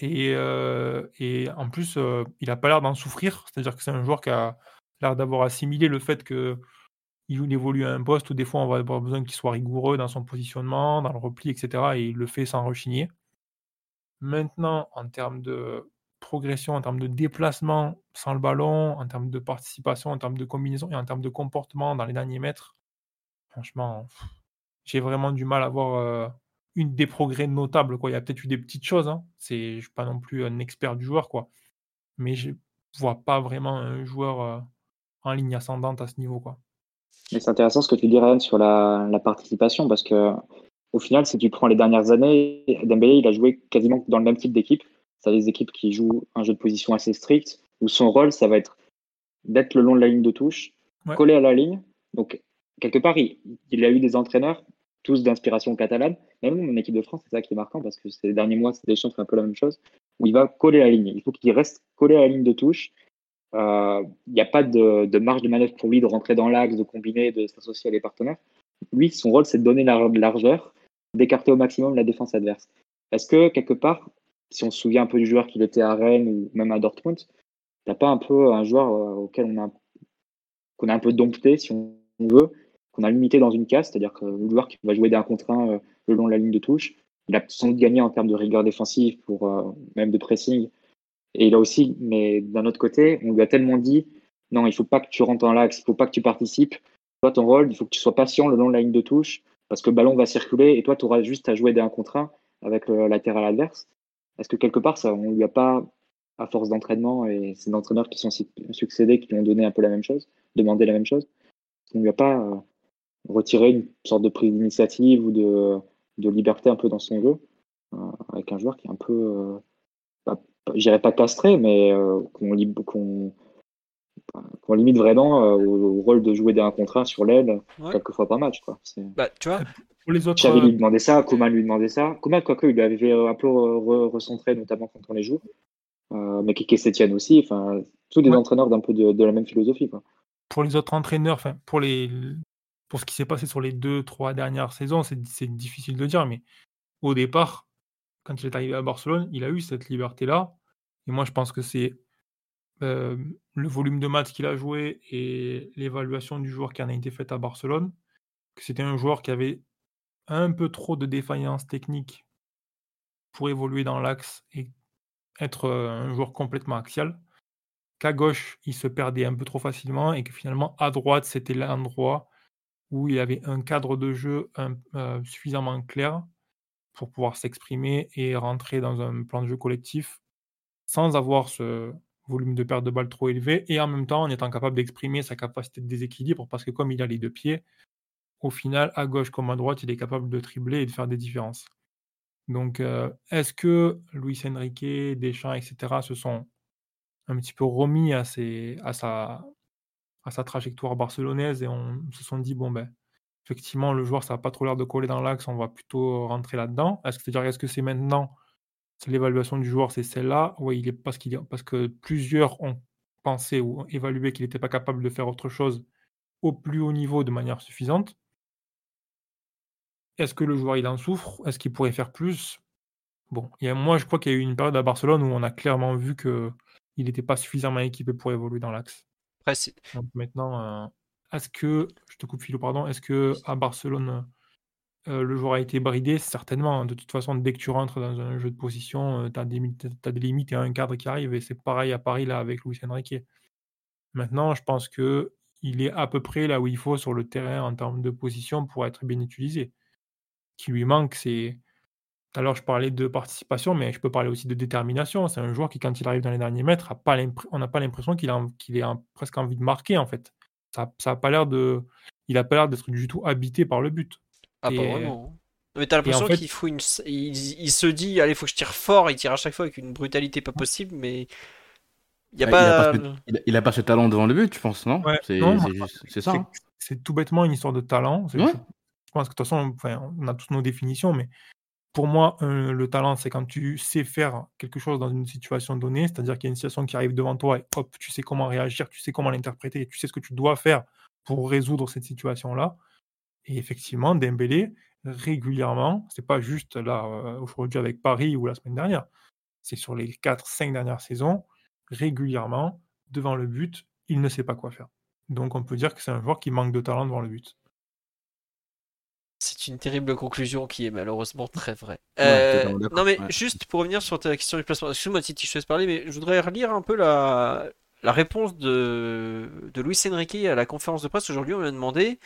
Et, euh, et en plus, euh, il n'a pas l'air d'en souffrir. C'est-à-dire que c'est un joueur qui a l'air d'avoir assimilé le fait qu'il évolue à un poste où des fois on va avoir besoin qu'il soit rigoureux dans son positionnement, dans le repli, etc. Et il le fait sans rechigner. Maintenant, en termes de progression, en termes de déplacement sans le ballon, en termes de participation, en termes de combinaison et en termes de comportement dans les derniers mètres, franchement, j'ai vraiment du mal à voir euh, une des progrès notables. Il y a peut-être eu des petites choses. Hein. Je ne suis pas non plus un expert du joueur, quoi. mais je vois pas vraiment un joueur euh, en ligne ascendante à ce niveau. Quoi. C'est intéressant ce que tu dis, Ryan, sur la, participation, parce que au final, si tu prends les dernières années, Dembélé, il a joué quasiment dans le même type d'équipe. C'est des équipes qui jouent un jeu de position assez strict, où son rôle, ça va être d'être le long de la ligne de touche, coller à la ligne. Donc, quelque part, il a eu des entraîneurs tous d'inspiration catalane. Même mon équipe de France, c'est ça qui est marquant parce que ces derniers mois, c'est fait un peu la même chose, où il va coller la ligne. Il faut qu'il reste collé à la ligne de touche. Euh, il n'y a pas de, marge de manœuvre pour lui de rentrer dans l'axe, de combiner, de s'associer à des partenaires. Lui, son rôle, c'est de donner la largeur, d'écarter au maximum la défense adverse. Est-ce que, quelque part, si on se souvient un peu du joueur qu'il était à Rennes ou même à Dortmund, t'as pas un peu un joueur euh, auquel on a, qu'on a un peu dompté, si on veut, qu'on a limité dans une case, c'est-à-dire que le joueur qui va jouer d'un contre un euh, le long de la ligne de touche, il a sans doute gagné en termes de rigueur défensive, pour euh, même de pressing. Et a aussi, mais d'un autre côté, on lui a tellement dit non, il faut pas que tu rentres dans l'axe, il faut pas que tu participes. Toi, ton rôle, il faut que tu sois patient le long de la ligne de touche, parce que le ballon va circuler et toi, tu auras juste à jouer d'un contre un avec le latéral adverse. Est-ce que quelque part, ça, on lui a pas, à force d'entraînement, et c'est d'entraîneurs qui sont succédés qui lui ont donné un peu la même chose, demandé la même chose, on lui a pas euh, retirer une sorte de prise d'initiative ou de, liberté un peu dans son jeu, euh, avec un joueur qui est un peu, euh, pas, j'irais pas castré, mais euh, qu'on qu'on limite vraiment au, rôle de jouer d'un contrat sur l'aile quelques fois par match. Quoi. Bah, tu vois, pour les autres. Xavi lui demandait ça, Koeman lui demandait ça. Koeman, quoique, il avait un peu recentré, notamment quand on les joue. Euh, mais Kike Sétienne aussi. Enfin, tous des entraîneurs d'un peu de, de, la même philosophie. Quoi. Pour les autres entraîneurs, enfin, pour les, pour ce qui s'est passé sur les deux, trois dernières saisons, c'est difficile de dire, mais au départ, quand il est arrivé à Barcelone, il a eu cette liberté-là. Et moi, je pense que c'est le volume de matchs qu'il a joué et l'évaluation du joueur qui en a été faite à Barcelone, que c'était un joueur qui avait un peu trop de défaillance technique pour évoluer dans l'axe et être euh, un joueur complètement axial. Qu'à gauche, il se perdait un peu trop facilement et que finalement, à droite, c'était l'endroit où il avait un cadre de jeu euh, suffisamment clair pour pouvoir s'exprimer et rentrer dans un plan de jeu collectif sans avoir ce volume de perte de balle trop élevé et en même temps en étant capable d'exprimer sa capacité de déséquilibre parce que comme il a les deux pieds, au final, à gauche comme à droite, il est capable de tribler et de faire des différences. Donc, euh, est-ce que Luis Enrique, Deschamps, etc., se sont un petit peu remis à, sa, trajectoire barcelonaise et on se sont dit, bon, ben, effectivement, le joueur, ça n'a pas trop l'air de coller dans l'axe, on va plutôt rentrer là-dedans. Est-ce que c'est-à-dire, est-ce que c'est maintenant, l'évaluation du joueur, c'est celle-là Oui, il est parce, qu'il parce que plusieurs ont pensé ou évalué qu'il n'était pas capable de faire autre chose au plus haut niveau de manière suffisante. Est-ce que le joueur il en souffre? Est-ce qu'il pourrait faire plus? Bon, moi je crois qu'il y a eu une période à Barcelone où on a clairement vu que il n'était pas suffisamment équipé pour évoluer dans l'axe. Maintenant, euh, est-ce que, je te coupe Philo, pardon, est-ce que à Barcelone, euh, le joueur a été bridé Certainement. De toute façon, dès que tu rentres dans un jeu de position, euh, tu as, des limites et un cadre qui arrive. Et c'est pareil à Paris là avec Luis Enrique. Maintenant, je pense que il est à peu près là où il faut sur le terrain en termes de position pour être bien utilisé. Ce qui lui manque, c'est alors, je parlais de participation, mais je peux parler aussi de détermination. C'est un joueur qui, quand il arrive dans les derniers mètres, on n'a pas l'impression qu'il ait presque envie de marquer, en fait. Ça, ça a pas l'air de, il a pas l'air d'être du tout habité par le but. Ah, pas vraiment. Hein. Mais t'as l'impression qu'il faut une, il, se dit, allez, faut que je tire fort. Il tire à chaque fois avec une brutalité pas possible, mais il y a pas. Il a, pas ce, talent devant le but, je pense, non? C'est ça. Hein. C'est tout bêtement une histoire de talent. Je pense que de toute façon, on a tous nos définitions, mais pour moi, le talent, c'est quand tu sais faire quelque chose dans une situation donnée, c'est-à-dire qu'il y a une situation qui arrive devant toi et hop, tu sais comment réagir, tu sais comment l'interpréter, tu sais ce que tu dois faire pour résoudre cette situation-là. Et effectivement, Dembélé, régulièrement, c'est pas juste là euh, aujourd'hui avec Paris ou la semaine dernière, c'est sur les 4-5 dernières saisons, régulièrement, devant le but, il ne sait pas quoi faire. Donc on peut dire que c'est un joueur qui manque de talent devant le but. C'est une terrible conclusion qui est malheureusement très vraie. Euh, non mais juste pour revenir sur ta question du placement, excuse-moi si je te laisse parler, mais je voudrais relire un peu la, la réponse de, de Luis Enrique à la conférence de presse aujourd'hui. On lui a demandé,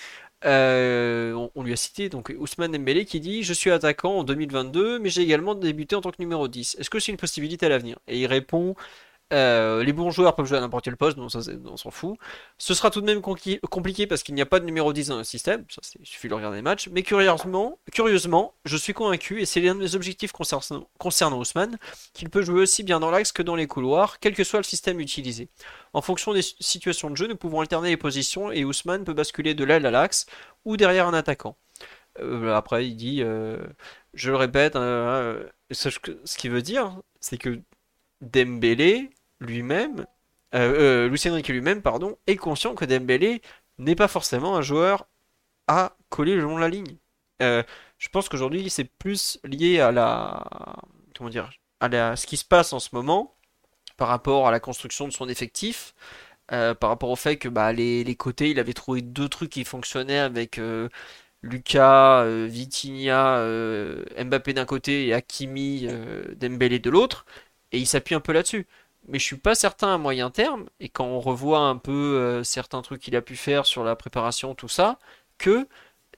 euh, on, lui a cité donc Ousmane Dembélé qui dit Je suis attaquant en 2022, mais j'ai également débuté en tant que numéro 10. Est-ce que c'est une possibilité à l'avenir? Et il répond euh, les bons joueurs peuvent jouer à n'importe quel poste, donc on s'en fout. Ce sera tout de même compliqué parce qu'il n'y a pas de numéro 10 dans le système, il suffit de regarder les matchs. Mais curieusement, je suis convaincu, et c'est l'un de mes objectifs concernant, concernant Ousmane, qu'il peut jouer aussi bien dans l'axe que dans les couloirs, quel que soit le système utilisé. En fonction des situations de jeu, nous pouvons alterner les positions et Ousmane peut basculer de l'aile à l'axe ou derrière un attaquant. Euh, après, il dit, euh, je le répète, ce, ce veut dire, c'est que Dembélé lui-même, euh, euh, Lucien Riquet lui-même, pardon, est conscient que Dembélé n'est pas forcément un joueur à coller le long de la ligne. Euh, je pense qu'aujourd'hui, c'est plus lié à la, comment dire, à ce qui se passe en ce moment par rapport à la construction de son effectif. par rapport au fait que bah, les, côtés, il avait trouvé deux trucs qui fonctionnaient avec Lucas, Vitinha, Mbappé d'un côté et Hakimi, Dembélé de l'autre, et il s'appuie un peu là-dessus mais je suis pas certain à moyen terme, et quand on revoit un peu euh, certains trucs qu'il a pu faire sur la préparation, tout ça, que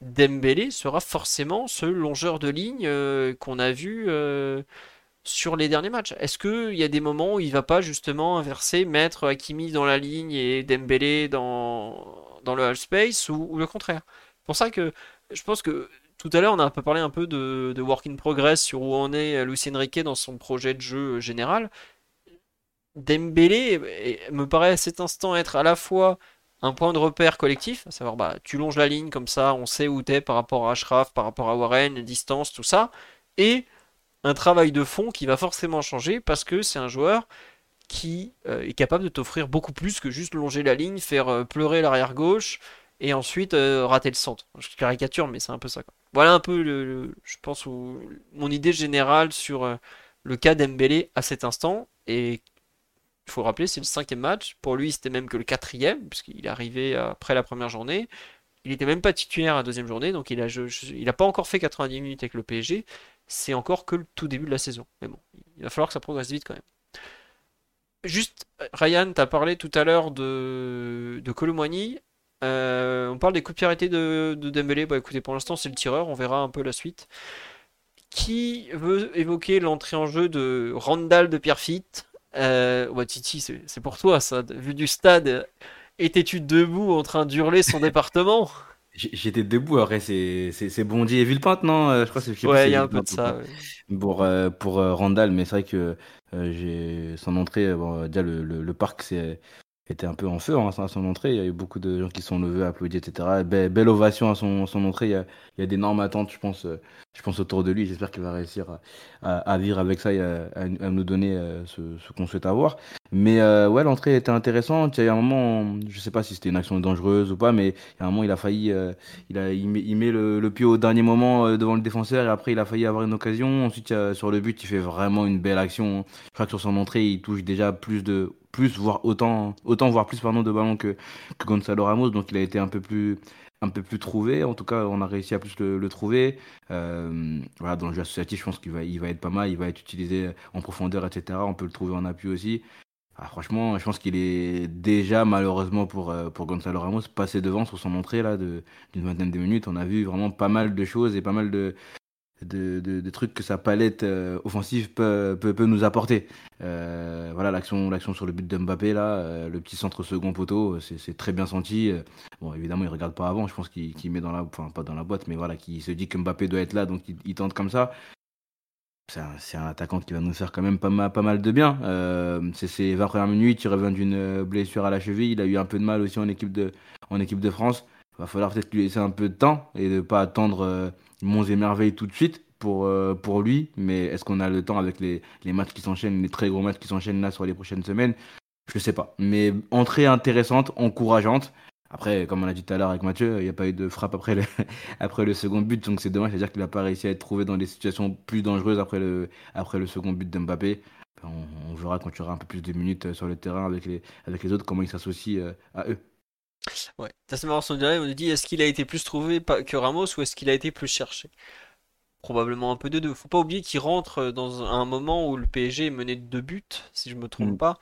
Dembélé sera forcément ce longeur de ligne euh, qu'on a vu euh, sur les derniers matchs. Est-ce qu'il y a des moments où il va pas justement inverser, mettre Hakimi dans la ligne et Dembélé dans, dans le half space, ou, le contraire? C'est pour ça que je pense que tout à l'heure, on a un peu parlé un peu de, de, work in progress sur où en est Lucien Riquet dans son projet de jeu général. Dembélé me paraît à cet instant être à la fois un point de repère collectif, à savoir bah, tu longes la ligne comme ça, on sait où t'es par rapport à Ashraf, par rapport à Warren, distance, tout ça, et un travail de fond qui va forcément changer parce que c'est un joueur qui euh, est capable de t'offrir beaucoup plus que juste longer la ligne, faire euh, pleurer l'arrière gauche et ensuite euh, rater le centre. Je caricature, mais c'est un peu ça. Voilà un peu, je pense, mon idée générale sur le cas d'Embélé à cet instant. Et il faut rappeler, c'est le cinquième match. Pour lui, c'était même que le quatrième, puisqu'il est arrivé après la première journée. Il n'était même pas titulaire à la deuxième journée, donc il n'a pas encore fait 90 minutes avec le PSG. C'est encore que le tout début de la saison. Mais bon, il va falloir que ça progresse vite quand même. Juste, Ryan, tu as parlé tout à l'heure de, de euh, on parle des coups de pied arrêtés de, Dembélé. Bah écoutez, pour l'instant, c'est le tireur. On verra un peu la suite. Qui veut évoquer l'entrée en jeu de Randall de Pierrefitte euh, ouais, Titi, c'est pour toi, ça. Vu du stade, étais-tu debout en train d'hurler son <laughs> département? J'étais debout, après c'est Bondy et Villepinte, non? Euh, Je crois que c'est Ouais, il y a un peu de ça. Pour, euh, pour, Randall, mais c'est vrai que j'ai son entrée, bon, déjà le, le, le parc c'est était un peu en feu hein, à son entrée. Il y a eu beaucoup de gens qui sont levés, applaudis, etc. belle ovation à son, son entrée. Il y, a, il y a d'énormes attentes, je pense, euh, je pense autour de lui. J'espère qu'il va réussir à, à, vivre avec ça et à, nous donner euh, ce, ce qu'on souhaite avoir. Mais euh, ouais, l'entrée était intéressante. Il y a un moment, je sais pas si c'était une action dangereuse ou pas, mais il y a un moment, il a failli, il, a, il met, il met le, le, pied au dernier moment devant le défenseur et après, il a failli avoir une occasion. Ensuite, sur le but, il fait vraiment une belle action. Je crois que sur son entrée, il touche déjà plus de plus, voire autant, autant voire plus pardon, de ballons que, que Gonzalo Ramos. Donc il a été un peu plus un peu plus trouvé. En tout cas, on a réussi à plus le, trouver. Euh, voilà, dans le jeu associatif, je pense qu'il va, il va être pas mal. Il va être utilisé en profondeur, etc. On peut le trouver en appui aussi. Ah, franchement, je pense qu'il est déjà, malheureusement pour, euh, pour Gonzalo Ramos, passé devant sur son entrée là d'une vingtaine de minutes. On a vu vraiment pas mal de choses et pas mal de, de, trucs que sa palette euh, offensive peut, peut, peut, nous apporter. Euh, voilà, l'action, sur le but de Mbappé, là, euh, le petit centre second poteau, c'est, très bien senti. Bon, évidemment, il regarde pas avant, je pense qu'il, met dans la, enfin, pas dans la boîte, mais voilà, qui se dit que Mbappé doit être là, donc il, tente comme ça. C'est un, c'est un, attaquant qui va nous faire quand même pas mal, pas mal de bien. c'est ses 20 premières minutes, il revient d'une blessure à la cheville, il a eu un peu de mal aussi en équipe de, en équipe de France. Il va falloir peut-être lui laisser un peu de temps et ne pas attendre monts et merveilles tout de suite pour, euh, pour lui, mais est-ce qu'on a le temps avec les, les matchs qui s'enchaînent, les très gros matchs qui s'enchaînent là sur les prochaines semaines? Je sais pas. Mais entrée intéressante, encourageante. Après, comme on a dit tout à l'heure avec Mathieu, il n'y a pas eu de frappe <laughs> après le, second but, donc c'est dommage, c'est-à-dire qu'il n'a pas réussi à être trouvé dans des situations plus dangereuses après le, second but d'Mbappé. On, verra quand tu auras un peu plus de minutes sur le terrain avec les, avec les autres, comment ils s'associent euh, à eux. Ouais, marrant son direct, on nous dit est-ce qu'il a été plus trouvé que Ramos ou est-ce qu'il a été plus cherché? Probablement un peu de deux. Faut pas oublier qu'il rentre dans un moment où le PSG est mené de deux buts, si je me trompe mm. pas.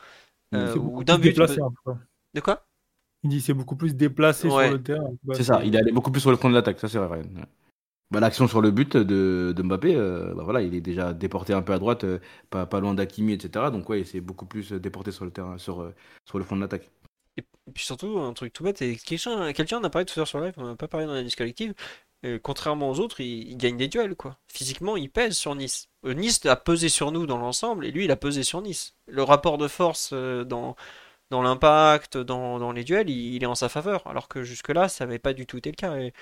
Euh, ou d'un but. De quoi? Il dit c'est beaucoup plus déplacé sur le terrain. C'est ça, il est allé beaucoup plus sur le front de l'attaque, ça c'est vrai. Bah, L'action sur le but de, de Mbappé, euh, bah, voilà, il est déjà déporté un peu à droite, euh, pas, pas loin d'Akimi, etc. Donc ouais, il s'est beaucoup plus déporté sur le terrain, sur, sur le front de l'attaque. Et puis surtout, un truc tout bête, et quelqu'un quelqu'un en a parlé tout à l'heure sur live, on n'a pas parlé dans la liste collective, contrairement aux autres, il, gagne des duels, quoi. Physiquement, il pèse sur Nice. Euh, nice a pesé sur nous dans l'ensemble, et lui, il a pesé sur Nice. Le rapport de force euh, dans, dans l'impact, dans, dans, les duels, il, est en sa faveur, alors que jusque-là, ça n'avait pas du tout été le cas. Et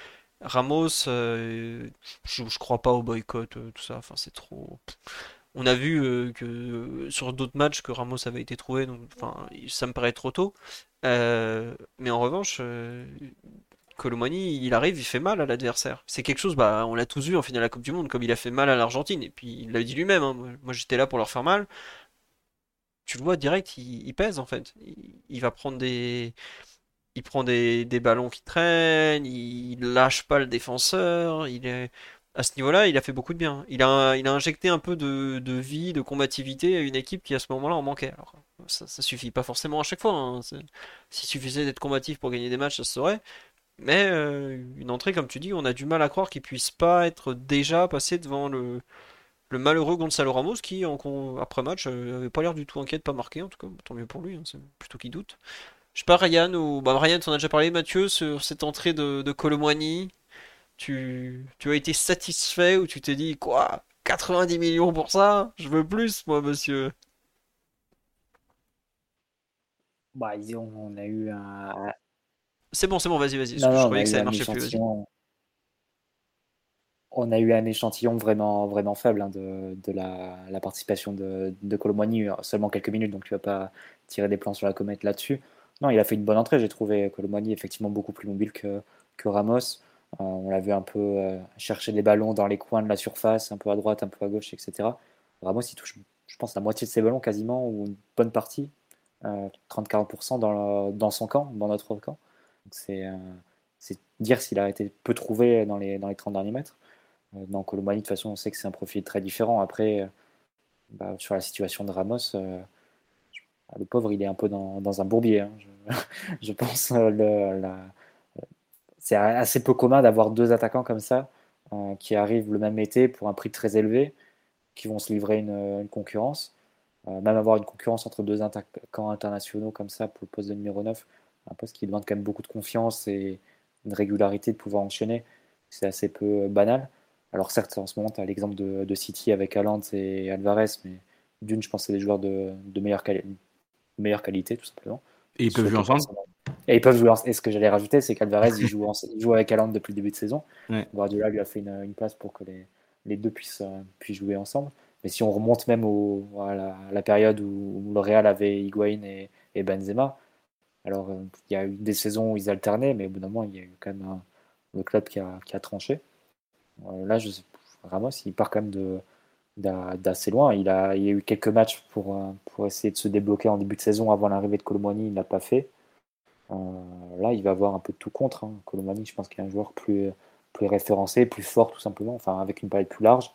Ramos, euh, je, je crois pas au boycott, tout ça, enfin, c'est trop... On a vu que sur d'autres matchs que Ramos avait été trouvé, ça me paraît trop tôt. Euh, mais en revanche, euh, Colomani, il arrive, il fait mal à l'adversaire. C'est quelque chose, bah, on l'a tous vu en finale de la Coupe du Monde, comme il a fait mal à l'Argentine. Et puis il l'a dit lui-même, hein. moi j'étais là pour leur faire mal. Tu le vois direct, il, pèse en fait. Il, va prendre des. Il prend des, des, ballons qui traînent, il lâche pas le défenseur, il est à ce niveau-là, il a fait beaucoup de bien. Il a, a injecté un peu de, vie, de combativité à une équipe qui à ce moment-là en manquait. Alors, ça, ça suffit pas forcément à chaque fois. Hein. S'il suffisait d'être combatif pour gagner des matchs, ça se saurait. Mais euh, une entrée, comme tu dis, on a du mal à croire qu'il puisse pas être déjà passé devant le, malheureux Gonzalo Ramos qui, en, après match, euh, avait pas l'air du tout inquiet de pas marquer. En tout cas, tant mieux pour lui, hein, c'est plutôt qu'il doute. Je sais pas, Ryan, ou bah, Ryan, t'en as déjà parlé, Mathieu, sur cette entrée de, de tu, tu as été satisfait ou tu t'es dit quoi 90 millions pour ça? Je veux plus, moi, monsieur. Bah, disons, on a eu un. C'est bon, c'est bon, vas-y, vas-y. Je croyais que ça marchait plus. On a eu un échantillon vraiment, vraiment faible hein, de, de la, la, participation de, de Colomboigny, seulement quelques minutes, donc tu vas pas tirer des plans sur la comète là-dessus. Non, il a fait une bonne entrée, j'ai trouvé Colomani effectivement beaucoup plus mobile que, que Ramos. Euh, on l'a vu un peu euh, chercher des ballons dans les coins de la surface, un peu à droite, un peu à gauche, etc. Ramos, il touche, je pense, la moitié de ses ballons quasiment, ou une bonne partie, 30-40% dans, dans son camp, dans notre camp. C'est dire s'il a été peu trouvé dans les, dans les 30 derniers mètres. dans Colomani, de toute façon, on sait que c'est un profil très différent. Après, bah, sur la situation de Ramos, le pauvre, il est un peu dans, dans un bourbier. Hein. Je, <laughs> pense euh, le, c'est assez peu commun d'avoir deux attaquants comme ça euh, qui arrivent le même été pour un prix très élevé, qui vont se livrer une, une concurrence. Euh, même avoir une concurrence entre deux attaquants internationaux comme ça pour le poste de numéro 9, un poste qui demande quand même beaucoup de confiance et une régularité de pouvoir enchaîner, c'est assez peu banal. Alors certes, en ce moment, tu as l'exemple de, de, City avec Haaland et Alvarez, mais d'une, je pense que c'est des joueurs de, de meilleure qualité meilleure qualité, tout simplement. Et ils peuvent jouer ensemble? Et ils peuvent jouer Et ce que j'allais rajouter, c'est qu'Alvarez, il, joue joue avec Haaland depuis le début de saison. Guardiola lui a fait une, place pour que les, les deux puissent, euh, puissent jouer ensemble. Mais si on remonte même au, à, la, période où, le Real avait Higuain et, et Benzema, alors euh, il y a eu des saisons où ils alternaient, mais au bout d'un moment, il y a eu quand même un, le club qui a, qui a tranché. Euh, là, je Ramos, il part quand même de, d'assez loin. Il a, il y a eu quelques matchs pour, pour essayer de se débloquer en début de saison avant l'arrivée de Colomani, il n'a pas fait. Euh, là, il va avoir un peu de tout contre. Hein. Colomani, je pense qu'il est un joueur plus, référencé, plus fort tout simplement, enfin avec une palette plus large.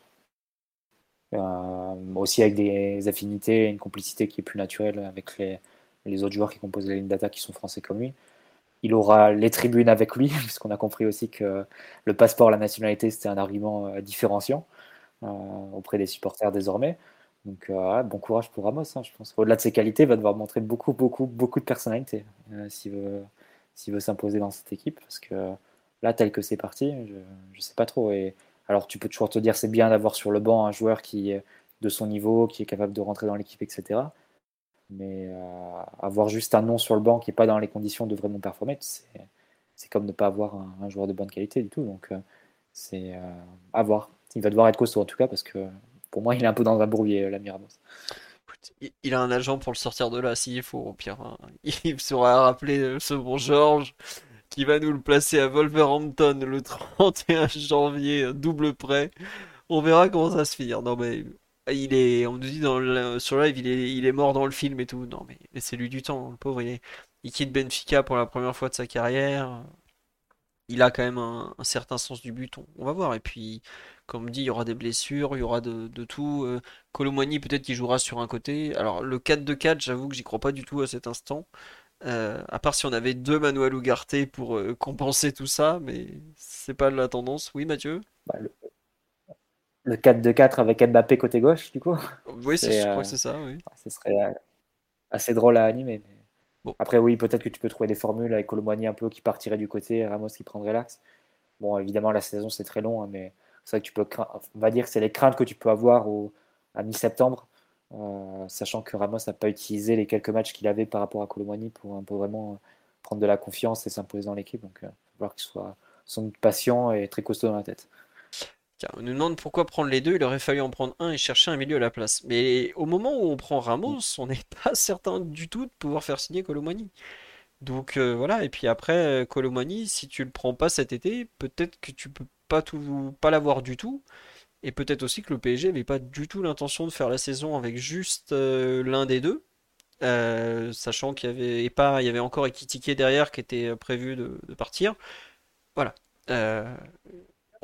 Euh, aussi avec des affinités et une complicité qui est plus naturelle avec les, autres joueurs qui composent la ligne d'attaque qui sont français comme lui. Il aura les tribunes avec lui, <laughs> puisqu'on a compris aussi que le passeport, la nationalité, c'était un argument différenciant. Euh, auprès des supporters désormais. Donc, euh, bon courage pour Ramos, hein, je pense. Au-delà de ses qualités, il va devoir montrer beaucoup, beaucoup, beaucoup de personnalité euh, s'il veut, s'imposer dans cette équipe. Parce que là, tel que c'est parti, je ne sais pas trop. Et alors, tu peux toujours te dire c'est bien d'avoir sur le banc un joueur qui est de son niveau, qui est capable de rentrer dans l'équipe, etc. Mais avoir juste un nom sur le banc qui n'est pas dans les conditions de vraiment performer, c'est comme ne pas avoir un, joueur de bonne qualité du tout. Donc, c'est à voir il va devoir être costaud en tout cas parce que pour moi il est un peu dans un bourbier la Ramos. Il a un agent pour le sortir de là s'il faut au pire. Hein. <laughs> Il sera rappelé ce bon Georges qui va nous le placer à Wolverhampton le <laughs> 31 janvier, double prêt. On verra comment ça se finit. Non mais il est, on nous dit dans le, sur live, il est, il est mort dans le film et tout. Non mais c'est lui du temps, le pauvre. Il, il quitte Benfica pour la première fois de sa carrière. Il a quand même un, un certain sens du but. On, va voir. Et puis, comme dit, il y aura des blessures, il y aura de, tout. Euh, peut-être qu'il jouera sur un côté. Alors le 4-2-4, j'avoue que j'y crois pas du tout à cet instant. Euh, à part si on avait deux Manuel Ugarte pour euh, compenser tout ça, mais c'est pas la tendance. Oui, Mathieu? Bah, Le, 4-2-4 avec Mbappé côté gauche, du coup Oui, je crois que c'est ça. Oui. Ce serait assez drôle à animer. Après, oui, peut-être que tu peux trouver des formules avec Colomani un peu qui partirait du côté, Ramos qui prendrait l'axe. Bon, évidemment, la saison c'est très long, hein, mais c'est vrai que tu peux, on va dire que c'est les craintes que tu peux avoir à mi-septembre, euh, sachant que Ramos n'a pas utilisé les quelques matchs qu'il avait par rapport à Colomani pour peu vraiment euh, prendre de la confiance et s'imposer dans l'équipe. Donc, il euh, va falloir qu'il soit sans patient et très costaud dans la tête. On nous demande pourquoi prendre les deux. Il aurait fallu en prendre un et chercher un milieu à la place. Mais au moment où on prend Ramos, on n'est <laughs> pas certain du tout de pouvoir faire signer Colomani. Donc voilà, et puis après, Colomani, si tu le prends pas cet été, peut-être que tu peux pas, tout, pas l'avoir du tout. Et peut-être aussi que le PSG n'avait pas du tout l'intention de faire la saison avec juste euh, l'un des deux. Euh, sachant qu'il y avait et pas, il y avait encore Ekitike derrière qui était euh, prévu de, partir. Voilà.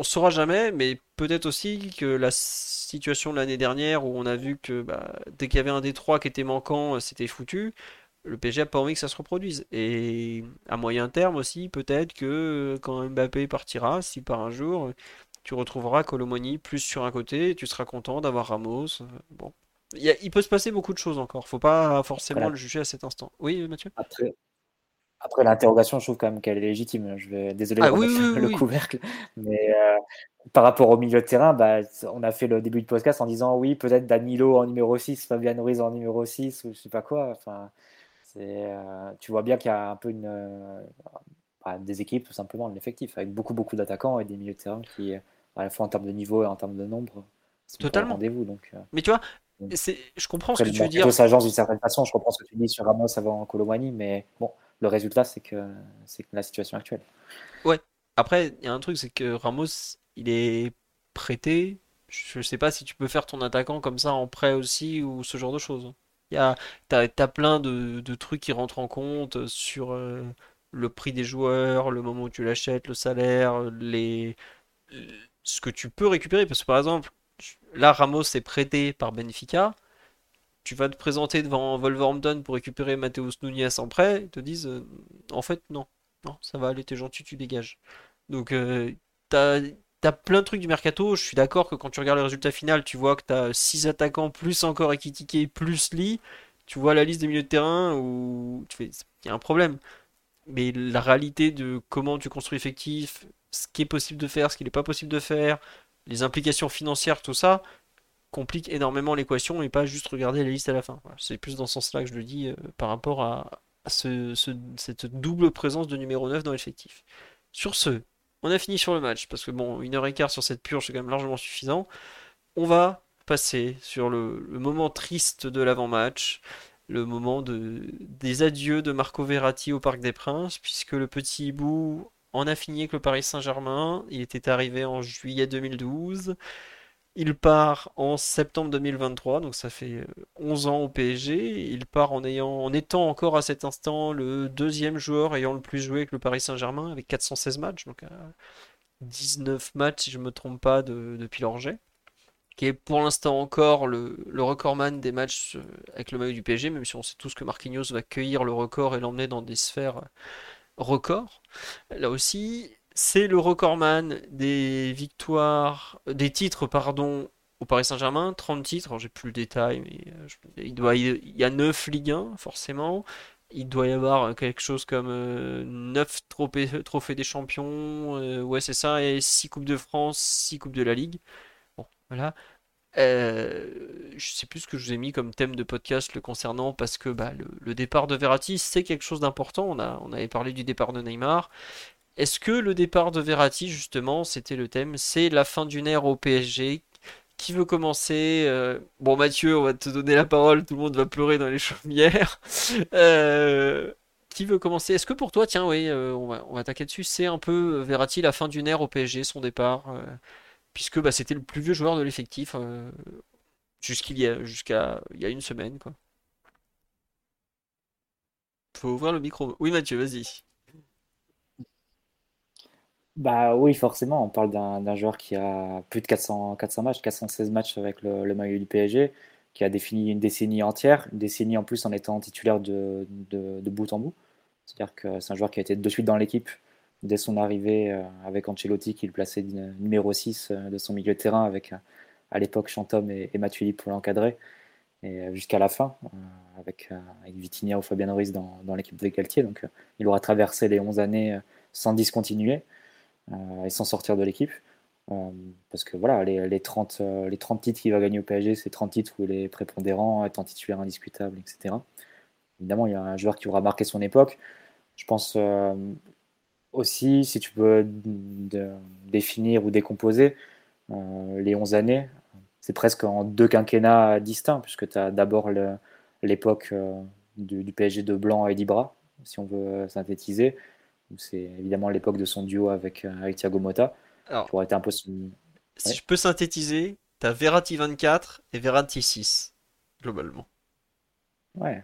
On saura jamais, mais peut-être aussi que la situation de l'année dernière où on a vu que bah, dès qu'il y avait un des trois qui était manquant, c'était foutu le PSG a pas envie que ça se reproduise. Et à moyen terme aussi, peut-être que quand Mbappé partira, si par un jour, tu retrouveras Colomoni plus sur un côté, et tu seras content d'avoir Ramos. Bon. Il, peut se passer beaucoup de choses encore. Faut pas forcément le juger à cet instant. Oui, Mathieu? Après, après l'interrogation, je trouve quand même qu'elle est légitime. Je vais désolé ah <laughs> le couvercle, mais euh, par rapport au milieu de terrain, bah, on a fait le début du podcast en disant oui, peut-être Danilo en numéro 6, Fabien Ruiz en numéro 6 ou je sais pas quoi. Enfin, euh, tu vois bien qu'il y a un peu une, euh, bah, des équipes tout simplement de l'effectif, avec beaucoup beaucoup d'attaquants et des milieux de terrain qui, à la fois en termes de niveau et en termes de nombre, Totalement. rendez-vous. Donc, euh, Mais tu vois, je comprends ce que tu veux dire. Ça d'une certaine façon. Je comprends ce que tu dis sur Ramos avant Colomani, mais bon, le résultat, c'est que c'est la situation actuelle. Ouais. Après, il y a un truc, c'est que Ramos, il est prêté. Je sais pas si tu peux faire ton attaquant comme ça en prêt aussi ou ce genre de choses. Il y t'as, t'as plein de, de trucs qui rentrent en compte sur euh, le prix des joueurs, le moment où tu l'achètes, le salaire, les, ce que tu peux récupérer. Parce que par exemple, là, Ramos est prêté par Benfica. Tu vas te présenter devant Wolverhampton pour récupérer Mateus Nunes en prêt. Ils te disent, euh, en fait, non, ça va aller, t'es gentil, tu dégages. Donc, euh, t'as, t'as plein de trucs du mercato. Je suis d'accord que quand tu regardes le résultat final, tu vois que t'as 6 attaquants, plus encore Ekitike, plus Lee. Tu vois la liste des milieux de terrain où tu fais, il y a un problème. Mais la réalité de comment tu construis effectif, ce qui est possible de faire, ce qui n'est pas possible de faire, les implications financières, tout ça, complique énormément l'équation et pas juste regarder la liste à la fin. C'est plus dans ce sens-là que je le dis euh, par rapport à, ce, cette double présence de numéro 9 dans l'effectif. Sur ce, on a fini sur le match parce que bon, une heure et quart sur cette purge, c'est quand même largement suffisant. On va passer sur le, moment triste de l'avant-match, le moment de, des adieux de Marco Verratti au Parc des Princes, puisque le petit hibou en a fini avec le Paris Saint-Germain. Il était arrivé en juillet 2012. Il part en septembre 2023, donc ça fait 11 ans au PSG. Il part en, ayant, en étant encore à cet instant le deuxième joueur ayant le plus joué avec le Paris Saint-Germain, avec 416 matchs, donc 19 matchs si je ne me trompe pas de, depuis l'Orget, qui est pour l'instant encore le, le recordman des matchs euh, avec le maillot du PSG, même si on sait tous que Marquinhos va cueillir le record et l'emmener dans des sphères records. Là aussi, c'est le recordman des victoires, des titres, pardon, au Paris Saint-Germain, 30 titres, j'ai plus le détail, mais euh, il, doit, y a 9 Ligue 1, forcément. Il doit y avoir quelque chose comme 9 euh, trophées, des champions, euh, ouais c'est ça, et 6 Coupes de France, 6 Coupes de la Ligue. Bon, voilà. je sais plus ce que je vous ai mis comme thème de podcast le concernant parce que bah, le, départ de Verratti c'est quelque chose d'important. On avait parlé du départ de Neymar. Est-ce que le départ de Verratti, justement, c'était le thème, c'est la fin d'une ère au PSG Qui veut commencer euh, Bon, Mathieu, on va te donner la parole, tout le monde va pleurer dans les <laughs> chaumières. Euh, qui veut commencer? Est-ce que pour toi, tiens, oui, euh, on va, va dessus, c'est un peu Verratti la fin d'une ère au PSG, son départ Puisque bah, c'était le plus vieux joueur de l'effectif jusqu'à il y a une semaine, quoi. Faut ouvrir le micro. Oui, Mathieu, vas-y. Bah oui, forcément, on parle d'un joueur qui a plus de 400, 400 matchs, 416 matchs avec le, maillot du PSG, qui a défini une décennie entière, une décennie en plus en étant titulaire de, de, bout en bout. C'est-à-dire que c'est un joueur qui a été de suite dans l'équipe dès son arrivée euh, avec Ancelotti, qui le plaçait numéro 6 euh, de son milieu de terrain avec à l'époque Chantôme et, et Matuidi pour l'encadrer, et euh, jusqu'à la fin, avec, avec ou Fabien Ruiz dans, dans l'équipe de Galtier. Donc il aura traversé les 11 années sans discontinuer. Euh, et sans sortir de l'équipe. Euh, parce que voilà, les, les 30, euh, les 30 titres qu'il va gagner au PSG, c'est 30 titres où il est prépondérant, étant titulaire indiscutable, etc. Évidemment, il y a un joueur qui aura marqué son époque. Je pense aussi, si tu peux définir ou décomposer les 11 années, c'est presque en deux quinquennats distincts, puisque tu as d'abord l'époque du, PSG de Blanc et d'Ibra, si on veut synthétiser, c'est évidemment l'époque de son duo avec, euh, avec Thiago Motta. Alors, pour être un peu Si je peux synthétiser, tu as Verratti 24 et Verratti 6, globalement. Ouais.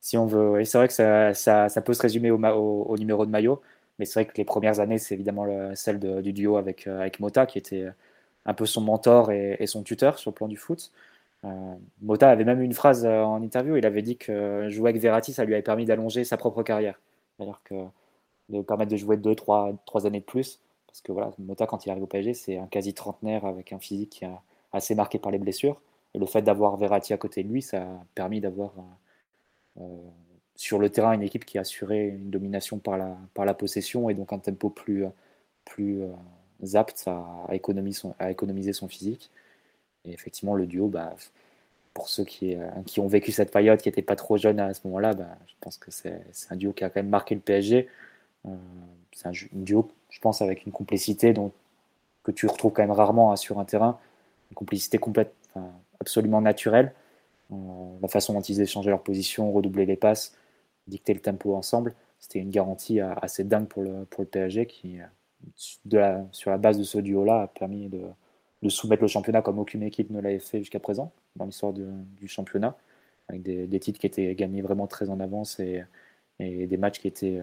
Si on veut, c'est vrai que ça, ça, ça, peut se résumer au, au, numéro de maillot, mais c'est vrai que les premières années, c'est évidemment le, celle du duo avec, euh, avec Mota, qui était un peu son mentor et, son tuteur sur le plan du foot. Euh, Mota avait même une phrase en interview, il avait dit que jouer avec Verratti, ça lui avait permis d'allonger sa propre carrière. Alors que de permettre de jouer 2-3 trois années de plus. Parce que voilà, Mota, quand il arrive au PSG, c'est un quasi trentenaire avec un physique qui est assez marqué par les blessures. Et le fait d'avoir Verratti à côté de lui, ça a permis d'avoir euh, sur le terrain une équipe qui a assuré une domination par la, possession et donc un tempo plus, plus euh, apte à, économiser son, à économiser son physique. Et effectivement, le duo, bah, pour ceux qui, euh, qui ont vécu cette période, qui n'étaient pas trop jeunes à ce moment-là, bah, je pense que c'est un duo qui a quand même marqué le PSG. Euh, c'est un, duo, je pense, avec une complicité dont, que tu retrouves quand même rarement hein, sur un terrain. Une complicité complète, absolument naturelle. Euh, la façon dont ils échangeaient leur position, redoubler les passes. dicter le tempo ensemble. C'était une garantie assez dingue pour le, pour le PSG qui, la, sur la base de ce duo-là, a permis de, de, soumettre le championnat comme aucune équipe ne l'avait fait jusqu'à présent dans l'histoire du championnat, avec des, titres qui étaient gagnés vraiment très en avance et des matchs qui étaient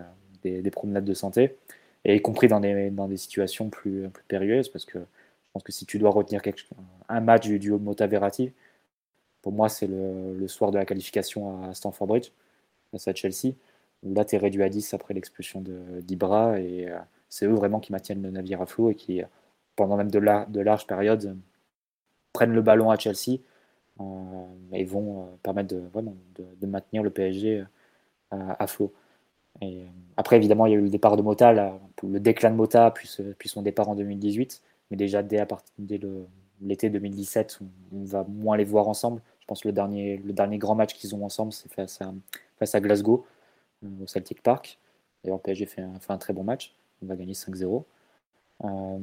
des, des, promenades de santé, et y compris dans des, dans des situations plus, plus périlleuses, parce que je pense que si tu dois retenir quelque, un match du duo Mota-Verratti, pour moi, c'est le, soir de la qualification à Stamford Bridge, face à Chelsea, où là, tu es réduit à 10 après l'expulsion d'Ibra, et euh, c'est eux vraiment qui maintiennent le navire à flot et qui, pendant même de, de larges périodes, prennent le ballon à Chelsea euh, et vont euh, permettre de, vraiment, de, maintenir le PSG à, flot. Et, après, évidemment, il y a eu le départ de Mota, le déclin de Mota, puis, son départ en 2018, mais déjà dès, l'été 2017, on, va moins les voir ensemble. Je pense que le dernier, grand match qu'ils ont ensemble, c'est face à, Glasgow, euh, au Celtic Park. D'ailleurs, PSG fait un, fait un très bon match. On va gagner 5-0. Euh,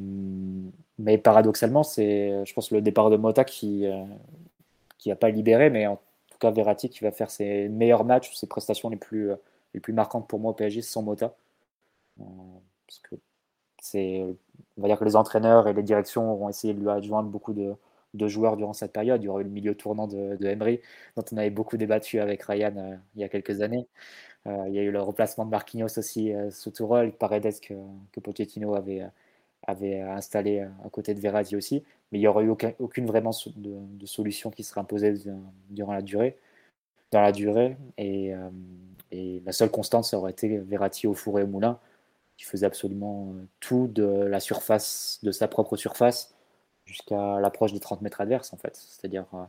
mais paradoxalement, c'est, je pense, le départ de Mota qui n'a euh, pas libéré, mais en tout cas, Verratti qui va faire ses meilleurs matchs, ses prestations les plus, les plus marquantes pour moi au PSG sans Mota. parce que c'est, on va dire que les entraîneurs et les directions ont essayé de lui adjoindre beaucoup de, de joueurs durant cette période. Il y aurait eu le milieu tournant de, de Emery, dont on avait beaucoup débattu avec Ryan euh, il y a quelques années. Euh, il y a eu le remplacement de Marquinhos aussi euh, sous Tourelle, Paredes que, que Pochettino avait, avait installé à côté de Verratti aussi. Mais il n'y aurait eu aucune vraiment de, solution qui serait imposée durant la durée. Dans la durée. Et, et la seule constante, ça aurait été Verratti au four et au moulin, qui faisait absolument tout de la surface, de sa propre surface jusqu'à l'approche des 30 mètres adverses, en fait. C'est-à-dire euh,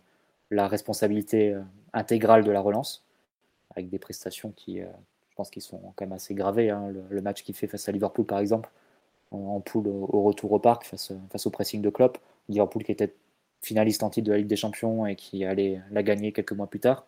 la responsabilité euh, intégrale de la relance, avec des prestations qui, euh, je pense, qui sont quand même assez gravées. Hein. Le, match qu'il fait face à Liverpool, par exemple, en, poule au, retour au parc, face, face au pressing de Klopp. Liverpool qui était finaliste en titre de la Ligue des Champions et qui allait la gagner quelques mois plus tard.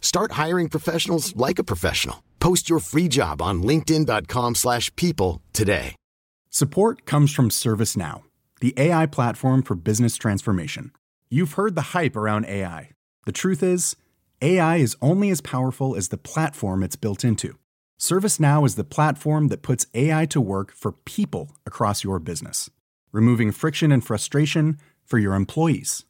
Start hiring professionals like a professional. Post your free job on linkedin.com/people today. Support comes from ServiceNow, the AI platform for business transformation. You've heard the hype around AI. The truth is, AI is only as powerful as the platform it's built into. ServiceNow is the platform that puts AI to work for people across your business, removing friction and frustration for your employees,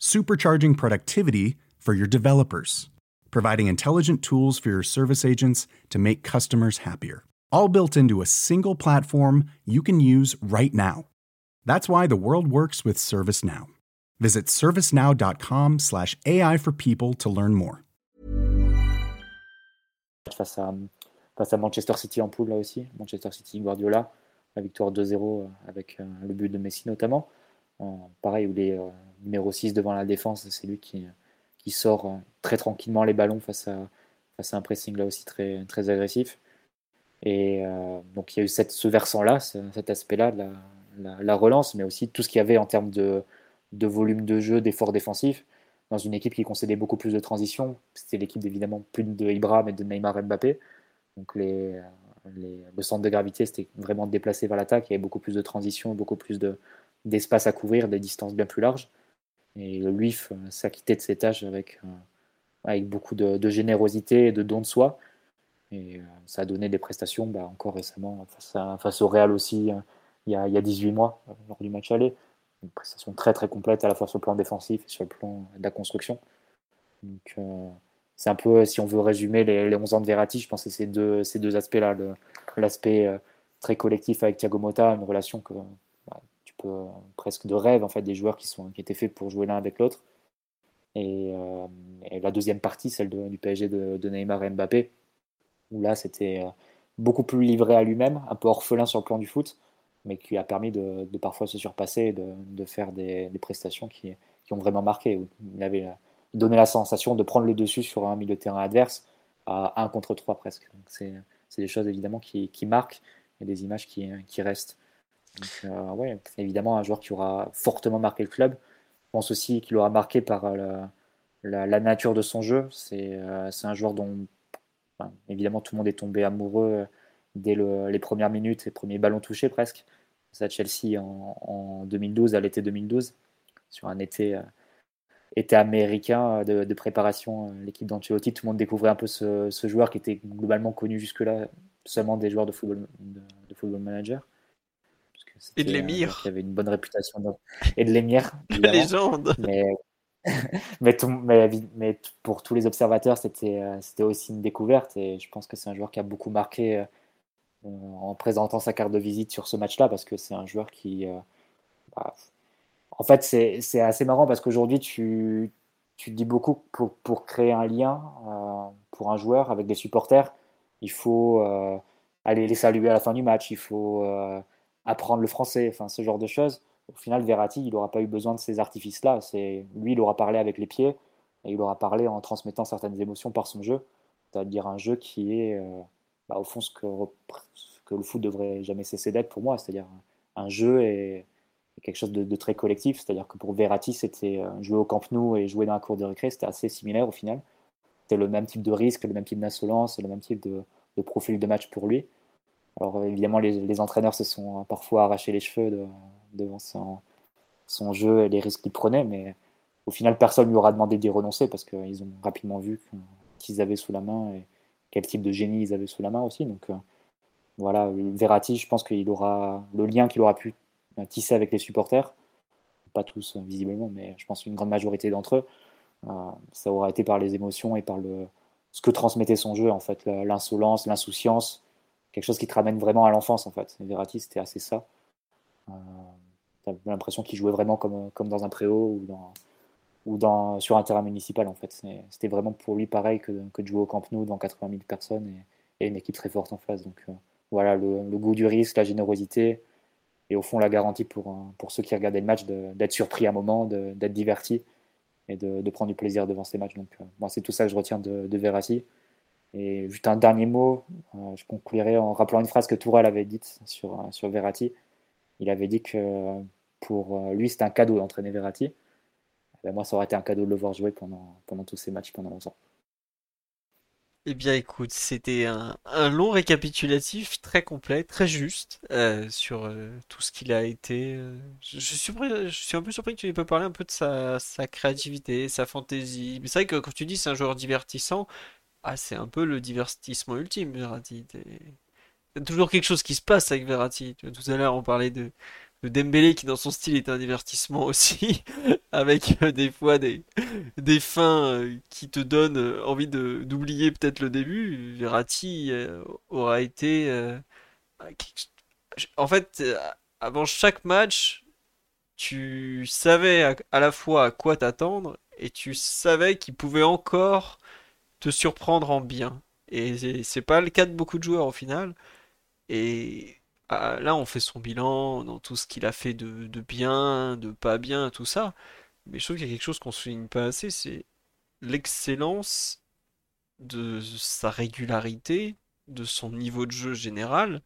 supercharging productivity for your developers, providing intelligent tools for your service agents to make customers happier all built into a single platform you can use right now. That's why the world works with ServiceNow. Visit servicenow.com/ai for people to learn more. Face à, face à Manchester City en poule là aussi, Manchester City Guardiola, la victoire 2-0 euh, avec euh, le but de Messi notamment. Euh, pareil où les euh, numéro 6 devant la défense, c'est lui qui, qui sort euh, très tranquillement les ballons face à, face à un pressing là aussi très, très agressif. Et euh, donc il y a eu cette, ce versant-là, cet aspect-là la, la, relance, mais aussi tout ce qu'il y avait en termes de, de volume de jeu, d'effort défensif, dans une équipe qui concédait beaucoup plus de transitions. C'était l'équipe évidemment plus de Ibra, mais de Neymar Mbappé. Donc les, les, le centre de gravité, c'était vraiment déplacé vers l'attaque. Il y avait beaucoup plus de transitions, beaucoup plus d'espace à couvrir, des distances bien plus larges. Et le LUIF s'acquittait de ses tâches avec, euh, avec beaucoup de, générosité et de don de soi. Et euh, ça a donné des prestations bah, encore récemment face, au Real aussi, euh, il, y a, il, y a, 18 mois, euh, lors du match aller. Une prestation très très complète à la fois sur le plan défensif et sur le plan de la construction. Donc c'est un peu, si on veut résumer les, les 11 ans de Verratti, je pense que c'est deux, ces deux aspects-là. L'aspect très collectif avec Thiago Motta, une relation que peux presque de rêve, en fait, des joueurs qui, sont, qui étaient faits pour jouer l'un avec l'autre. Et, la deuxième partie, celle du PSG de, de Neymar et Mbappé, où là c'était euh, beaucoup plus livré à lui-même, un peu orphelin sur le plan du foot, mais qui a permis de, parfois se surpasser et de, faire des, prestations qui, ont vraiment marqué. Il avait euh, donné la sensation de prendre le dessus sur un milieu de terrain adverse à 1 contre 3 presque. C'est c'est des choses évidemment qui, qui, marquent et des images qui, qui restent. Donc, ouais, évidemment, un joueur qui aura fortement marqué le club. Je pense aussi qu'il aura marqué par la, la, nature de son jeu. C'est un joueur dont, évidemment, tout le monde est tombé amoureux dès les premières minutes, les premiers ballons touchés presque. Ça, Chelsea en, en 2012, à l'été 2012, sur un été été américain euh, de, préparation, euh, l'équipe d'Ancelotti, tout le monde découvrait un peu ce, joueur qui était globalement connu jusque-là seulement des joueurs de football, de, football manager. Et de l'émir. Qui avait une bonne réputation. Et de l'émir. <laughs> La légende. Mais, <laughs> mais, mais, pour tous les observateurs, c'était euh, c'était aussi une découverte. Et je pense que c'est un joueur qui a beaucoup marqué en présentant sa carte de visite sur ce match-là, parce que c'est un joueur qui. Bah, en fait, c'est assez marrant parce qu'aujourd'hui, tu, tu dis beaucoup pour, pour créer un lien euh, pour un joueur avec des supporters, il faut euh, aller les saluer à la fin du match, il faut euh, apprendre le français, enfin ce genre de choses. Au final, Verratti, il n'aura pas eu besoin de ces artifices-là. Lui, il aura parlé avec les pieds et il aura parlé en transmettant certaines émotions par son jeu. C'est-à-dire un jeu qui est, bah, au fond, ce que, ce que le foot devrait jamais cesser d'être pour moi. C'est-à-dire un jeu et quelque chose de, très collectif. C'est-à-dire que pour Verratti, c'était euh, jouer au Camp Nou et jouer dans la cour de récré, c'était assez similaire au final. C'était le même type de risque, le même type d'insolence, le même type de, profil de match pour lui. Alors évidemment, les, entraîneurs se sont parfois arrachés les cheveux devant son, jeu et les risques qu'il prenait, mais au final, personne ne lui aura demandé d'y renoncer parce qu'ils ont rapidement vu qu'ils avaient sous la main et quel type de génie ils avaient sous la main aussi. Donc euh, voilà, Verratti, je pense qu'il aura le lien qu'il aura pu tissé avec les supporters. Pas tous, euh, visiblement, mais je pense une grande majorité d'entre eux. Euh, ça aura été par les émotions et par le, ce que transmettait son jeu, en fait, l'insolence, l'insouciance, quelque chose qui te ramène vraiment à l'enfance, en fait. Verratti, c'était assez ça. Euh, T'as l'impression qu'il jouait vraiment comme, comme dans un préau ou, dans, ou dans, sur un terrain municipal, en fait. C'était vraiment pour lui pareil que, de jouer au Camp Nou devant 80 000 personnes et, une équipe très forte en face. Donc euh, voilà, le, goût du risque, la générosité, et au fond la garantie pour, pour ceux qui regardaient le match d'être surpris à un moment, d'être divertis et de, prendre du plaisir devant ces matchs. Donc, euh, c'est tout ça que je retiens de, de Verratti. Et juste un dernier mot, euh, je conclurai en rappelant une phrase que Tourelle avait dite sur, sur Verratti. Il avait dit que pour lui, c'était un cadeau d'entraîner Verratti. Ben, moi, ça aurait été un cadeau de le voir jouer pendant, pendant tous ces matchs pendant longtemps. Eh bien, écoute, c'était un, long récapitulatif très complet, très juste euh, sur euh, tout ce qu'il a été. Euh, je, suis je suis un peu surpris que tu n'aies pas parlé un peu de sa, créativité, sa fantaisie. Mais c'est vrai que quand tu dis c'est un joueur divertissant, ah, c'est un peu le divertissement ultime, Verratti. Il y a toujours quelque chose qui se passe avec Verratti. Tout à l'heure, on parlait de, le Dembélé qui dans son style est un divertissement <laughs> aussi, avec euh, des fois des, des fins euh, qui te donnent euh, envie de d'oublier peut-être le début. Verratti aura été... en fait, avant chaque match, tu savais à, la fois à quoi t'attendre et tu savais qu'il pouvait encore te surprendre en bien. Et c'est pas le cas de beaucoup de joueurs au final. Et ah, là, on fait son bilan dans tout ce qu'il a fait de, bien, de pas bien, tout ça. Mais je trouve qu'il y a quelque chose qu'on souligne pas assez, c'est l'excellence de sa régularité, de son niveau de jeu général.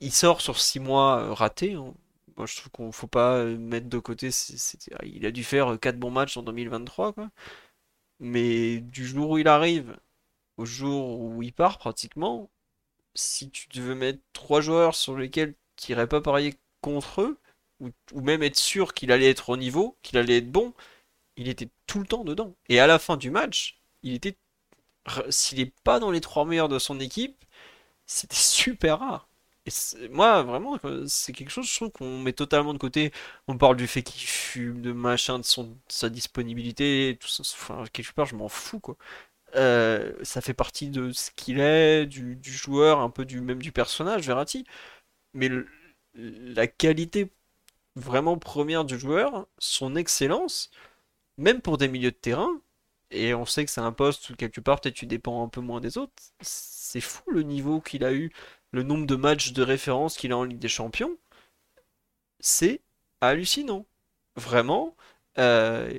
Il sort sur six mois euh, ratés. Hein. Moi, je trouve qu'on faut pas euh, mettre de côté. il a dû faire quatre bons matchs en 2023, quoi. Mais du jour où il arrive au jour où il part, pratiquement, si tu devais mettre trois joueurs sur lesquels tu n'irais pas parier contre eux, ou, même être sûr qu'il allait être au niveau, qu'il allait être bon, il était tout le temps dedans. Et à la fin du match, il était. S'il n'est pas dans les trois meilleurs de son équipe, c'était <laughs> super rare. Et moi, vraiment, c'est quelque chose, je trouve qu'on met totalement de côté. On parle du fait qu'il fume, de machin, de, son, sa disponibilité, tout ça. Enfin, quelque part, je m'en fous, quoi. Euh, ça fait partie de ce qu'il est, du, joueur, un peu du même du personnage, Verratti. Mais la qualité vraiment première du joueur, son excellence, même pour des milieux de terrain, et on sait que c'est un poste où quelque part peut-être tu dépends un peu moins des autres, c'est fou le niveau qu'il a eu, le nombre de matchs de référence qu'il a en Ligue des Champions, c'est hallucinant. Vraiment. Euh,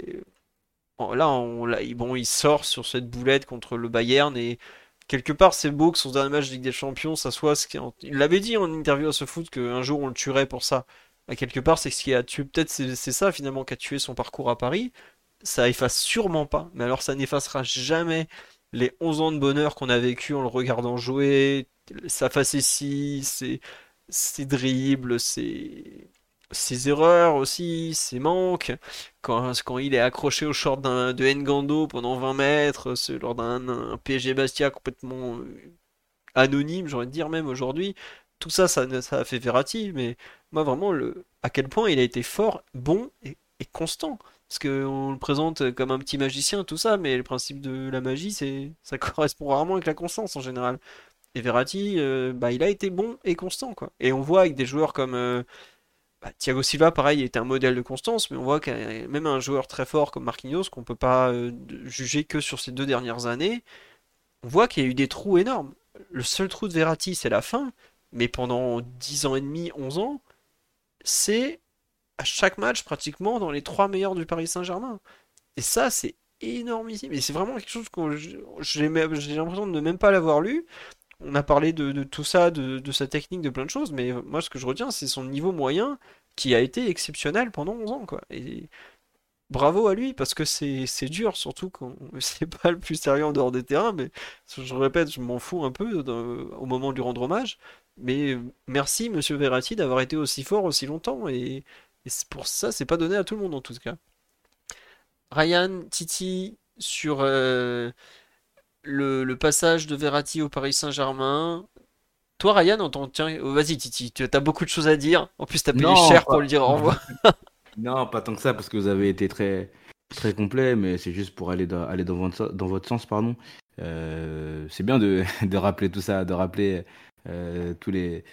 là, on, bon, il sort sur cette boulette contre le Bayern et quelque part, c'est beau que son dernier match de Ligue des Champions, ça soit ce qui. Il l'avait dit en interview à ce foot qu'un jour on le tuerait pour ça. À quelque part, c'est ce qui a tué. Peut-être c'est ça finalement qui a tué son parcours à Paris. Ça efface sûrement pas, mais alors ça n'effacera jamais les 11 ans de bonheur qu'on a vécu en le regardant jouer, sa facétie, ses, ses dribbles, ses, erreurs aussi, ses manques. Quand, quand il est accroché au short de Ngando pendant 20 mètres, lors d'un PSG Bastia complètement euh, anonyme, j'aurais de dire même aujourd'hui. Tout ça, ça, ça a fait Verratti, mais moi vraiment, le, à quel point il a été fort, bon et, constant. Parce qu'on le présente comme un petit magicien, tout ça, mais le principe de la magie, c'est ça <laughs> correspond rarement avec la constance en général. Et Verratti, euh, bah, il a été bon et constant, quoi. Et on voit avec des joueurs comme euh, bah, Thiago Silva, pareil, était un modèle de constance, mais on voit que même un joueur très fort comme Marquinhos, qu'on peut pas euh, juger que sur ces deux dernières années, on voit qu'il y a eu des trous énormes. Le seul trou de Verratti, c'est la fin, mais pendant 10 ans et demi, 11 ans, c'est à chaque match pratiquement dans les trois meilleurs du Paris Saint-Germain. Et ça, c'est énormissime. Et c'est vraiment quelque chose que j'ai l'impression de ne même pas l'avoir lu on a parlé de, tout ça, de, sa technique, de plein de choses, mais moi ce que je retiens, c'est son niveau moyen qui a été exceptionnel pendant 11 ans, quoi. Et bravo à lui, parce que c'est dur, surtout quand <laughs> c'est pas le plus sérieux en dehors des terrains, mais je répète, je m'en fous un peu au moment de lui rendre hommage, mais merci Monsieur Verratti d'avoir été aussi fort aussi longtemps, et, pour ça, c'est pas donné à tout le monde en tout cas. Ryan, Titi, sur... Euh, le, passage de Verratti au Paris Saint-Germain. Toi, Ryan, en tant Tiens, oh, vas-y, Titi, tu as beaucoup de choses à dire. En plus, tu as payé cher pour le dire au revoir. <laughs> non, pas tant que ça, parce que vous avez été très, très complet, mais c'est juste pour aller dans, aller dans, votre, dans votre sens. pardon. Euh, c'est bien de, <laughs> de, rappeler tout ça, de rappeler euh, tous les,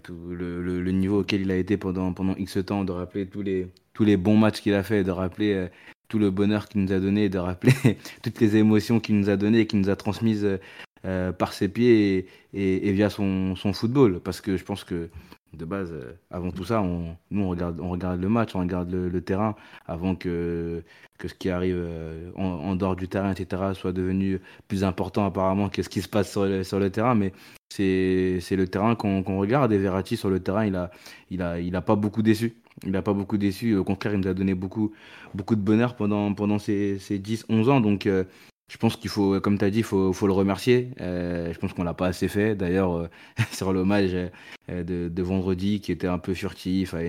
tout le, niveau auquel il a été pendant, pendant X temps, de rappeler tous les, tous les bons matchs qu'il a fait, de rappeler euh, tout le bonheur qu'il nous a donné, de rappeler <laughs> toutes les émotions qu'il nous a données et qu'il nous a transmises euh, par ses pieds et, via son, football. Parce que je pense que de base, euh, avant tout ça, nous on regarde, le match, on regarde le, terrain avant que, ce qui arrive euh, en, dehors du terrain, etc., soit devenu plus important apparemment que ce qui se passe sur le, terrain. Mais c'est le terrain qu'on regarde et Verratti sur le terrain, il a, il a, il a pas beaucoup déçu. Il n'a pas beaucoup déçu. Au contraire, il nous a donné beaucoup, beaucoup de bonheur pendant, pendant ces, ces 10-11 ans. Euh, je pense qu'il faut, comme tu as dit, il faut, faut, le remercier. Euh, je pense qu'on l'a pas assez fait. D'ailleurs, euh, <laughs> sur l'hommage de, de, vendredi, qui était un peu furtif, à,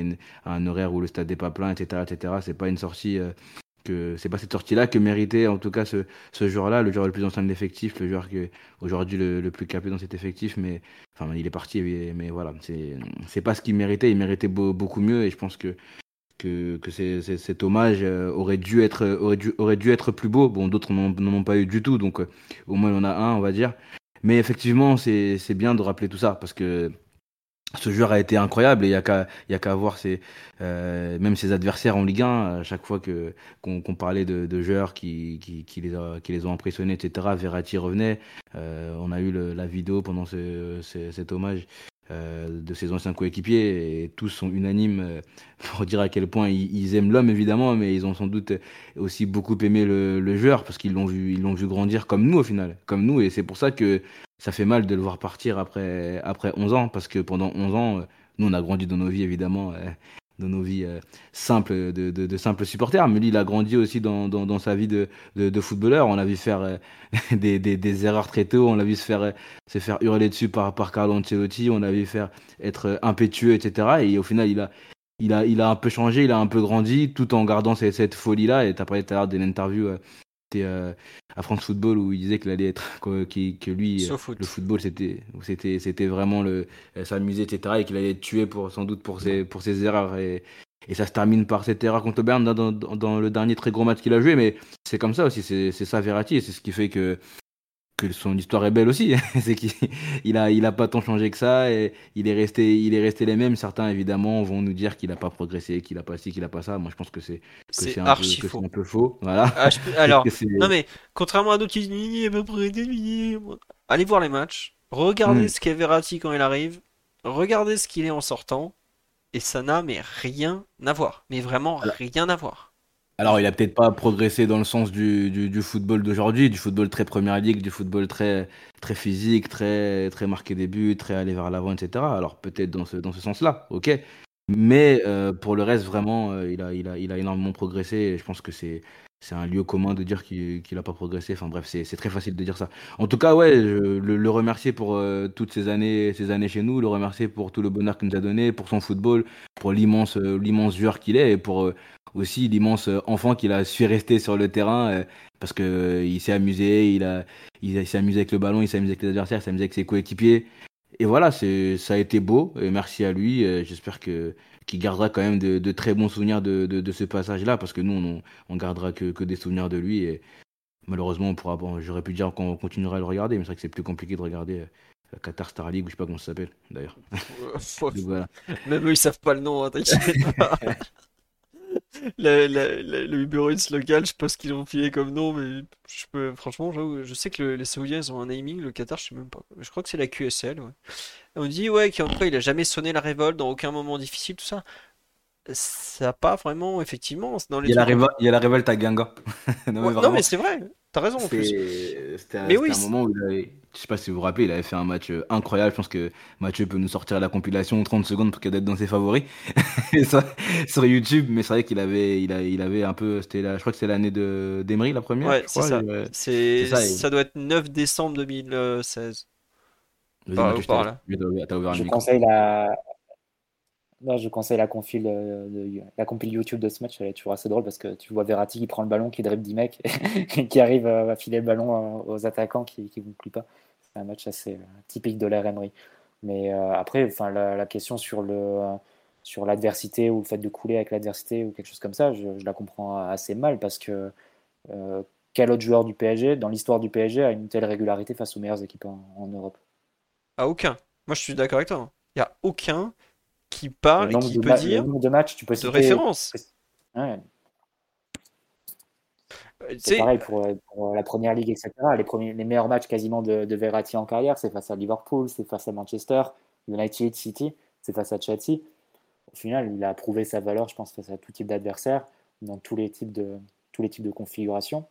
un horaire où le stade n'est pas plein, etc., etc., c'est pas une sortie que c'est pas cette sortie-là que méritait en tout cas ce, ce joueur-là, le joueur le plus ancien de l'effectif, le joueur qui aujourd'hui le, le, plus capé dans cet effectif, mais enfin il est parti, mais, voilà, c'est c'est pas ce qu'il méritait, il méritait beaucoup mieux et je pense que que, cet hommage euh, aurait dû être aurait dû aurait dû être plus beau. Bon, d'autres n'en ont pas eu du tout, donc euh, au moins il en a un, on va dire. Mais effectivement, c'est bien de rappeler tout ça parce que ce joueur a été incroyable et il n'y a qu'à y qu'à voir ses, euh, même ses adversaires en Ligue 1 à chaque fois que qu'on parlait de, de, joueurs qui, qui, les qui les ont impressionnés etc Verratti revenait euh, on a eu la vidéo pendant ce, ce, cet hommage euh, de ses anciens coéquipiers et tous sont unanimes euh, <laughs> pour dire à quel point ils, aiment l'homme évidemment mais ils ont sans doute aussi beaucoup aimé le, le joueur parce qu'ils l'ont vu ils l'ont vu grandir comme nous au final comme nous et c'est pour ça que ça fait mal de le voir partir après, après 11 ans, parce que pendant 11 ans, euh, nous, on a grandi dans nos vies, évidemment, euh, dans nos vies euh, simples, de, simples supporters. Mais lui, il a grandi aussi dans, dans, sa vie de, footballeur. On l'a vu faire <laughs> des, des, erreurs très tôt, on l'a vu se faire, se faire hurler dessus par, par Carlo Ancelotti, on l'a vu faire être impétueux, etc. Et au final, il a, il a, il a un peu changé, il a un peu grandi, tout en gardant cette, folie-là. Et tu as parlé tout à d'une interview euh, à France Football où il disait qu'il allait être que, que lui euh, le football c'était c'était c'était vraiment le euh, s'amuser etc et qu'il allait être tué pour sans doute pour ses pour ses erreurs. Et et ça se termine par cette erreur contre Berne dans, dans, dans le dernier très gros match qu'il a joué mais c'est comme ça aussi c'est ça Verratti et c'est ce qui fait que son histoire est belle aussi. <laughs> c'est qu'il a, il a pas tant changé que ça et il est resté, il est resté les mêmes. Certains évidemment vont nous dire qu'il a pas progressé, qu'il a pas ci, qu'il a pas ça. Moi, je pense que c'est c'est un, peu, un peu faux. Voilà. Ah, alors, <laughs> non mais contrairement à d'autres qui disent allez voir les matchs, regardez hmm. ce qu'est Verratti quand il arrive, regardez ce qu'il est en sortant et ça n'a mais rien à voir, mais vraiment rien à voir. Alors, il a peut-être pas progressé dans le sens du, du, football d'aujourd'hui, du football très première ligue, du football très, très physique, très, très marqué des buts, très aller vers l'avant, etc. Alors, peut-être dans ce, dans ce sens-là, ok. Mais euh, pour le reste, vraiment, euh, il, a, il, a, il a énormément progressé. Et je pense que c'est c'est un lieu commun de dire qu'il n'a pas progressé. Enfin bref, c'est très facile de dire ça. En tout cas, ouais, le, remercier pour euh, toutes ces années, ces années chez nous, le remercier pour tout le bonheur qu'il nous a donné, pour son football, pour l'immense l'immense joueur qu'il est et pour aussi l'immense enfant qu'il a su rester sur le terrain parce que il s'est amusé, il a il s'est amusé avec le ballon, il s'est amusé avec les adversaires, il s'est amusé avec ses coéquipiers et voilà, c'est, ça a été beau. Et merci à lui. Euh, j'espère que qu'il gardera quand même de, très bons souvenirs de, de, ce passage-là, parce que nous, on, on gardera que, que, des souvenirs de lui. Et malheureusement, on pourra, bon, j'aurais pu dire qu'on continuera à le regarder, mais c'est vrai que c'est plus compliqué de regarder la euh, Qatar Star League, ou je sais pas comment ça s'appelle, d'ailleurs. <laughs> Même eux, ils savent pas le nom, hein, <laughs> t'inquiète le Uber Eats local, je sais pas ce qu'ils ont filé comme nom, mais je peux, franchement, je sais que les Saoudiens ils ont un naming, le Qatar, je sais même pas. Je crois que c'est la QSL, ouais. on dit, ouais, qu'en il a jamais sonné la révolte dans aucun moment difficile, tout ça. Ça n'a pas vraiment, effectivement, dans les. Il y a, la, il y a la révolte à Ganga. <laughs> non, mais c'est vrai, t'as raison en plus. C'était un, oui, un moment où il avait je sais pas si vous vous rappelez, il avait fait un match euh, incroyable. Je pense que Mathieu peut nous sortir la compilation 30 secondes pour qu'elle être dans ses favoris <laughs> sur YouTube. Mais c'est vrai qu'il avait, il, a, il avait un peu, c'était je crois que c'est l'année de d'Emery la première. Ouais, c'est ça. C'est ça, doit être 9 décembre 2016. Par, là. Je conseille la, je conseille la compile, euh, YouTube de ce match, elle est toujours assez drôle parce que tu vois Verratti qui prend le ballon, qui dribble 10 mecs <laughs> et qui arrive à filer le ballon aux attaquants qui ne vous pas. C'est un match assez euh, typique de l'ère Emery. Mais euh, après, la, question sur sur l'adversité ou le fait de couler avec l'adversité ou quelque chose comme ça, je, la comprends assez mal parce que quel autre joueur du PSG, dans l'histoire du PSG, a une telle régularité face aux meilleures équipes en, Europe? À aucun. Moi, je suis d'accord avec toi. Il n'y a aucun qui parle et qui peut dire de, matchs, tu peux de référence. C'est pareil pour, pour, la première ligue, etc. Les, premiers, les meilleurs matchs quasiment de, de Verratti en carrière, c'est face à Liverpool, c'est face à Manchester, United City, c'est face à Chelsea. Au final, il a prouvé sa valeur, je pense, face à tout type d'adversaire, dans tous les types de, tous les types de configurations.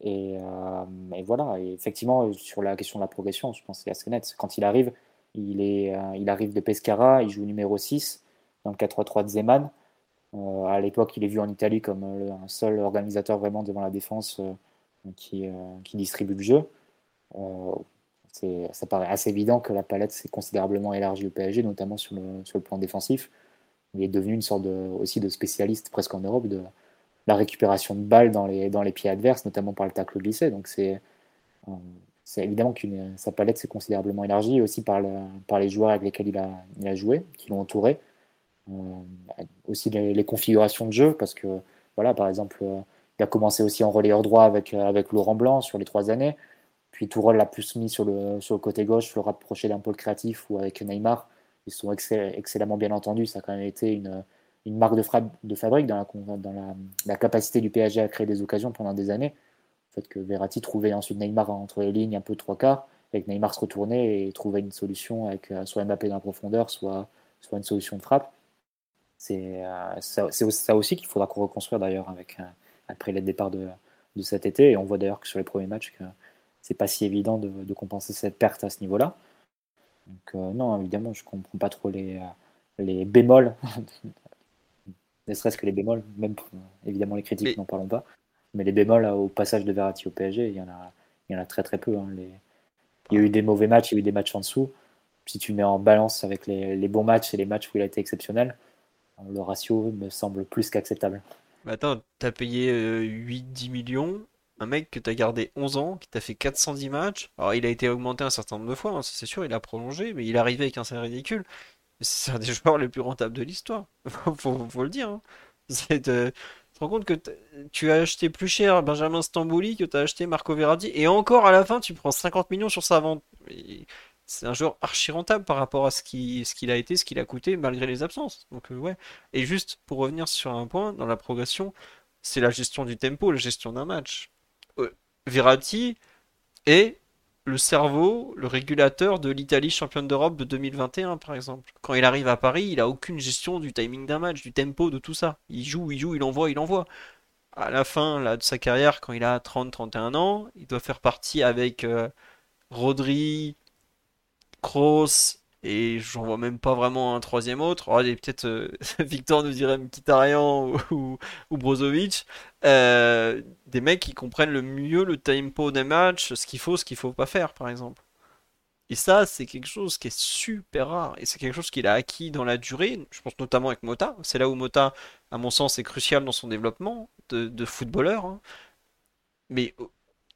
Et, euh, et, voilà, et effectivement, sur la question de la progression, je pense que c'est assez net. Quand il arrive, il, est, euh, il arrive de Pescara, il joue numéro 6 dans le 4-3-3 de Zeman. Euh, à l'époque, il est vu en Italie comme euh, un seul organisateur vraiment devant la défense qui, qui, distribue le jeu. ça paraît assez évident que la palette s'est considérablement élargie au PSG, notamment sur le, sur le plan défensif. Il est devenu une sorte de, aussi de spécialiste presque en Europe de la récupération de balles dans les, dans les pieds adverses, notamment par le tacle glissé. Donc c'est c'est évidemment que sa palette s'est considérablement élargie, aussi par, les joueurs avec lesquels il a, joué, qui l'ont entouré. Euh, aussi les, configurations de jeu, parce que, voilà, par exemple, euh, il a commencé aussi en relayeur droit avec, euh, Laurent Blanc sur les trois années. Puis Tourelle l'a plus mis sur le, côté gauche, le rapprocher d'un pôle créatif ou avec Neymar. Ils sont excellemment bien entendus. Ça a quand même été une, marque de, fabrique dans la, la, capacité du PSG à créer des occasions pendant des années. Le fait que Verratti trouvait ensuite Neymar entre les lignes un peu trois quarts, avec Neymar se retournait et trouvait une solution avec euh, soit Mbappé dans la profondeur, soit, soit une solution de frappe. C'est euh, ça, aussi qu'il faudra reconstruire d'ailleurs avec, euh, après le départ de, de, cet été. Et on voit d'ailleurs que sur les premiers matchs, que c'est pas si évident de, de, compenser cette perte à ce niveau-là. Donc non, évidemment, je comprends pas trop les, les bémols, <laughs> ne serait-ce que les bémols, même évidemment les critiques, n'en parlons pas. Mais les bémols au passage de Verratti au PSG, il y en a, il y en a très très peu. Hein. Il y a eu des mauvais matchs, il y a eu des matchs en dessous. Si tu mets en balance avec les, bons matchs et les matchs où il a été exceptionnel, le ratio me semble plus qu'acceptable. Mais attends, t'as payé 8-10 euh, millions, un mec que t'as gardé 11 ans, qui t'a fait 410 matchs. Alors il a été augmenté un certain nombre de fois, hein, c'est sûr, il a prolongé, mais il est arrivé avec un salaire ridicule. C'est un des <laughs> joueurs les plus rentables de l'histoire, <laughs> faut, faut, le dire. Hein. C'est de te compte que tu as acheté plus cher Benjamin Stambouli que tu as acheté Marco Verratti et encore à la fin tu prends 50 millions sur sa vente. C'est un joueur archi rentable par rapport à ce qu'il ce a été, ce qu'il a coûté malgré les absences. Donc euh, ouais. Et juste pour revenir sur un point dans la progression, c'est la gestion du tempo, la gestion d'un match. Euh, Verratti est le cerveau, le régulateur de l'Italie championne d'Europe de 2021, par exemple. Quand il arrive à Paris, il a aucune gestion du timing d'un match, du tempo, de tout ça. Il joue, il joue, il envoie, il envoie. à la fin de sa carrière, quand il a 30-31 ans, il doit faire partie avec euh, Rodri, Kroos, et j'en vois même pas vraiment un troisième autre. Oh, peut-être euh, <laughs> Victor nous dirait Mkhitaryan ou, ou, Brozovic. Euh, des mecs qui comprennent le mieux le tempo des matchs, ce qu'il faut, ce qu'il faut pas faire, par exemple. Et ça, c'est quelque chose qui est super rare. Et c'est quelque chose qu'il a acquis dans la durée. Je pense notamment avec Mota. C'est là où Mota, à mon sens, est crucial dans son développement de, footballeur. Hein. Mais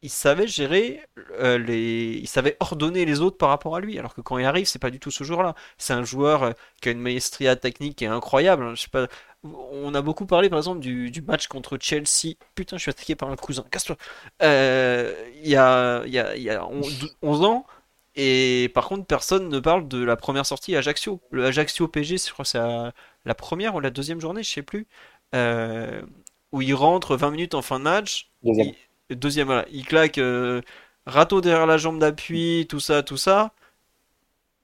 il savait gérer euh, les, il savait ordonner les autres par rapport à lui. Alors que quand il arrive, c'est pas du tout ce joueur-là. C'est un joueur euh, qui a une maestria technique qui est incroyable. Hein. Je sais pas. On a beaucoup parlé par exemple du, match contre Chelsea. Putain, je suis attaqué par un cousin. Casse-toi. il y a, il y a, il y a 11 ans. Et par contre, personne ne parle de la première sortie Ajaccio. Le Ajaccio PG, je crois que c'est la première ou la deuxième journée, je sais plus. Euh, où il rentre 20 minutes en fin de match. Deuxième. Il, deuxième. Il claque euh, râteau derrière la jambe d'appui, tout ça, tout ça.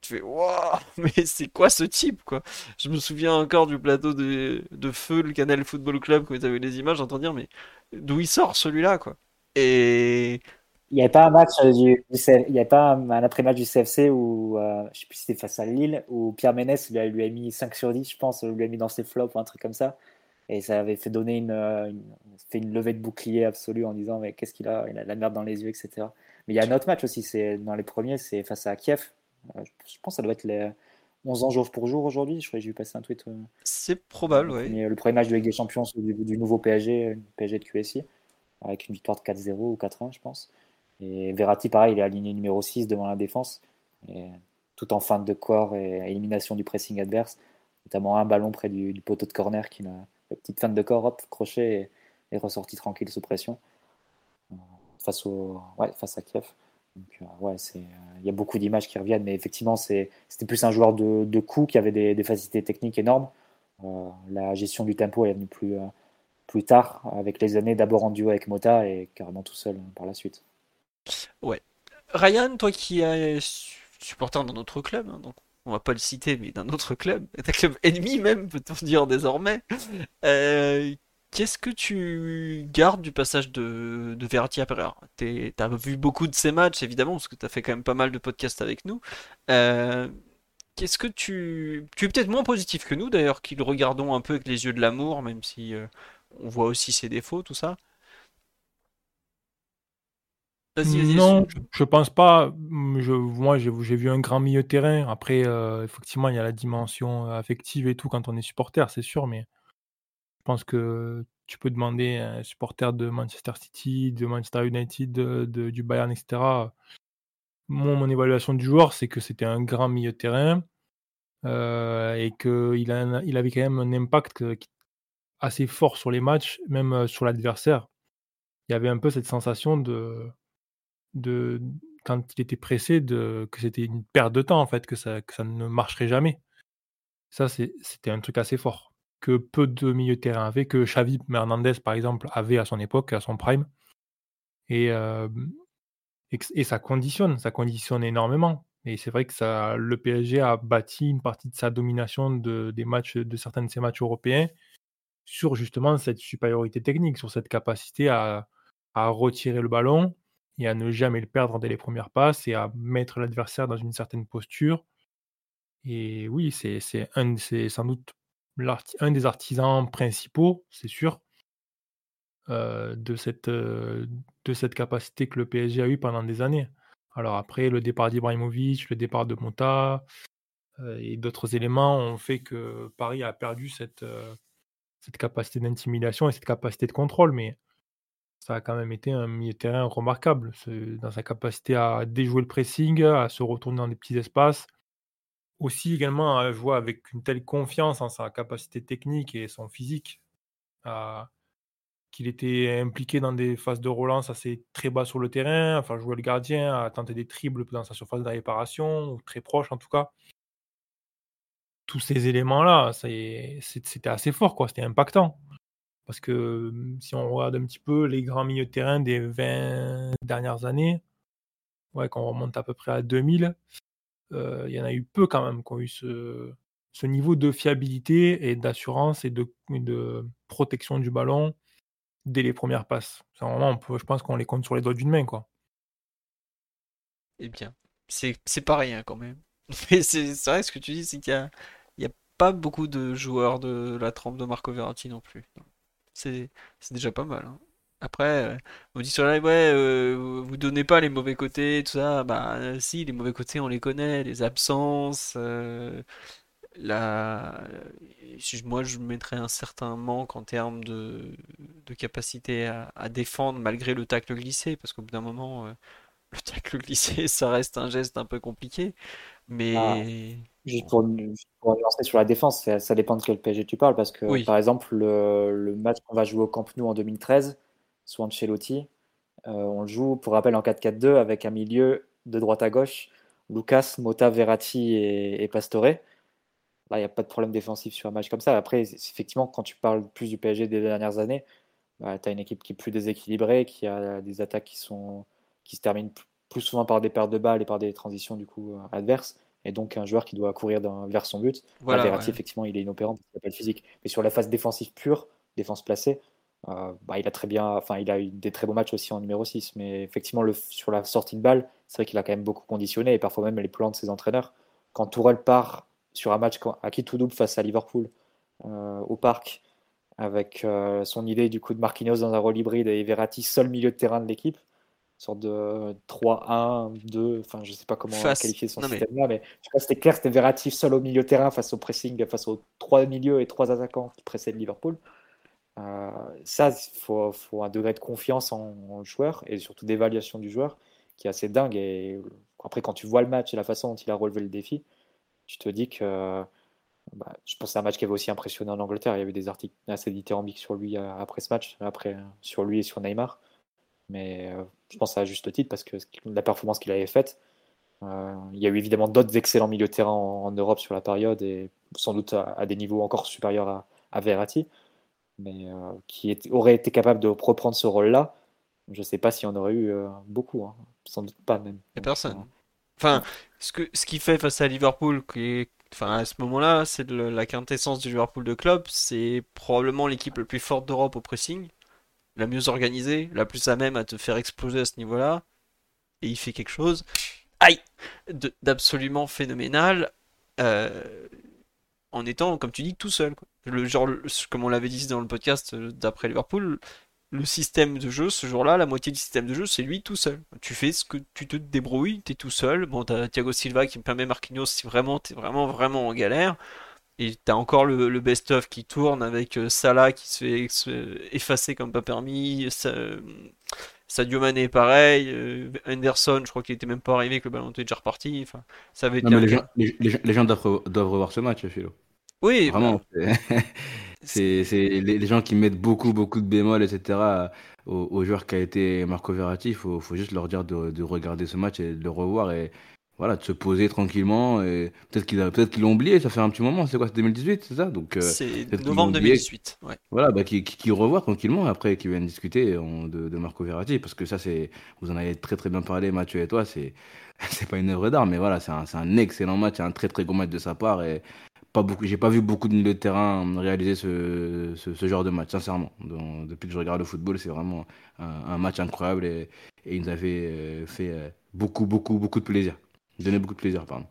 Tu fais, waouh, <laughs> mais c'est quoi ce type, quoi? Je me souviens encore du plateau de, Feu, le Canal Football Club, quand vous avez les images, j'entends dire, mais d'où il sort celui-là, quoi? Et il n'y avait pas un match du, il y a pas un, après-match du CFC où euh, je sais plus si c'était face à Lille où Pierre Ménès lui a, lui a mis 5 sur 10 je pense lui a mis dans ses flops ou un truc comme ça et ça avait fait donner une, fait une levée de bouclier absolue en disant mais qu'est-ce qu'il a? Il a de la merde dans les yeux etc mais il y a un autre match aussi c'est dans les premiers c'est face à Kiev. Euh, je pense que ça doit être les 11 ans jour pour jour aujourd'hui. Je crois que j'ai vu passer un tweet euh, c'est probable oui. le premier match de Ligue des Champions du, du nouveau PSG PSG de QSI avec une victoire de 4-0 ou 4-1 je pense. Et Verratti, pareil, il est aligné numéro 6 devant la défense, et tout en fin de corps et élimination du pressing adverse, notamment un ballon près du, poteau de corner qui n'a petite fin de corps, hop, crochet et, ressorti tranquille sous pression euh, face, au, ouais, face à Kiev. Donc, euh, ouais, c'est, il y a beaucoup d'images qui reviennent, mais effectivement, c'est, c'était plus un joueur de, de coup qui avait des, facilités techniques énormes. Euh, la gestion du tempo est venue plus, plus tard, avec les années, d'abord en duo avec Mota et carrément tout seul par la suite. Ouais. Ryan, toi qui es supporter d'un autre club, hein, donc on va pas le citer, mais d'un autre club, <laughs> un club ennemi même, peut-on dire désormais. Euh, qu'est-ce que tu gardes du passage de, de Verratti à Pereira T'as vu beaucoup de ces matchs, évidemment, parce que tu as fait quand même pas mal de podcasts avec nous. Euh, qu'est-ce que tu... Tu es peut-être moins positif que nous, d'ailleurs, qui le regardons un peu avec les yeux de l'amour, même si euh, on voit aussi ses défauts, tout ça. Non, je, pense pas. Je, moi, j'ai vu un grand milieu de terrain. Après, euh, effectivement, il y a la dimension euh, affective et tout quand on est supporter, c'est sûr, mais je pense que tu peux demander à un supporter de Manchester City, de Manchester United, de, du Bayern, etc. Moi, mon évaluation du joueur, c'est que c'était un grand milieu de terrain euh, et qu'il il avait quand même un impact assez fort sur les matchs, même sur l'adversaire. Il y avait un peu cette sensation de de quand il était pressé de que c'était une perte de temps en fait, que ça, que ça ne marcherait jamais. Ça, c'était un truc assez fort que peu de milieux de terrain avaient, que Xavi Hernandez par exemple avait à son époque, à son prime. Et, et, ça conditionne, ça conditionne énormément. Et c'est vrai que ça, le PSG a bâti une partie de sa domination de, des de certains de ses matchs européens sur justement cette supériorité technique, sur cette capacité à, à retirer le ballon, et à ne jamais le perdre dès les premières passes et à mettre l'adversaire dans une certaine posture. Et oui, c'est sans doute un des artisans principaux, c'est sûr, euh, de, cette, euh, de cette capacité que le PSG a eue pendant des années. Alors après, le départ d'Ibrahimovic, le départ de Monta euh, et d'autres éléments ont fait que Paris a perdu cette, cette capacité d'intimidation et cette capacité de contrôle. Mais ça a quand même été un milieu de terrain remarquable dans sa capacité à déjouer le pressing, à se retourner dans des petits espaces. Aussi également à jouer avec une telle confiance en sa capacité technique et son physique, qu'il était impliqué dans des phases de relance assez très bas sur le terrain, enfin jouer le gardien, à tenter des triples dans sa surface de réparation, ou très proche en tout cas. Tous ces éléments-là, c'était assez fort. C'était impactant. Parce que si on regarde un petit peu les grands milieux de terrain des 20 dernières années, ouais, quand on remonte à peu près à 2000, il y en a eu peu quand même qui ont eu ce, niveau de fiabilité et d'assurance et de, protection du ballon dès les premières passes. Vraiment, je pense qu'on les compte sur les doigts d'une main, quoi. Eh bien, c'est pas rien quand même. <laughs> Mais c'est vrai, ce que tu dis, c'est qu'il n'y a, a pas beaucoup de joueurs de la trempe de Marco Verratti non plus. C'est déjà pas mal. Hein. Après, on dit sur la live, ouais, euh, vous donnez pas les mauvais côtés, tout ça. Bah, si, les mauvais côtés, on les connaît, les absences, euh, moi, je mettrais un certain manque en termes de, de capacité à, défendre malgré le tacle glissé, parce qu'au bout d'un moment, euh, le tacle glissé, <laughs> ça reste un geste un peu compliqué. Mais. Ah, juste pour, lancer sur la défense, ça, dépend de quel PSG tu parles, parce que par exemple, le, match qu'on va jouer au Camp Nou en 2013, soit Ancelotti, euh, on le joue, pour rappel, en 4-4-2 avec un milieu de droite à gauche, Lucas, Mota, Verratti et Pastore. Là, il n'y a pas de problème défensif sur un match comme ça. Après, effectivement, quand tu parles plus du PSG des dernières années, bah, tu as une équipe qui est plus déséquilibrée, qui a des attaques qui, sont, qui se terminent plus souvent par des pertes de balles et par des transitions du coup euh, adverses. Et donc un joueur qui doit courir vers son but. Voilà, Verratti, effectivement, il est inopérant parce qu'il n'a pas le physique. Mais sur la phase défensive pure, défense placée, euh, bah, il a très bien, enfin, il a eu des très beaux matchs aussi en numéro 6. Mais effectivement, le, sur la sortie de balle, c'est vrai qu'il a quand même beaucoup conditionné et parfois même les plans de ses entraîneurs. Quand Tourelle part sur un match à qui tout double face à Liverpool euh, au parc avec euh, son idée du coup de Marquinhos dans un rôle hybride et Verratti seul milieu de terrain de l'équipe sorte de 3-1, 2, enfin je sais pas comment qualifier son système là, mais je sais pas c'était clair, c'était Verratti seul au milieu terrain face au pressing, face aux trois milieux et trois attaquants qui précèdent Liverpool. Euh, ça, il faut, faut, un degré de confiance en, en le joueur et surtout d'évaluation du joueur qui est assez dingue. Et après, quand tu vois le match et la façon dont il a relevé le défi, tu te dis que bah, je pense que c'est un match qui avait aussi impressionné en Angleterre. Il y avait des articles assez dithyrambiques sur lui euh, après ce match, après, sur lui et sur Neymar. Mais euh, je pense à juste titre parce que la performance qu'il avait faite, euh, il y a eu évidemment d'autres excellents milieux de terrain en, Europe sur la période et sans doute à, des niveaux encore supérieurs à, à Verratti, mais qui aurait été capable de reprendre ce rôle-là. Je ne sais pas s'il y en aurait eu beaucoup, hein. sans doute pas même. Il personne. Enfin, ce que ce qu'il fait face à Liverpool, qui enfin à ce moment-là, c'est la quintessence du Liverpool de club. C'est probablement l'équipe la plus forte d'Europe au pressing, la mieux organisée, la plus à même à te faire exploser à ce niveau-là. Et il fait quelque chose, aïe, d'absolument phénoménal. Euh, en étant, comme tu dis, tout seul. Le genre, comme on l'avait dit dans le podcast euh, d'après Liverpool, le système de jeu, ce jour-là, la moitié du système de jeu, c'est lui tout seul. Tu fais ce que tu te débrouilles, t'es tout seul. Bon, t'as Thiago Silva qui me permet Marquinhos si vraiment t'es vraiment vraiment en galère. Et t'as encore le, best-of qui tourne avec euh, Salah qui se fait effacer comme pas permis. Sadio Mané pareil. Euh, Anderson, je crois qu'il était même pas arrivé que le ballon était déjà reparti. Enfin, ça avait été. les, gens, doivent, revoir ce match, Philo. Oui, vraiment. C'est <laughs> les, gens qui mettent beaucoup, beaucoup de bémol, etc. aux, joueurs qui a été Marco Verratti. Il faut, faut, juste leur dire de, de, regarder ce match et de le revoir et voilà, de se poser tranquillement. Et peut-être qu'ils peut l'ont oublié, ça fait un petit moment. C'est quoi, c'est 2018, c'est ça? Donc euh, C'est novembre 2018. Ouais. Voilà, bah, qui, qui, revoient tranquillement après qui viennent discuter de, de, Marco Verratti. Parce que ça, c'est vous en avez très très bien parlé, Mathieu et toi. C'est <laughs> c'est pas une œuvre d'art, mais voilà, c'est un, un, excellent match, un très très gros match de sa part. Et pas beaucoup, j'ai pas vu beaucoup de milieux de terrain réaliser ce, ce, genre de match, sincèrement. depuis que je regarde le football, c'est vraiment un, match incroyable et, et il nous avait euh, fait euh, beaucoup, beaucoup, beaucoup de plaisir. Donnait beaucoup de plaisir, pardon.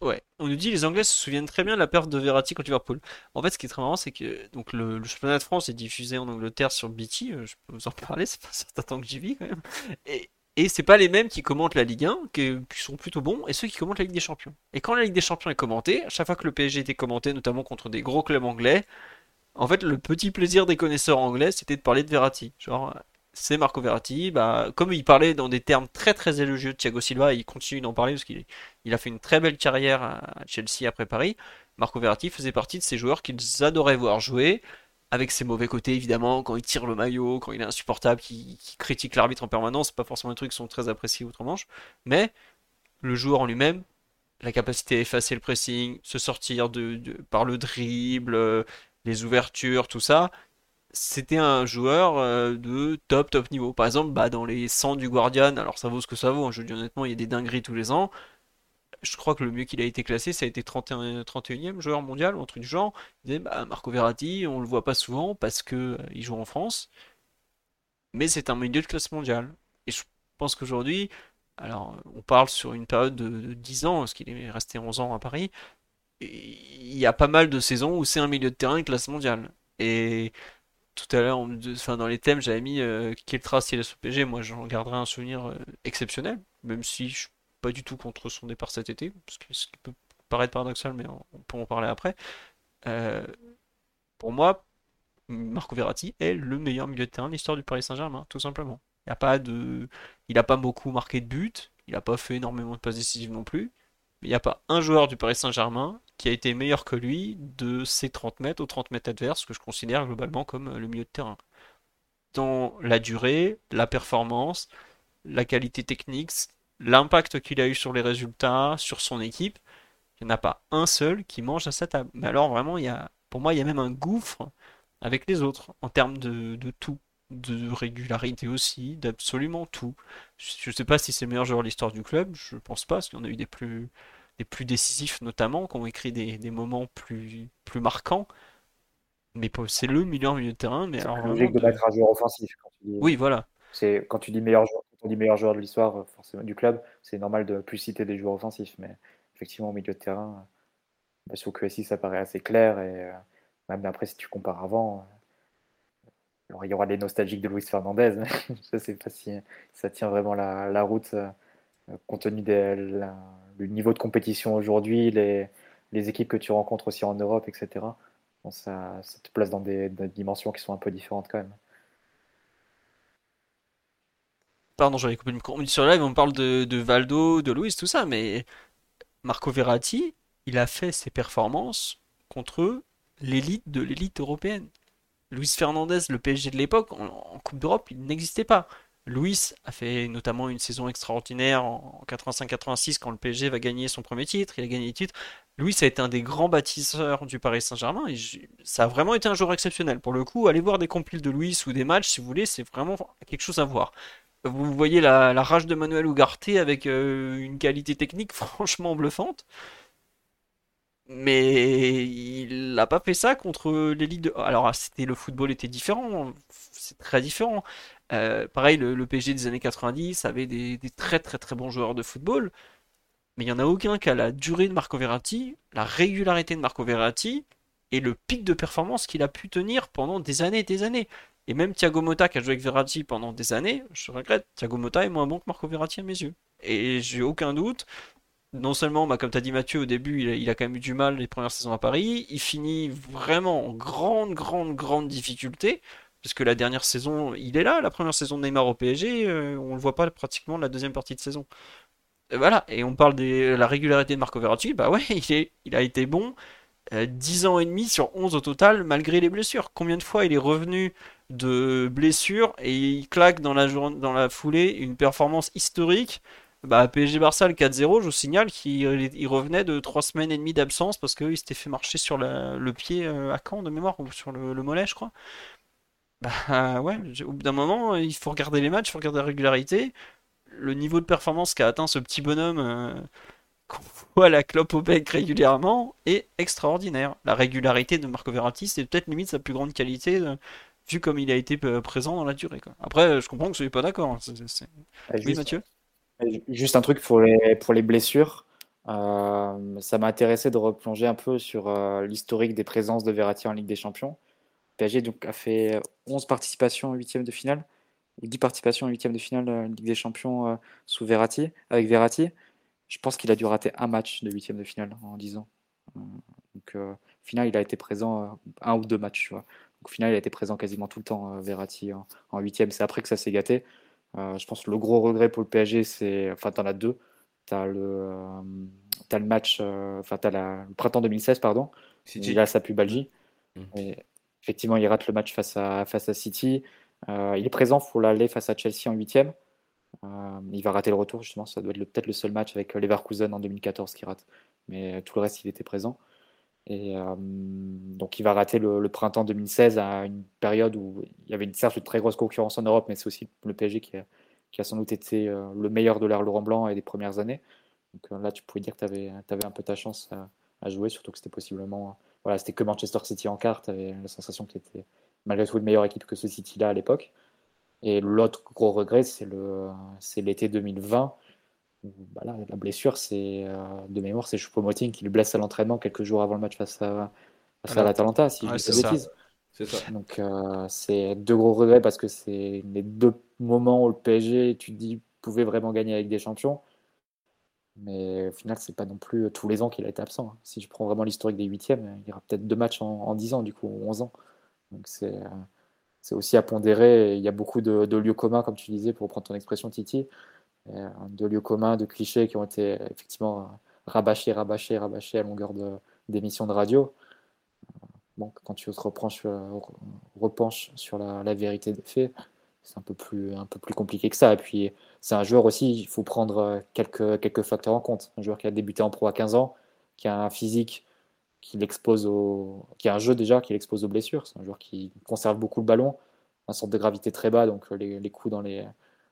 Ouais, on nous dit les Anglais se souviennent très bien de la perte de Verratti contre Liverpool. En fait, ce qui est très marrant, c'est que donc le, championnat de France est diffusé en Angleterre sur BT. Euh, je peux vous en parler, <laughs> c'est pas un certain temps que j'y vis quand même. Et, et c'est pas les mêmes qui commentent la Ligue 1, qui, sont plutôt bons, et ceux qui commentent la Ligue des Champions. Et quand la Ligue des Champions est commentée, à chaque fois que le PSG était commenté, notamment contre des gros clubs anglais, en fait, le petit plaisir des connaisseurs anglais, c'était de parler de Verratti. Genre, c'est Marco Verratti. Bah, comme il parlait dans des termes très très élogieux de Thiago Silva, il continue d'en parler parce qu'il il a fait une très belle carrière à Chelsea après Paris. Marco Verratti faisait partie de ces joueurs qu'ils adoraient voir jouer avec ses mauvais côtés évidemment, quand il tire le maillot, quand il est insupportable, qui, critique l'arbitre en permanence, pas forcément des trucs qui sont très appréciés outre-Manche, mais le joueur en lui-même, la capacité à effacer le pressing, se sortir de, par le dribble, euh, les ouvertures, tout ça, c'était un joueur euh, de top top niveau. Par exemple, bah, dans les 100 du Guardian, alors ça vaut ce que ça vaut, hein, je dis honnêtement, il y a des dingueries tous les ans, je crois que le mieux qu'il a été classé, ça a été 31, 31e joueur mondial ou un truc du genre. Il disait, bah, Marco Verratti, on le voit pas souvent parce que euh, il joue en France. mais c'est un milieu de classe mondiale. Et je pense qu'aujourd'hui, alors on parle sur une période de, 10 ans, parce qu'il est resté 11 ans à Paris, il y a pas mal de saisons où c'est un milieu de terrain de classe mondiale. Et tout à l'heure, enfin, dans les thèmes, j'avais mis euh, Keltra s'il est PG. Moi, j'en garderai un souvenir euh, exceptionnel, même si je suis pas du tout contre son départ cet été, ce qui peut paraître paradoxal, mais on, peut en parler après. Euh, pour moi, Marco Verratti est le meilleur milieu de terrain de l'histoire du Paris Saint-Germain, tout simplement. Il n'a pas il a pas beaucoup marqué de buts, il n'a pas fait énormément de passes décisives non plus. Il n'y a pas un joueur du Paris Saint-Germain qui a été meilleur que lui de ses 30 mètres aux 30 mètres adverses, que je considère globalement comme euh, le milieu de terrain. Dans la durée, la performance, la qualité technique, l'impact qu'il a eu sur les résultats, sur son équipe, il n'y en a pas un seul qui mange à sa table. Mais alors vraiment, il y a, pour moi, il y a même un gouffre avec les autres en termes de, tout, de régularité aussi, d'absolument tout. Je ne sais pas si c'est le meilleur joueur de l'histoire du club, je pense pas, parce en a eu des plus, des plus décisifs notamment, qui ont écrit des, moments plus, plus marquants. Mais c'est le meilleur milieu de terrain. Mais alors, logique de mettre un joueur offensif. oui, voilà. C'est quand tu dis meilleur joueur, quand on dit meilleur joueur de l'histoire forcément du club, c'est normal de plus citer des joueurs offensifs. Mais effectivement, au milieu de terrain, bah, sur QSI, ça paraît assez clair. Et euh, même après, si tu compares avant, euh, il y aura les nostalgiques de Luis Fernandez. je ne sais pas si ça tient vraiment la, route euh, compte tenu du niveau de compétition aujourd'hui, les, équipes que tu rencontres aussi en Europe, etc. ça, te place dans des, dimensions qui sont un peu différentes quand même. Pardon, j'avais coupé micro. Sur live, on parle de, de Valdo, de Luis, tout ça, mais Marco Verratti, il a fait ses performances contre l'élite de l'élite européenne. Luis Fernandez, le PSG de l'époque, en, Coupe d'Europe, il n'existait pas. Luis a fait notamment une saison extraordinaire en 85-86 quand le PSG va gagner son premier titre. Il a gagné le titre. Luis a été un des grands bâtisseurs du Paris Saint-Germain et ça a vraiment été un joueur exceptionnel. Pour le coup, allez voir des compiles de Luis ou des matchs si vous voulez, c'est vraiment quelque chose à voir. Vous voyez la, rage de Manuel Ugarte avec euh, une qualité technique <laughs> franchement bluffante. Mais il n'a pas fait ça contre l'élite de... Alors, c'était le football était différent, c'est très différent. Euh, pareil, le, PSG des années 90 avait des, très très très bons joueurs de football, mais il n'y en a aucun qui a la durée de Marco Verratti, la régularité de Marco Verratti et le pic de performance qu'il a pu tenir pendant des années et des années. Et même Thiago Motta qui a joué avec Verratti pendant des années, je regrette, Thiago Motta est moins bon que Marco Verratti à mes yeux. Et j'ai aucun doute. Non seulement, bah, comme tu as dit Mathieu, au début, il a, quand même eu du mal les premières saisons à Paris. Il finit vraiment en grande, grande, grande difficulté. Parce que la dernière saison, il est là, la première saison de Neymar au PSG, euh, on le voit pas pratiquement la deuxième partie de saison. voilà, et on parle de la régularité de Marco Verratti, bah ouais, <laughs> il, a été bon. 10 euh, ans et demi sur 11 au total, malgré les blessures. Combien de fois il est revenu de blessures et il claque dans la, dans la foulée une performance historique bah, PSG Barça, le 4-0, je vous signale qu'il revenait de 3 semaines et demie d'absence parce qu'il s'était fait marcher sur le pied euh, à Caen de mémoire, ou sur le, mollet, je crois. Bah ouais, au bout d'un moment, il faut regarder les matchs, il faut regarder la régularité. Le niveau de performance qu'a atteint ce petit bonhomme euh, qu'on <laughs> voit à la clope au bec régulièrement est extraordinaire. La régularité de Marco Verratti, c'est peut-être limite sa plus grande qualité. Euh, vu comme il a été présent dans la durée. Après, je comprends que je suis pas d'accord. Hein. Oui, Mathieu Juste un truc pour les, pour les blessures. Euh, ça m'a intéressé de replonger un peu sur euh, l'historique des présences de Verratti en Ligue des Champions. PSG donc, a fait 11 participations en huitième de finale, ou 10 participations en huitième de finale en Ligue des Champions euh, sous Verratti, avec Verratti. Je pense qu'il a dû rater un match de huitième de finale en 10 ans. donc, au final, il a été présent un ou deux matchs. Vois. au final, il a été présent quasiment tout le temps, Verratti, en huitième. C'est après que ça s'est gâté. Euh, je pense que le gros regret pour le PSG, c'est. Enfin, tu en as deux. Tu as, le, as le match. Euh, enfin, tu as le printemps 2016, pardon. Il a sa pubalgie. Mmh. effectivement, il rate le match face à, face à City. Euh, il est présent pour l'aller face à Chelsea en huitième. il va rater le retour, justement. Ça doit être peut-être le seul match avec Leverkusen en 2014 qui rate. Mais tout le reste, il était présent. Et donc, il va rater le, printemps 2016 à une période où il y avait une, certes une très grosse concurrence en Europe, mais c'est aussi le PSG qui a, qui a, sans doute été le meilleur de l'ère Laurent Blanc et des premières années. Donc là, tu pouvais dire que tu avais, un peu ta chance à, jouer, surtout que c'était possiblement. Voilà, c'était que Manchester City en carte, tu avais la sensation que tu étais malgré tout une meilleure équipe que ce City-là à l'époque. Et l'autre gros regret, c'est l'été 2020. Bah la blessure, c'est de mémoire, c'est Choupo-Moting qui le blesse à l'entraînement quelques jours avant le match face à, face à l'Atalanta, si je ne bêtise. Ça. Donc c'est deux gros regrets parce que c'est les deux moments où le PSG, tu te dis, pouvait vraiment gagner avec des champions. Mais au final, c'est pas non plus tous les ans qu'il a été absent. Hein. Si je prends vraiment l'historique des huitièmes, il y aura peut-être deux matchs en, dix ans, du coup, 11 ans. Donc c'est c'est aussi à pondérer. Il y a beaucoup de, lieux communs, comme tu disais, pour reprendre ton expression, Titi, de lieux communs, de clichés qui ont été effectivement rabâchés, rabâchés, rabâchés à longueur d'émissions de, radio. Bon, quand tu te repenches, sur la, vérité des faits, c'est un peu plus un peu plus compliqué que ça. Et puis c'est un joueur aussi, il faut prendre euh, quelques quelques facteurs en compte. Un joueur qui a débuté en pro à 15 ans, qui a un physique qui l'expose au, qui a un jeu déjà qui l'expose aux blessures. C'est un joueur qui conserve beaucoup le ballon, un sorte de gravité très bas, donc euh, les, les coups dans les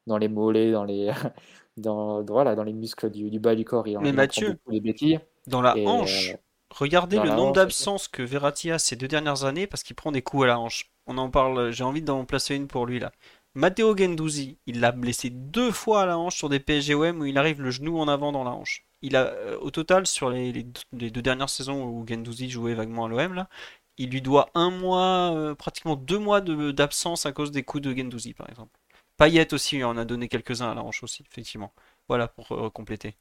dans les mollets, dans les <laughs> dans, voilà, dans les muscles du, du bas du corps. Il Mais Mathieu, béquilles. Dans la hanche, euh, regardez le nombre d'absences que Verratti a ces deux dernières années parce qu'il prend des coups à la hanche. On en parle, j'ai envie d'en placer une pour lui là. Matteo Gendouzi, il l'a blessé deux fois à la hanche sur des PSGOM où il arrive le genou en avant dans la hanche. Il a, euh, au total, sur les, deux dernières saisons où Gendouzi jouait vaguement à l'OM, là, il lui doit un mois, euh, pratiquement deux mois d'absence à cause des coups de Gendouzi, par exemple. Payet aussi, on a donné quelques-uns à la hanche aussi, effectivement. Voilà pour euh, compléter.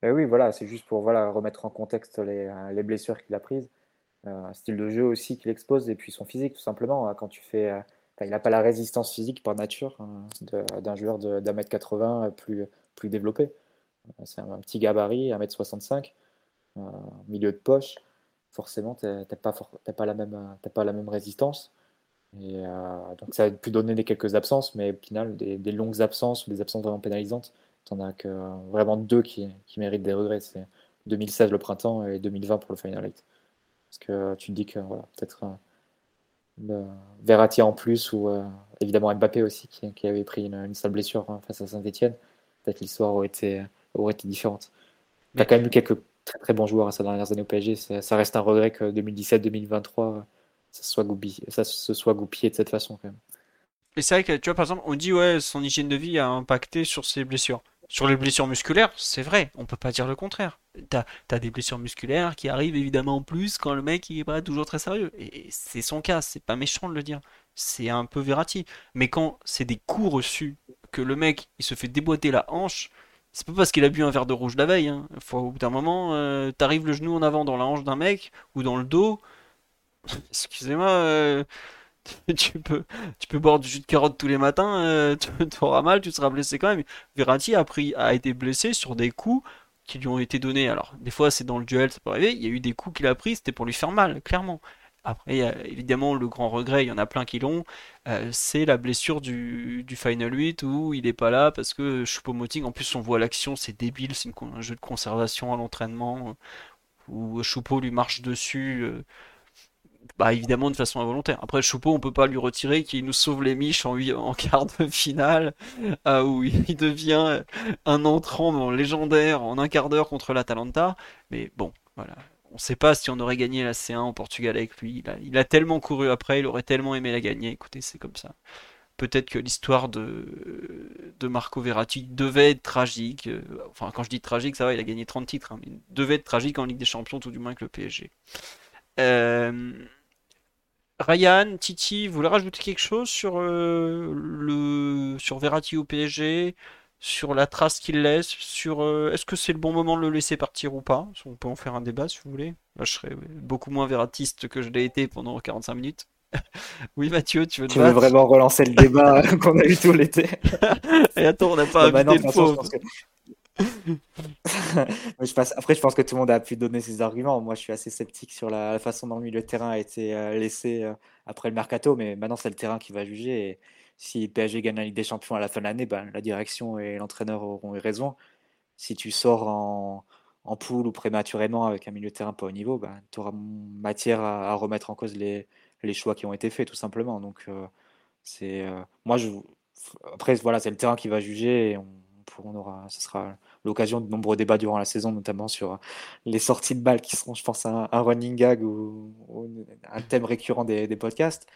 Ben oui, voilà, c'est juste pour voilà, remettre en contexte les blessures qu'il a prises un style de jeu aussi qu'il expose et puis son physique tout simplement. Hein. Quand tu fais, euh, il n'a pas la résistance physique par nature hein, d'un joueur d'un mètre 80 plus, plus développé. C'est un, petit gabarit, 1m65, euh, milieu de poche. Forcément, tu n'as pas, pas, la même, pas la même résistance. Et euh, donc ça a pu donner des quelques absences, mais au final, des, longues absences ou des absences vraiment pénalisantes, tu en as que vraiment deux qui, qui méritent des regrets. C'est 2016 le printemps et 2020 pour le Final Eight. Parce que tu te dis que voilà, peut-être euh, Verratti en plus ou euh, évidemment Mbappé aussi qui, avait pris une, sale blessure hein, face à Saint-Etienne. Peut-être l'histoire aurait été, aurait été différente. Tu as quand même eu quelques très très bons joueurs à ces dernières années au PSG. Ça reste un regret que 2017-2023 ça, soit goupillé, ça se soit goupillé de cette façon quand même. Et c'est vrai que tu vois par exemple on dit ouais son hygiène de vie a impacté sur ses blessures. Sur les blessures musculaires, c'est vrai, on peut pas dire le contraire. T'as as des blessures musculaires qui arrivent évidemment en plus quand le mec il est pas toujours très sérieux. Et c'est son cas, c'est pas méchant de le dire. C'est un peu Verratti. Mais quand c'est des coups reçus, que le mec il se fait déboîter la hanche, c'est pas parce qu'il a bu un verre de rouge la veille. Hein. Faut, au bout d'un moment, euh, t'arrives le genou en avant dans la hanche d'un mec ou dans le dos. Excusez-moi, euh, <laughs> tu peux, tu peux boire du jus de carotte tous les matins, euh, tu <laughs> auras mal, tu seras blessé quand même. Verratti a, pris, a été blessé sur des coups qui lui ont été donnés. Alors, des fois, c'est dans le duel, ça peut arriver. Il y a eu des coups qu'il a pris, c'était pour lui faire mal, clairement. Après, évidemment, le grand regret, il y en a plein qui l'ont, euh, c'est la blessure du, du, Final 8 où il n'est pas là parce que Choupo-Moting, en plus, on voit l'action, c'est débile, c'est un jeu de conservation à l'entraînement où Choupo lui marche dessus. Bah évidemment de façon involontaire. Après Choupeau, on peut pas lui retirer qu'il nous sauve les miches en, en quart de finale, euh, où il devient un entrant légendaire en un quart d'heure contre l'Atalanta. Mais bon, voilà. On sait pas si on aurait gagné la C1 au Portugal avec lui. Il a, tellement couru après, il aurait tellement aimé la gagner. Écoutez, c'est comme ça. Peut-être que l'histoire de, de Marco Verratti devait être tragique. Enfin, quand je dis tragique, ça va, il a gagné 30 titres, hein, mais devait être tragique en Ligue des Champions, tout du moins avec le PSG. Euh, Ryan, Titi, vous voulez rajouter quelque chose sur euh, le sur Verratti au PSG, sur la trace qu'il laisse, sur euh, est-ce que c'est le bon moment de le laisser partir ou pas? On peut en faire un débat si vous voulez. Là, je serais beaucoup moins verratiste que je l'ai été pendant 45 minutes. <laughs> oui, Mathieu, tu veux Tu veux vraiment relancer le débat qu'on a eu tout l'été? <laughs> Et attends, on n'a pas bah invité le après, je pense que tout le monde a pu donner ses arguments. Moi, je suis assez sceptique sur la, façon dont le terrain a été euh, laissé euh, après le mercato, mais maintenant, c'est le terrain qui va juger. Et si PSG gagne la Ligue des Champions à la fin de l'année, ben, la direction et l'entraîneur auront eu raison. Si tu sors en, poule ou prématurément avec un milieu de terrain pas au niveau, ben, tu auras matière à, remettre en cause les, choix qui ont été faits, tout simplement. Donc, euh, c'est moi, après, voilà, c'est le terrain qui va juger on aura, ce sera l'occasion de nombreux débats durant la saison, notamment sur les sorties de balles qui seront, je pense, un, running gag ou, un thème récurrent des, podcasts.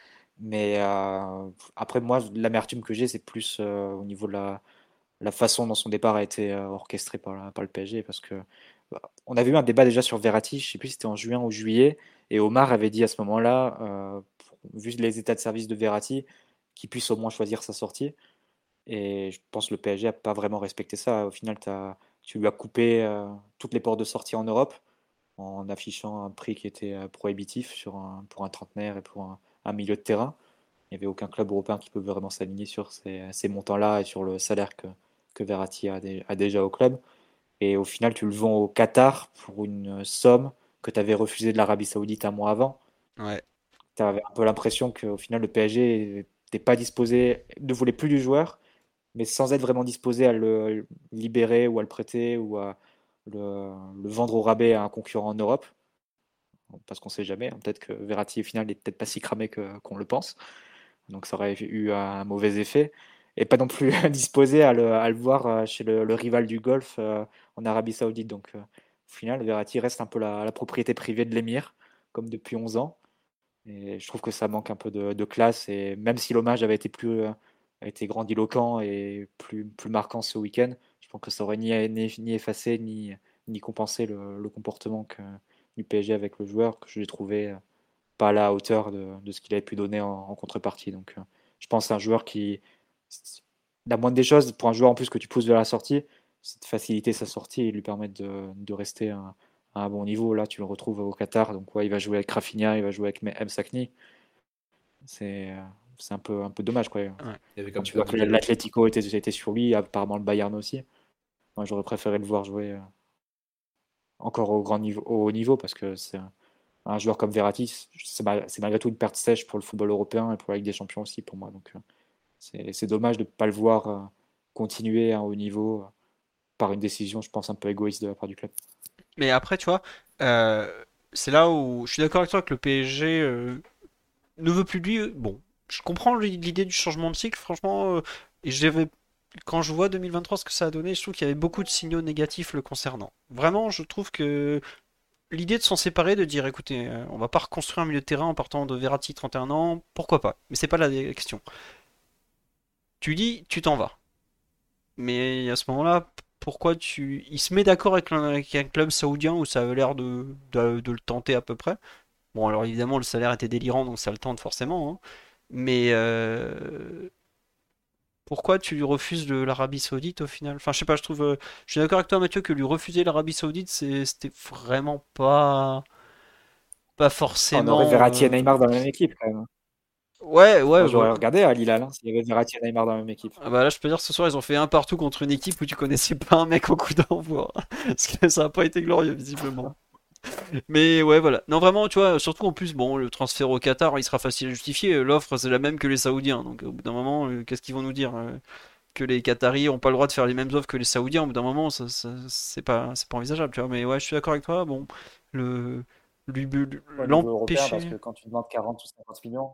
Mais euh, après, moi, l'amertume que j'ai, c'est plus euh, au niveau de la, façon dont son départ a été euh, orchestré par, par, le PSG. Parce que bah, on avait eu un débat déjà sur Verratti, je ne sais plus si c'était en juin ou juillet, et Omar avait dit à ce moment-là, vu les états de service de Verratti, qu'il puisse au moins choisir sa sortie. Et je pense que le PSG n'a pas vraiment respecté ça. Au final, as, tu lui as coupé euh, toutes les portes de sortie en Europe en affichant un prix qui était euh, prohibitif sur un, pour un trentenaire et pour un, milieu de terrain. Il n'y avait aucun club européen qui peut vraiment s'aligner sur ces, ces montants-là et sur le salaire que, que Verratti a, a, déjà au club. Et au final, tu le vends au Qatar pour une somme que tu avais refusée de l'Arabie Saoudite un mois avant. Ouais. Tu avais un peu l'impression qu'au final, le PSG n'était pas disposé, ne voulait plus du joueur mais sans être vraiment disposé à le libérer ou à le prêter ou à le, vendre au rabais à un concurrent en Europe. Parce qu'on ne sait jamais, hein. peut-être que Verratti au final n'est peut-être pas si cramé qu'on le pense. Donc ça aurait eu un mauvais effet. Et pas non plus <laughs> disposé à le, voir euh, chez le, rival du Golfe euh, en Arabie Saoudite. Donc euh, au final, Verratti reste un peu la, propriété privée de l'émir, comme depuis 11 ans. Et je trouve que ça manque un peu de, de classe. Et même si l'hommage avait été plus a été grandiloquent et plus, plus marquant ce week-end. Je pense que ça aurait ni, ni, effacé ni, ni compensé le, comportement que, du PSG avec le joueur, que je l'ai trouvé euh, pas à la hauteur de, de ce qu'il avait pu donner en, contrepartie. Donc euh, je pense que un joueur qui, la moindre des choses, pour un joueur en plus que tu pousses vers la sortie, c'est de faciliter sa sortie et lui permettre de, de rester à, un bon niveau. Là, tu le retrouves au Qatar, donc ouais, il va jouer avec Rafinha, il va jouer avec M. Sakni. C'est euh, c'est un peu, un peu dommage. Quoi. Tu vois que l'Atletico était, était, sur lui, apparemment le Bayern aussi. Moi, j'aurais préféré le voir jouer euh, encore au grand niveau, au haut niveau parce que c'est un, joueur comme Verratti, c'est malgré tout une perte sèche pour le football européen et pour la Ligue des Champions aussi pour moi. Donc, euh, c'est dommage de ne pas le voir euh, continuer à un haut niveau par une décision, je pense, un peu égoïste de la part du club. Mais après, tu vois, c'est là où je suis d'accord avec toi que le PSG ne veut plus de lui. Bon, je comprends l'idée du changement de cycle, franchement. Euh, et quand je vois 2023 ce que ça a donné, je trouve qu'il y avait beaucoup de signaux négatifs le concernant. Vraiment, je trouve que l'idée de s'en séparer, de dire écoutez, euh, on va pas reconstruire un milieu de terrain en partant de Verratti 31 ans, pourquoi pas? Mais c'est pas la question. Tu dis, tu t'en vas. Mais à ce moment-là, pourquoi tu. Il se met d'accord avec, un club saoudien où ça avait l'air de, le tenter à peu près? Bon, alors évidemment, le salaire était délirant, donc ça le tente forcément. Hein. Mais euh, pourquoi tu lui refuses l'Arabie Saoudite au final? Enfin, je sais pas, je trouve. Euh, je suis d'accord avec toi, Mathieu, que lui refuser l'Arabie Saoudite, c'était vraiment pas. Pas forcément. On aurait Verratti et euh, Neymar dans la même équipe quand même. Ouais, ouais. J'aurais regardé à Lille, hein, s'il y avait Verratti et Neymar dans la même équipe. Ah bah là, je peux dire ce soir, ils ont fait un partout contre une équipe où tu connaissais pas un mec au coup d'envoi. <laughs> Parce que ça n'a pas été glorieux, visiblement. Mais ouais, voilà. Non, vraiment, tu vois, surtout en plus, bon, le transfert au Qatar, il sera facile à justifier. L'offre, c'est la même que les Saoudiens. Donc, au bout d'un moment, euh, qu'est-ce qu'ils vont nous dire euh, Que les Qataris ont pas le droit de faire les mêmes offres que les Saoudiens? Au bout d'un moment, ça, c'est pas, c'est pas envisageable, tu vois. Mais ouais, je suis d'accord avec toi. Bon, le. L'empêcher. Parce que quand tu demandes 40 ou 50 millions,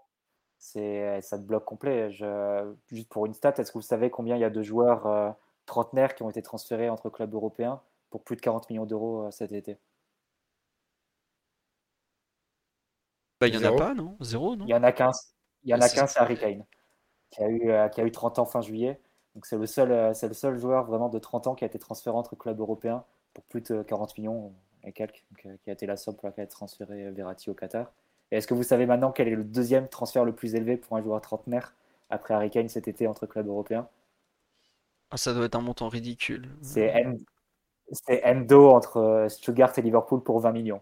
c'est, ça te bloque complet. Je, juste pour une stat, est-ce que vous savez combien il y a de joueurs euh, trentenaires qui ont été transférés entre clubs européens pour plus de 40 millions d'euros cet été? Bah, il n'y en a pas, non? Zéro, non? Il y en a qu'un. Il y en a qu'un, c'est Harry Kane, qui a, eu, euh, qui a eu 30 ans fin juillet. Donc c'est le, seul, euh, c'est le seul joueur vraiment de 30 ans qui a été transféré entre clubs européens pour plus de 40 millions et quelques, euh, qui a été la somme pour laquelle a été transféré Verratti au Qatar. Et est-ce que vous savez maintenant quel est le deuxième transfert le plus élevé pour un joueur trentenaire après Harry Kane cet été entre clubs européens? Ah, Ça doit être un montant ridicule. C'est Endo entre Stuttgart et Liverpool pour 20 millions.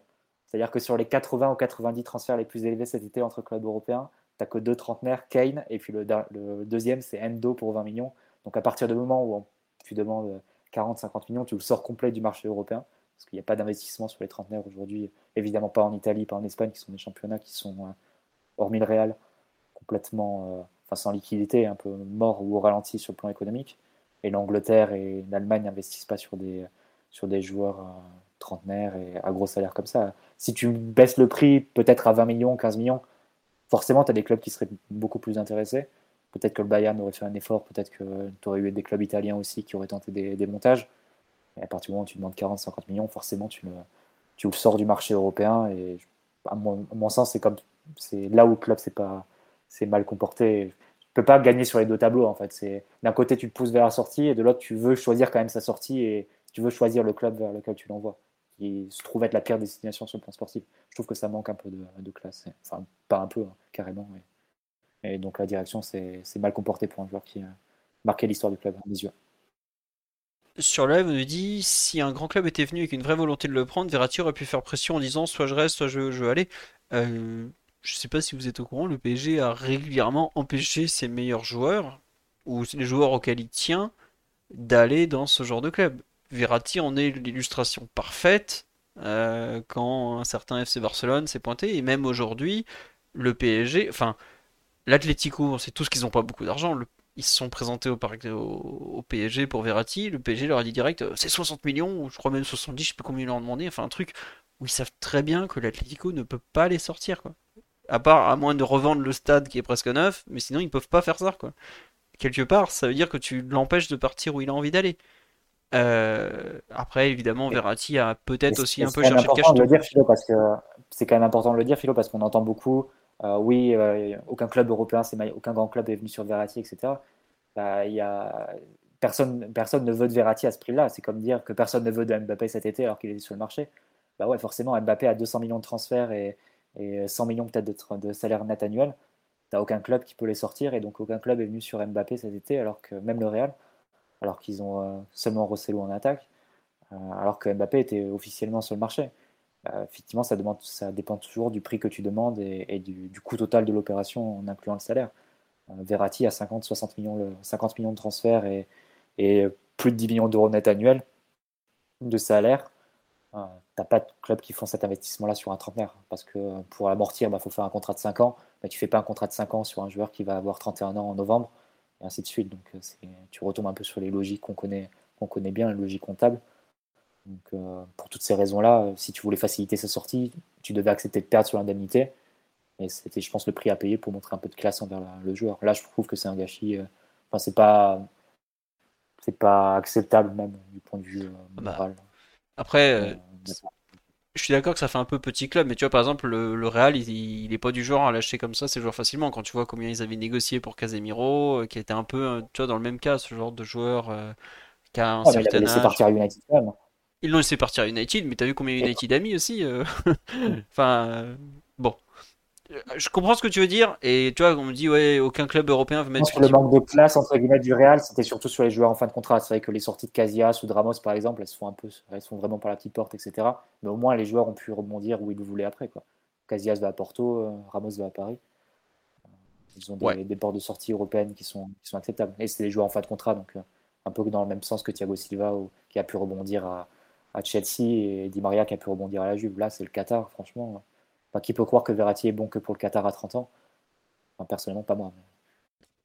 C'est-à-dire que sur les 80 ou 90 transferts les plus élevés cet été entre clubs européens, tu n'as que deux trentenaires, Kane, et puis le, deuxième, c'est Endo pour 20 millions. Donc à partir du moment où tu demandes 40-50 millions, tu le sors complet du marché européen, parce qu'il n'y a pas d'investissement sur les trentenaires aujourd'hui, évidemment pas en Italie, pas en Espagne, qui sont des championnats qui sont, euh, hormis le Real, complètement euh, enfin, sans liquidité, un peu morts ou au ralenti sur le plan économique. Et l'Angleterre et l'Allemagne n'investissent pas sur des, sur des joueurs euh, trentenaires et à gros salaire comme ça. Si tu baisses le prix peut-être à 20 millions, 15 millions, forcément, tu as des clubs qui seraient beaucoup plus intéressés. Peut-être que le Bayern aurait fait un effort, peut-être que tu aurais eu des clubs italiens aussi qui auraient tenté des, montages. Et à partir du moment où tu demandes 40-50 millions, forcément, tu le, tu le sors du marché européen. Et à mon, sens, c'est comme c'est là où le club c'est pas mal comporté. Tu peux pas gagner sur les deux tableaux en fait. D'un côté tu te pousses vers la sortie et de l'autre tu veux choisir quand même sa sortie et tu veux choisir le club vers lequel tu l'envoies. Qui se trouve être la pire destination sur le plan sportif. Je trouve que ça manque un peu de, classe. Enfin, pas un peu, hein, carrément. Et donc la direction, c'est mal comporté pour un joueur qui a marqué l'histoire du club, à mes yeux. Sur live, on nous dit si un grand club était venu avec une vraie volonté de le prendre, Verratti aurait pu faire pression en disant soit je reste, soit je, je veux aller. Euh, je sais pas si vous êtes au courant, le PSG a régulièrement empêché ses meilleurs joueurs, ou les joueurs auxquels il tient, d'aller dans ce genre de club. Verratti en est l'illustration parfaite euh, quand un certain FC Barcelone s'est pointé, et même aujourd'hui, le PSG, enfin, l'Atlético, sait tous qu'ils n'ont pas beaucoup d'argent, ils se sont présentés au, au, PSG pour Verratti, le PSG leur a dit direct, euh, c'est 60 millions, ou je crois même 70, je sais plus combien ils leur ont demandé, enfin un truc où ils savent très bien que l'Atlético ne peut pas les sortir, quoi. À part, à moins de revendre le stade qui est presque neuf, mais sinon ils peuvent pas faire ça, quoi. Quelque part, ça veut dire que tu l'empêches de partir où il a envie d'aller. Euh, après, évidemment, Verratti a peut-être aussi un peu cherché le cash. De le dire, Philo, parce que c'est quand même important de le dire, Philo, parce qu'on entend beaucoup. Euh, oui, euh, aucun club européen, aucun grand club est venu sur Verratti, etc. Bah, y a, personne, personne ne veut de Verratti à ce prix-là. C'est comme dire que personne ne veut de Mbappé cet été alors qu'il est sur le marché. Bah ouais, forcément, Mbappé a 200 millions de transferts et, et 100 millions peut-être de, de, salaire net annuel. T'as aucun club qui peut les sortir et donc aucun club est venu sur Mbappé cet été, alors que même le Real, alors qu'ils ont euh, seulement Rosselló en attaque, euh, alors que Mbappé était officiellement sur le marché. Euh, effectivement, ça, dépend toujours du prix que tu demandes et, du, coût total de l'opération en incluant le salaire. Verratti a 50, 60 millions, 50 millions de transferts et, plus de 10 millions d'euros net annuels de salaire Hein, t'as pas de clubs qui font cet investissement-là sur un trentenaire. Parce que pour amortir, il bah, faut faire un contrat de 5 ans. Mais tu fais pas un contrat de 5 ans sur un joueur qui va avoir 31 ans en novembre, et ainsi de suite. Donc euh, tu retombes un peu sur les logiques qu'on connaît, qu'on connaît bien, les logiques comptables. Donc, euh, pour toutes ces raisons-là, si tu voulais faciliter sa sortie, tu devais accepter de perdre sur l'indemnité. Et c'était, je pense, le prix à payer pour montrer un peu de classe envers le joueur. Là, je trouve que c'est un gâchis. enfin, c'est pas, c'est pas acceptable même du point de vue bah, moral. Après, euh, je suis d'accord que ça fait un peu petit club, mais tu vois, par exemple, le, Real, il, n'est pas du genre à lâcher comme ça ses joueurs facilement. Quand tu vois combien ils avaient négocié pour Casemiro, euh, qui était un peu, euh, tu vois, dans le même cas, ce genre de joueur qui a un certain laissé partir à United Ils l'ont laissé partir à United, mais t'as vu combien United a mis aussi <laughs> Enfin, bon. Euh, je comprends ce que tu veux dire, et tu vois, on me dit, ouais, aucun club européen veut mettre. le manque de place, entre guillemets, du Real, c'était surtout sur les joueurs en fin de contrat. C'est vrai que les sorties de Casillas ou de Ramos, par exemple, elles se font un peu, elles sont vraiment par la petite porte, etc. Mais au moins, les joueurs ont pu rebondir où ils le voulaient après, quoi. Casillas va à Porto, euh, Ramos va à Paris. Ils ont des, portes de sortie européennes qui sont, qui sont acceptables. Et c'est des joueurs en fin de contrat, donc euh, un peu dans le même sens que Thiago Silva, qui a pu rebondir à, à Chelsea, et Di Maria qui a pu rebondir à la Juve. Là, c'est le Qatar, franchement qui peut croire que Verratti est bon que pour le Qatar à 30 ans Personnellement, pas moi.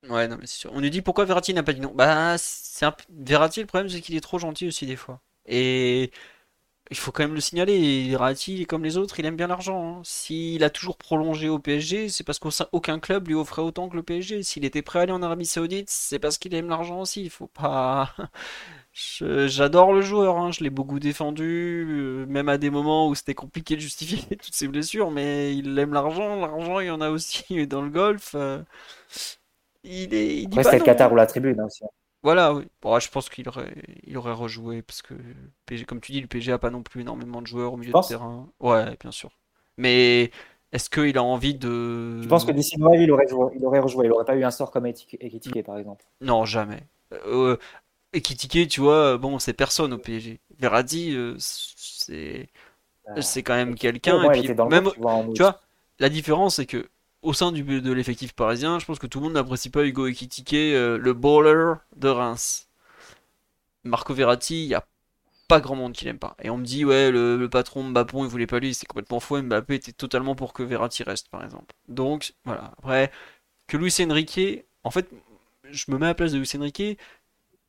Ouais, non, mais c'est sûr. On nous dit pourquoi Verratti n'a pas dit non? Bah, c'est le problème, c'est qu'il est trop gentil aussi, des fois. Et il faut quand même le signaler. Verratti, comme les autres, il aime bien l'argent. Hein. S'il a toujours prolongé au PSG, c'est parce qu'aucun club lui offrait autant que le PSG. S'il était prêt à aller en Arabie Saoudite, c'est parce qu'il aime l'argent aussi. Il faut pas. J'adore le joueur, hein, je l'ai beaucoup défendu, euh, même à des moments où c'était compliqué de justifier <laughs> toutes ses blessures, mais il aime l'argent, l'argent il y en a aussi <laughs> dans le golf. Euh, il est. Il c'est le Qatar ou la tribune hein, aussi. Hein. Voilà, oui. Bon, je pense qu'il aurait, il aurait rejoué parce que, PG, comme tu dis, le PG a pas non plus énormément de joueurs au milieu de terrain. Ouais, bien sûr. Mais est-ce qu'il a envie de. Je pense que d'ici Noël, il aurait, joué, il aurait rejoué. Il aurait pas eu un sort comme Ekitike, par exemple? Non, jamais. Euh, et Kitike, tu vois, bon, c'est personne au PSG. Verratti, euh, c'est bah, c'est quand même quelqu'un. et puis, même, tu vois, la différence, c'est que au sein du, de l'effectif parisien, je pense que tout le monde n'apprécie pas Hugo Ekitike, euh, le baller de Reims. Marco Verratti, il n'y a pas grand monde qui l'aime pas. Et on me dit, ouais, le, patron Mbappé, il voulait pas lui, c'est complètement faux. Mbappé était totalement pour que Verratti reste, par exemple. Donc, voilà. Après, que Luis Enrique, en fait, je me mets à la place de Luis Enrique,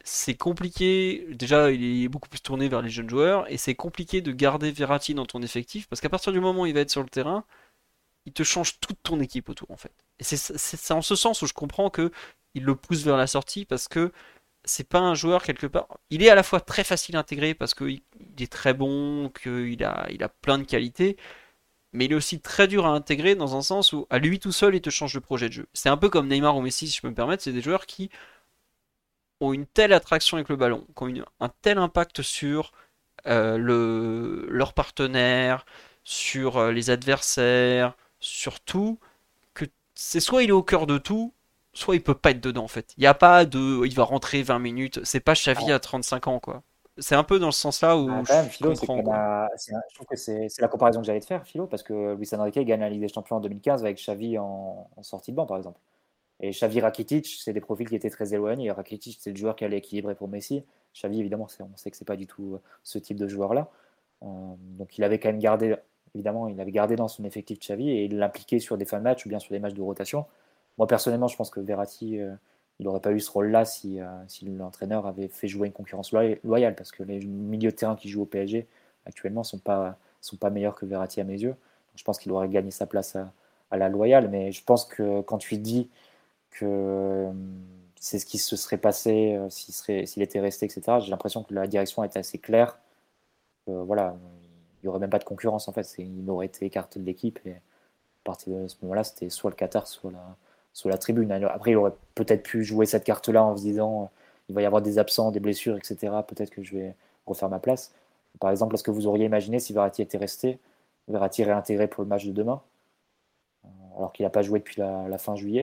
c'est compliqué. Déjà, il est beaucoup plus tourné vers les jeunes joueurs et c'est compliqué de garder Verratti dans ton effectif parce qu'à partir du moment où il va être sur le terrain, il te change toute ton équipe autour en fait. Et c'est en ce sens où je comprends que il le pousse vers la sortie parce que c'est pas un joueur quelque part. Il est à la fois très facile à intégrer parce qu'il est très bon, qu'il a, il a plein de qualités, mais il est aussi très dur à intégrer dans un sens où à lui tout seul il te change de projet de jeu. C'est un peu comme Neymar ou Messi si je me permettre, c'est des joueurs qui ont une telle attraction avec le ballon, qui ont un tel impact sur euh, le, leur partenaire, sur euh, les adversaires, sur tout, que c'est soit il est au cœur de tout, soit il peut pas être dedans en fait. Il n'y a pas de il va rentrer 20 minutes, c'est pas Xavi à 35 ans quoi. C'est un peu dans ce sens-là où ah, je comprends. je trouve que c'est la comparaison que j'allais te faire, Philo, parce que Luis Enrique gagne la Ligue des Champions en 2015 avec Xavi en, sortie de banc, par exemple. Et Xavi Rakitic, c'est des profils qui étaient très éloignés. Rakitic, c'est le joueur qui allait équilibrer pour Messi. Xavi, évidemment, on sait que c'est pas du tout euh, ce type de joueur-là. Euh, donc il avait quand même gardé, évidemment, il avait gardé dans son effectif Xavi et l'impliqué sur des fins de match ou bien sur des matchs de rotation. Moi, personnellement, je pense que Verratti, euh, il n'aurait pas eu ce rôle-là si, si l'entraîneur avait fait jouer une concurrence loyale, parce que les milieux de terrain qui jouent au PSG actuellement ne sont pas, sont pas meilleurs que Verratti à mes yeux. je pense qu'il aurait gagné sa place à, à, la loyale, mais je pense que quand tu dis que c'est ce qui se serait passé euh, s'il était resté, etc. J'ai l'impression que la direction était assez claire. voilà, il n'y aurait même pas de concurrence en fait. Il aurait été écarté de l'équipe et à partir de ce moment-là, c'était soit le Qatar, soit la, tribune. Après, il aurait peut-être pu jouer cette carte-là en se disant euh, il va y avoir des absents, des blessures, etc. Peut-être que je vais refaire ma place. Par exemple, est-ce que vous auriez imaginé si Verratti était resté, Verratti réintégré pour le match de demain, euh, alors qu'il n'a pas joué depuis la fin juillet?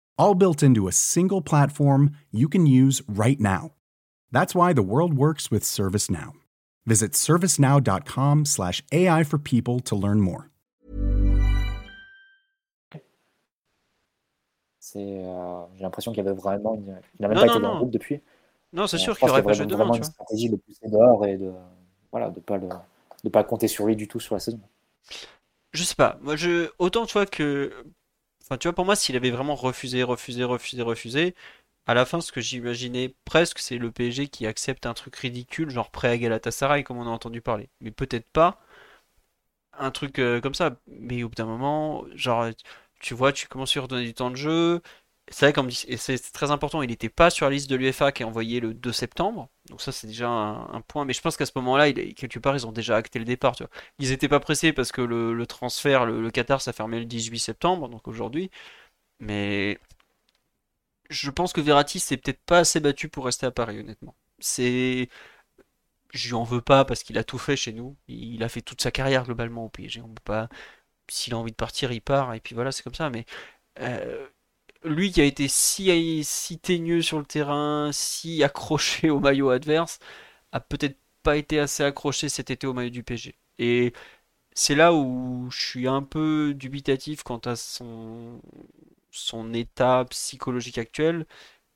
all built into a single platform you can use right now. That's why the world works with ServiceNow. Visit servicenow.com/ai for people to learn more. C'est, euh, j'ai l'impression qu'il y avait vraiment, une... il n'a même non, pas non, été dans le groupe depuis. Non, c'est sûr qu'il aurait pas joué demain. Vraiment une stratégie de pousser dehors et de, voilà, de pas le, de pas compter sur lui du tout sur la saison. Je sais pas. Moi, je autant tu vois que tu vois, pour moi, s'il avait vraiment refusé, refusé, refusé, refusé, à la fin, ce que j'imaginais presque, c'est le PSG qui accepte un truc ridicule, genre prêt à Galatasaray, comme on a entendu parler. Mais peut-être pas un truc euh, comme ça. Mais au bout d'un moment, genre, tu vois, tu commences à redonner du temps de jeu, c'est vrai, comme c'est très important, il n'était pas sur la liste de l'UFA qui est envoyée le 2 septembre. Donc ça, c'est déjà un, point. Mais je pense qu'à ce moment-là, quelque part, ils ont déjà acté le départ. Ils n'étaient pas pressés parce que le, transfert, le, Qatar, ça fermait le 18 septembre, donc aujourd'hui. Mais je pense que Verratti s'est peut-être pas assez battu pour rester à Paris, honnêtement. C'est... Je lui en veux pas parce qu'il a tout fait chez nous. Il a fait toute sa carrière globalement au PSG. On peut pas... S'il a envie de partir, il part. Et puis voilà, c'est comme ça. Mais... Euh, lui qui a été si, si teigneux sur le terrain, si accroché au maillot adverse, a peut-être pas été assez accroché cet été au maillot du PG. Et c'est là où je suis un peu dubitatif quant à son, état psychologique actuel.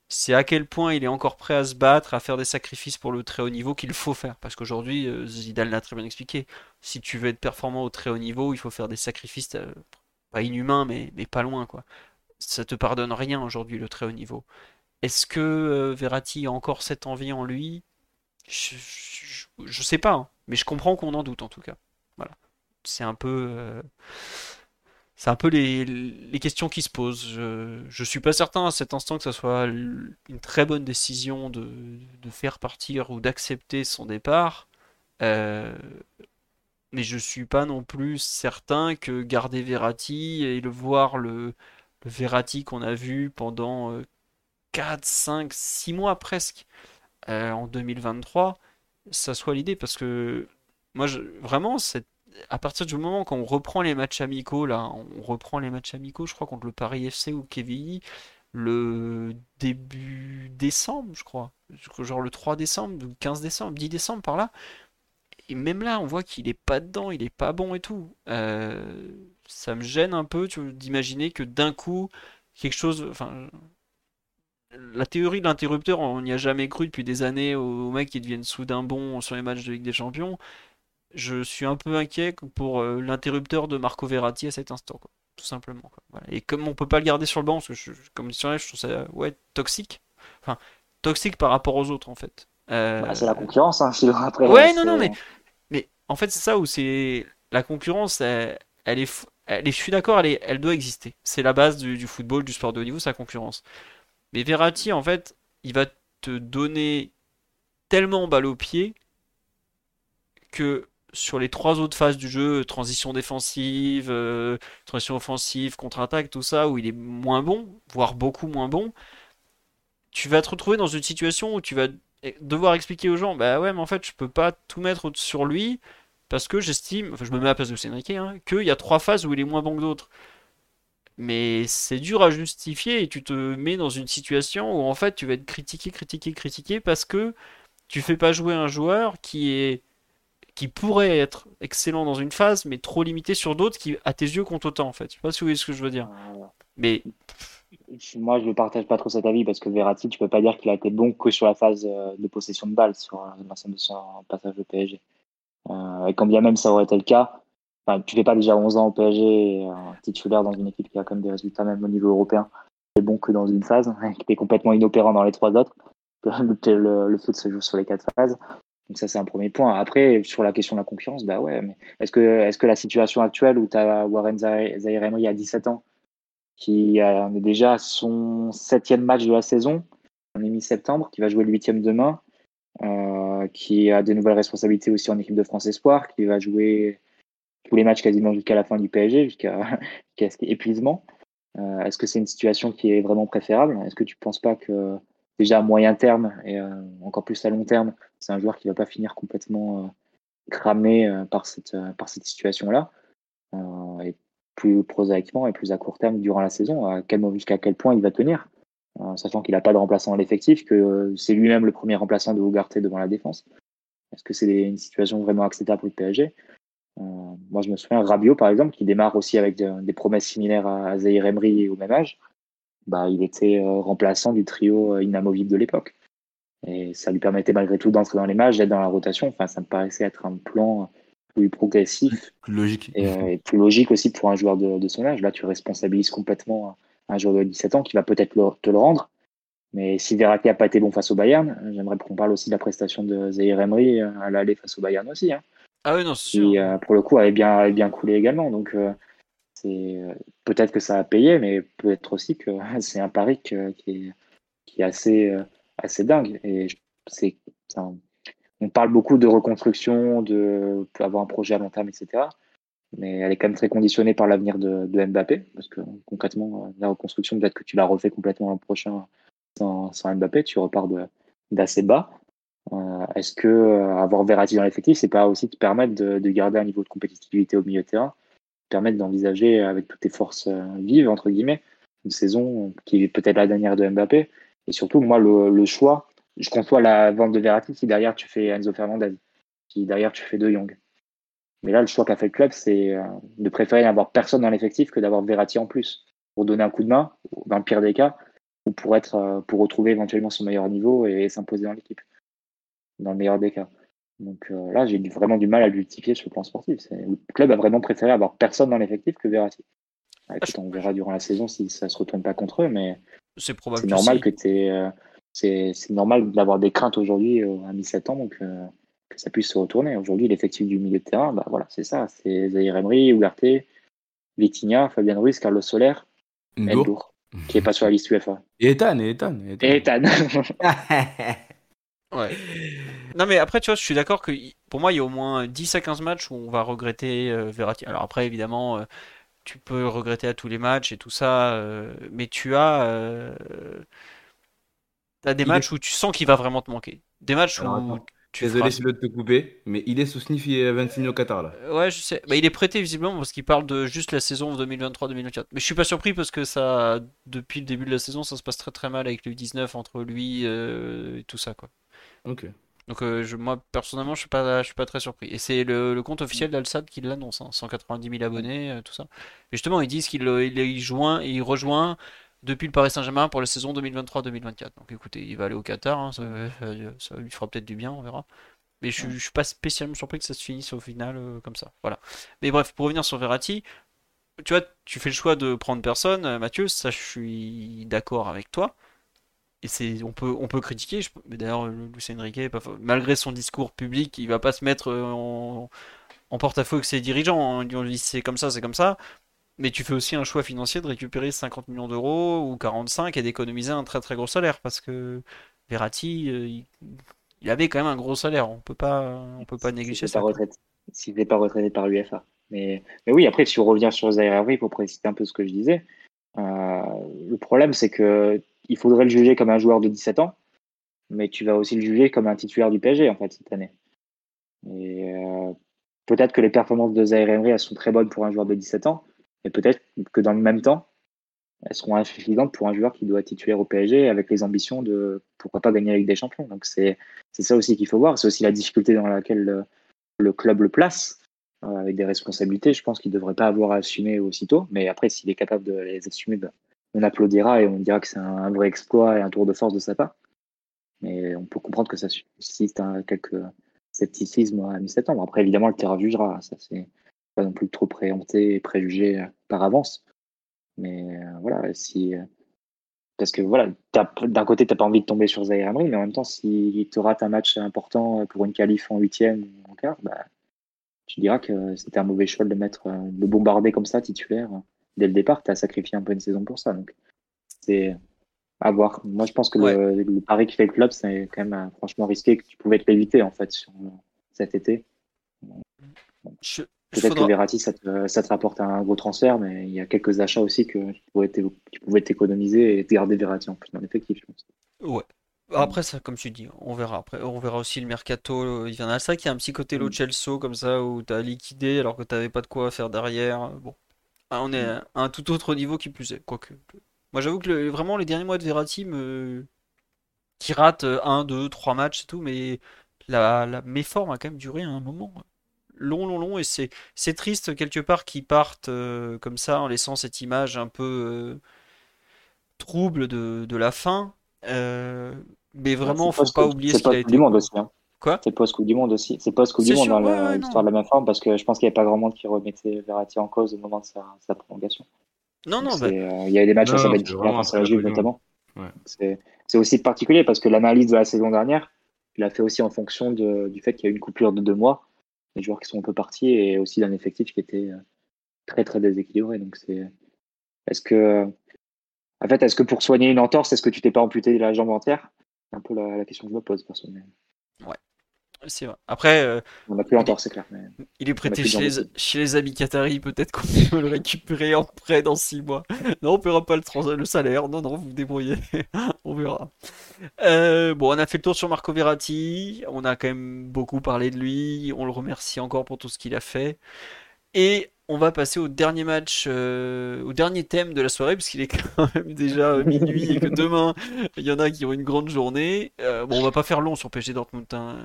C'est à quel point il est encore prêt à se battre, à faire des sacrifices pour le très haut niveau qu'il faut faire. Parce qu'aujourd'hui, euh, Zidane l'a très bien expliqué. Si tu veux être performant au très haut niveau, il faut faire des sacrifices, euh, pas inhumains, mais, mais pas loin. quoi ça te pardonne rien aujourd'hui le très haut niveau. Est-ce que euh, Verratti a encore cette envie en lui? Je, je, sais pas, hein. mais je comprends qu'on en doute en tout cas. Voilà. C'est un peu. Euh, c'est un peu les, questions qui se posent. Je, je suis pas certain à cet instant que ce soit une très bonne décision de, de faire partir ou d'accepter son départ. Euh, mais je suis pas non plus certain que garder Verratti et le voir le, Verratti qu'on a vu pendant 4, 5, 6 mois presque euh, en 2023, ça soit l'idée parce que moi vraiment à partir du moment qu'on reprend les matchs amicaux là, on reprend les matchs amicaux, je crois contre le Paris FC ou KVI le début décembre, je crois, genre le 3 décembre, 15 décembre, 10 décembre par là. Et même là, on voit qu'il est pas dedans, il est pas bon et tout. Euh, ça me gêne un peu d'imaginer que d'un coup, quelque chose. Enfin, la théorie de l'interrupteur, on n'y a jamais cru depuis des années aux mecs qui deviennent soudain bons sur les matchs de Ligue des Champions. Je suis un peu inquiet pour euh, l'interrupteur de Marco Verratti à cet instant, quoi. tout simplement. Et comme on peut pas le garder sur le banc, parce que je, comme je trouve ça ouais, toxique. Enfin, toxique par rapport aux autres en fait. Euh, bah, c'est la concurrence, hein, après. Ouais, non, non, mais, mais en fait, c'est ça où c'est la concurrence, elle, est, elle je suis d'accord, elle, doit exister. C'est la base du, football, du sport de haut niveau, sa concurrence. Mais Verratti, en fait, il va te donner tellement balle au pied que sur les trois autres phases du jeu, transition défensive, euh, transition offensive, contre-attaque, tout ça, où il est moins bon, voire beaucoup moins bon, tu vas te retrouver dans une situation où tu vas devoir expliquer aux gens, bah ouais, mais en fait, je peux pas tout mettre sur lui parce que j'estime, enfin, je me mets à la place de Cédric, hein, qu'il y a trois phases où il est moins bon que d'autres. Mais c'est dur à justifier et tu te mets dans une situation où en fait tu vas être critiqué, critiqué, critiqué parce que tu fais pas jouer un joueur qui est qui pourrait être excellent dans une phase, mais trop limité sur d'autres qui, à tes yeux, comptent autant en fait. Je sais pas si vous voyez ce que je veux dire. Mais moi, je ne partage pas trop cet avis parce que Verratti, tu peux pas dire qu'il a été bon que sur la phase euh, de possession de balle sur euh, l'ensemble de son passage au PSG. Euh, et quand bien même ça aurait été le cas, tu fais pas déjà 11 ans au PSG, titulaire dans une équipe qui a quand même des résultats même au niveau européen, c'est bon que dans une phase, <laughs> qui est complètement inopérant dans les trois autres. <laughs> Le, le, foot se joue sur les quatre phases. Donc ça, c'est un premier point. Après, sur la question de la concurrence, bah ouais, mais est-ce que, est-ce que la situation actuelle où tu as Warren Zahir Emery à 17 ans, qui a, est déjà son septième match de la saison, on est mi-septembre, qui va jouer le huitième demain, euh, qui a de nouvelles responsabilités aussi en équipe de France Espoir, qui va jouer tous les matchs quasiment jusqu'à la fin du PSG, jusqu'à <laughs> épuisement. Euh, est-ce que c'est une situation qui est vraiment préférable? Est-ce que tu ne penses pas que déjà à moyen terme et euh, encore plus à long terme, c'est un joueur qui ne va pas finir complètement cramé par cette, par cette situation-là? Et plus prosaïquement et plus à court terme durant la saison, jusqu'à quel point il va tenir? euh, sachant qu'il n'a pas de remplaçant à l'effectif, que euh, c'est lui-même le premier remplaçant de Ougarté devant la défense. Est-ce que c'est une situation vraiment acceptable pour le PSG euh, Moi, je me souviens, Rabiot, par exemple, qui démarre aussi avec des promesses similaires à Zahir Emery au même âge, bah, il était remplaçant du trio inamovible de l'époque. Et ça lui permettait malgré tout d'entrer dans les matchs, d'être dans la rotation. Enfin, ça me paraissait être un plan plus progressif. Plus logique. Et, plus logique aussi pour un joueur de, de, son âge. Là, tu responsabilises complètement un joueur de 17 ans qui va peut-être te le rendre. Mais si Verratti n'a pas été bon face au Bayern, j'aimerais qu'on parle aussi de la prestation de Zaire Emery euh, à l'aller face au Bayern aussi. Hein. Ah oui, non, c'est sûr. Qui, euh, pour le coup, avait bien, bien coulé également. Donc, euh, c'est peut-être que ça a payé, mais peut-être aussi que <laughs> c'est un pari qui, est, qui est assez, assez dingue. Et c'est, on parle beaucoup de reconstruction, de avoir un projet à long terme, etc mais elle est quand même très conditionnée par l'avenir de, Mbappé, parce que concrètement, euh, la reconstruction, peut-être que tu la refais complètement l'an prochain sans, Mbappé, tu repars d'assez bas. Euh, est-ce que euh, avoir Verratti dans l'effectif, c'est pas aussi te permettre de, garder un niveau de compétitivité au milieu de terrain, te permettre d'envisager avec toutes tes forces vives entre guillemets une saison qui est peut-être la dernière de Mbappé, et surtout moi le, choix, je conçois la vente de Verratti si derrière tu fais Enzo Fernandez, si derrière tu fais De Jong. Mais là, le choix qu'a fait le club, c'est euh, de préférer n'avoir personne dans l'effectif que d'avoir Verratti en plus pour donner un coup de main, dans le pire des cas, ou pour être euh, pour retrouver éventuellement son meilleur niveau et s'imposer dans l'équipe, dans le meilleur des cas. Donc euh, là, j'ai vraiment du mal à le justifier sur le plan sportif. Le club a vraiment préféré avoir personne dans l'effectif que Verratti. Ah, on verra durant la saison si ça se retourne pas contre eux, mais c'est normal que tu c'est normal d'avoir des craintes aujourd'hui à mi-septembre. Donc que ça puisse se retourner. Aujourd'hui, l'effectif du milieu de terrain, bah voilà, c'est ça. C'est Zahir Emery, Ougarté, Vitinha, Fabien Ruiz, Carlos Soler, Endur, qui est pas sur la liste UEFA. Et Ethan, et Ethan. Et Ethan. <laughs> ouais. Non, mais après, tu vois, je suis d'accord que pour moi, il y a au moins 10 à 15 matchs où on va regretter euh, Verratti. Alors après, évidemment, euh, tu peux regretter à tous les matchs et tout ça, euh, mais tu as. As des matchs où tu sens qu'il va vraiment te manquer. Des matchs où Désolé de te couper, mais il est sous sniff et 26 au Qatar là. Ouais, je sais. Bah, il est prêté visiblement parce qu'il parle de juste la saison 2023-2024. Mais je suis pas surpris parce que ça, depuis le début de la saison, ça se passe très très mal avec le 19 entre lui euh, et tout ça quoi. Ok. Donc euh, je, moi personnellement, je suis pas, je suis pas très surpris. Et c'est le, compte officiel d'Alsad qui l'annonce, 190 hein. 000 abonnés, euh, tout ça. Et justement, ils disent qu'il il, joint, il rejoint depuis le Paris Saint-Germain pour la saison 2023-2024. Donc écoutez, il va aller au Qatar, hein, ça, ça, lui fera peut-être du bien, on verra. Mais je, je, suis pas spécialement surpris que ça se finisse au final euh, comme ça. Voilà. Mais bref, pour revenir sur Verratti, tu vois, tu fais le choix de prendre personne, euh, Mathieu, ça je suis d'accord avec toi. Et c'est, on peut, on peut critiquer. mais d'ailleurs, Lucien Enrique, malgré son discours public, il va pas se mettre euh, en, en porte-à-faux avec ses dirigeants. Hein. dit c'est comme ça, c'est comme ça. Mais tu fais aussi un choix financier de récupérer 50 millions d'euros ou 45 et d'économiser un très très gros salaire parce que Verratti, il avait quand même un gros salaire. On peut pas, on peut pas négliger ça. S'il n'est pas retraité par l'UFA. Mais, mais oui, après, si on revient sur Zaire pour préciser un peu ce que je disais, euh, le problème, c'est que il faudrait le juger comme un joueur de 17 ans, mais tu vas aussi le juger comme un titulaire du PSG, en fait, cette année. Et euh, peut-être que les performances de Zaire elles sont très bonnes pour un joueur de 17 ans, mais peut-être que dans le même temps, elles seront insuffisantes pour un joueur qui doit titulaire au PSG avec les ambitions de pourquoi pas gagner avec des champions. Donc c'est ça aussi qu'il faut voir. C'est aussi la difficulté dans laquelle le, club le place, euh, avec des responsabilités. Je pense qu'il ne devrait pas avoir à assumer aussitôt. Mais après, s'il est capable de les assumer, ben, on applaudira et on dira que c'est un, vrai exploit et un tour de force de sa part. Mais on peut comprendre que ça suscite un, quelques scepticisme à mi-septembre. Après, évidemment, le terrain jugera. Ça, c'est pas non plus trop préempté et préjugé euh, par avance. Mais euh, voilà, si. Euh, parce que voilà, d'un côté, tu n'as pas envie de tomber sur Zaire mais en même temps, si tu rates un match important pour une qualif en huitième ou en quart, bah, tu diras que c'était un mauvais choix de mettre, euh, de bombarder comme ça, titulaire, dès le départ. Tu as sacrifié un peu une saison pour ça. Donc, c'est à voir. Moi, je pense que le, pari qui fait le club, c'est quand même franchement risqué, que tu pouvais te l'éviter, en fait, sur cet été. Je, Peut-être que Verratti, ça te, ça te, rapporte un gros transfert, mais il y a quelques achats aussi que tu pouvais t'économiser et garder Verratti en plus dans l'effectif, je pense. Ouais. Après, ça, comme tu dis, on verra. Après, on verra aussi le mercato Il y en a ça qui a un petit côté Lo mm. Celso, comme ça, où tu as liquidé alors que tu n'avais pas de quoi faire derrière. Bon. Ah, on est mm. à un tout autre niveau qui plus est. Quoique. Moi, j'avoue que vraiment, les derniers mois de Verratti me. qui rate 1, 2, 3 matchs et tout, mais la, la méforme a quand même duré un moment long, long, long, et c'est, c'est triste quelque part qu'ils partent euh, comme ça en laissant cette image un peu euh, trouble de, de, la fin. Euh, mais vraiment, faut pas oublier ce qu'il a été. du monde aussi. Hein. Quoi? C'est post-Coupe du Monde aussi. C'est post-Coupe du Monde dans l'histoire de la même forme parce que je pense qu'il n'y avait pas grand monde qui remettait Verratti en cause au moment de sa, sa prolongation. Non, non, bah... il y a des matchs à la Juve notamment. Ouais. C'est, c'est aussi particulier parce que l'analyse de la saison dernière, il a fait aussi en fonction de, du fait qu'il y a eu une coupure de deux mois des joueurs qui sont un peu partis et aussi d'un effectif qui était euh, très très déséquilibré. Donc c'est est-ce que en fait est-ce que pour soigner une entorse, est-ce que tu t'es pas amputé la jambe entière? C'est un peu la, question que je me pose personnellement. Ouais. C'est vrai. Après, euh, on n'a plus l'entorse, c'est clair. Mais il est prêté chez les, chez les, amis Qatari. Peut-être qu'on peut le récupérer en prêt dans 6 mois. <laughs> Non, on ne paiera pas le, le, salaire. Non, non, vous vous débrouillez. <laughs> on verra. Euh, bon, on a fait le tour sur Marco Verratti. On a quand même beaucoup parlé de lui. On le remercie encore pour tout ce qu'il a fait. Et on va passer au dernier match, euh, au dernier thème de la soirée, puisqu'il est <laughs> quand même déjà minuit et que demain, il y en a qui ont une grande journée. Euh, bon, on va pas faire long sur PSG Dortmund. Hein.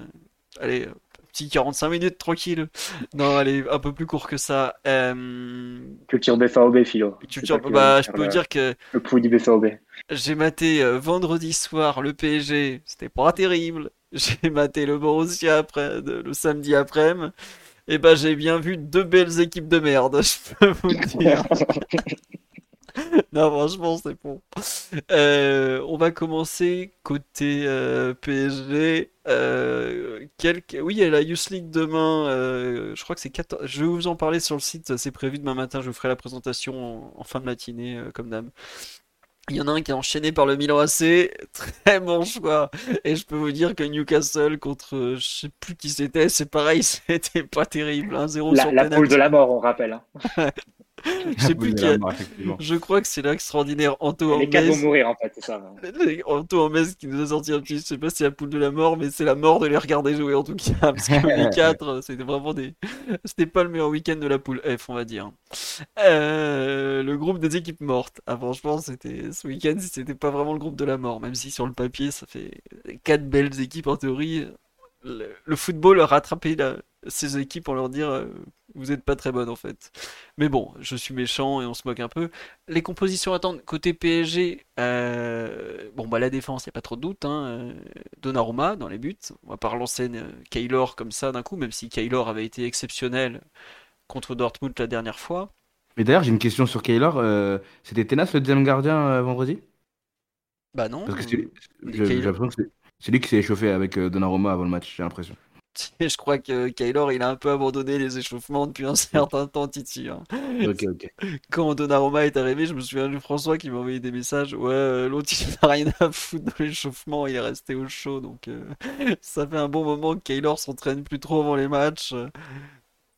Allez, petit 45 minutes tranquille. Non, allez, un peu plus court que ça. Euh... Culture BFAOB, philo. Culture, bah, je peux dire que. Le pouls du BFAOB. J'ai maté euh, vendredi soir le PSG, c'était pas terrible. <laughs> J'ai maté le Borussia après, le samedi après-midi. Et bah, j'ai bien vu deux belles équipes de merde, <laughs> je peux vous dire. <laughs> <laughs> non, franchement, c'est bon. Euh, on va commencer côté euh, PSG. Euh, Oui, il y a la Youth League demain. Je crois que c'est 14. Je vais vous en parler sur le site. C'est prévu demain matin. Je vous ferai la présentation en, fin de matinée, comme d'hab. Il y en a un qui est enchaîné par le Milan AC, <laughs> très bon choix. Et je peux vous dire que Newcastle contre, je sais plus qui c'était, c'est pareil, <laughs> c'était pas terrible. 1-0 la, la poule de la mort, on rappelle. Hein. Je sais plus qui Je crois que c'est l'extraordinaire Anto Les quatre vont mourir en fait, c'est ça. <laughs> Anto Hermès qui nous a sorti un petit, je sais pas si c'est la poule de la mort, mais c'est la mort de les regarder jouer en tout cas. <laughs> Parce que <laughs> les quatre, c'était vraiment des. C'était pas le meilleur week-end de la poule F, on va dire. Euh, le groupe des équipes mortes. Ah, franchement, c'était ce week-end, c'était pas vraiment le groupe de la mort, même si sur le papier, ça fait quatre belles équipes en théorie. Le, football a rattrapé ces équipes pour leur dire euh, vous n'êtes pas très bonnes en fait. Mais bon, je suis méchant et on se moque un peu. Les compositions attendent côté PSG. euh, bon bah la défense, il n'y a pas trop de doute. Hein, euh, Donnarumma dans les buts. On va pas relancer Keylor comme ça d'un coup, même si Keylor avait été exceptionnel contre Dortmund la dernière fois. Mais d'ailleurs, j'ai une question sur Kaylor. euh, C'était Tenas le deuxième gardien euh, vendredi? Bah non. Parce que c'est- lui qui s'est échauffé avec Donnarumma avant le match, j'ai l'impression. <laughs> je crois que Keylor il a un peu abandonné les échauffements depuis un certain temps, Titi. hein. Ok, ok. <laughs> Quand Donnarumma est arrivé, je me souviens de François qui m'a envoyé des messages. Ouais, euh, l'autre il n'a rien à foutre de l'échauffement, il est resté au chaud. Donc euh, <laughs> ça fait un bon moment que Keylor s'entraîne plus trop avant les matchs. euh,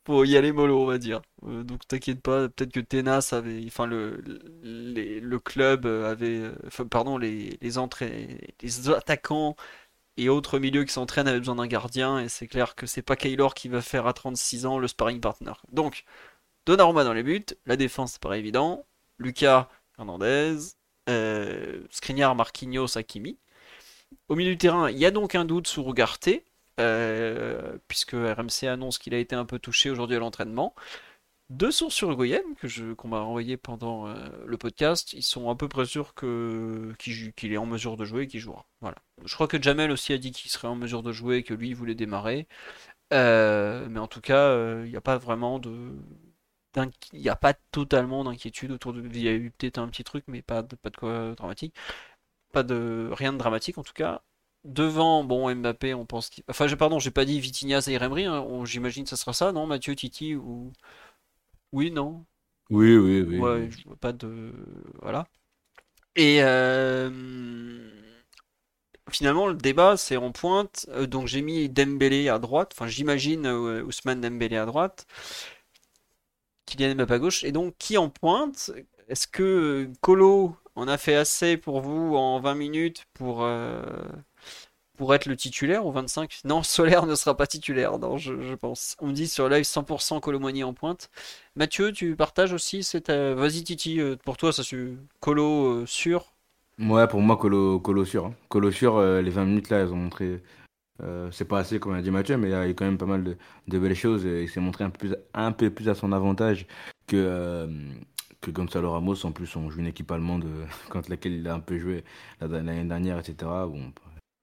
Faut y aller mollo, on va dire. Euh, donc t'inquiète pas, peut-être que Tenas avait. Enfin, le, les- le club avait. Enfin, pardon, les, les, entrées, les attaquants et autres milieux qui s'entraînent avaient besoin d'un gardien. Et c'est clair que c'est pas Keylor qui va faire à 36 ans le sparring partner. Donc. Donnarumma dans les buts, la défense c'est pas évident, Lucas Hernandez, euh, Marquinhos, Hakimi. Au milieu du terrain, il y a donc un doute sur Ugarte, euh, puisque RMC annonce qu'il a été un peu touché aujourd'hui à l'entraînement. Deux sources sur que qu'on m'a envoyé pendant euh, le podcast, ils sont à peu près sûrs que qu'il est en mesure de jouer et qu'il jouera. Voilà. Je crois que Jamel aussi a dit qu'il serait en mesure de jouer et que lui il voulait démarrer. Euh, mais en tout cas, euh, il n'y a pas vraiment de il n'y a pas totalement d'inquiétude autour de. Il y a eu peut-être un petit truc, mais pas de, pas de quoi dramatique. Pas de rien de dramatique en tout cas. Devant, bon, Mbappé, on pense qu'il. Enfin, pardon, j'ai pas dit Vitinha, et Emery, hein, j'imagine que ça sera ça, non, Mathieu, Titi ou. Oui, non? Oui, oui, oui. Ouais, je vois pas de. Voilà. Et euh, finalement, le débat, c'est en pointe. Euh, donc, j'ai mis Dembélé à droite. Enfin, j'imagine euh, Ousmane Dembélé à droite. Kylian Mbappé à gauche. Et donc, qui en pointe? Est-ce que Colo en a fait assez pour vous en 20 minutes pour, euh, pour être le titulaire ou 25? Non, Solaire ne sera pas titulaire, non, je, pense. On me dit sur live 100% Colomani en pointe. Mathieu, tu partages aussi cette. euh, Vas-y, Titi, euh, pour toi, ça c'est Colo euh, sûr? Ouais, pour moi, Colo, Colo sûr. hein. Colo sûr, les 20 minutes là, elles ont montré. c'est pas assez, comme a dit Mathieu, mais il y a quand même pas mal de, belles choses. Et il s'est montré un peu, plus, un peu plus à son avantage que, que Gonzalo Ramos. En plus, on joue une équipe allemande <laughs> contre laquelle il a un peu joué la- l'année dernière, etc. Bon,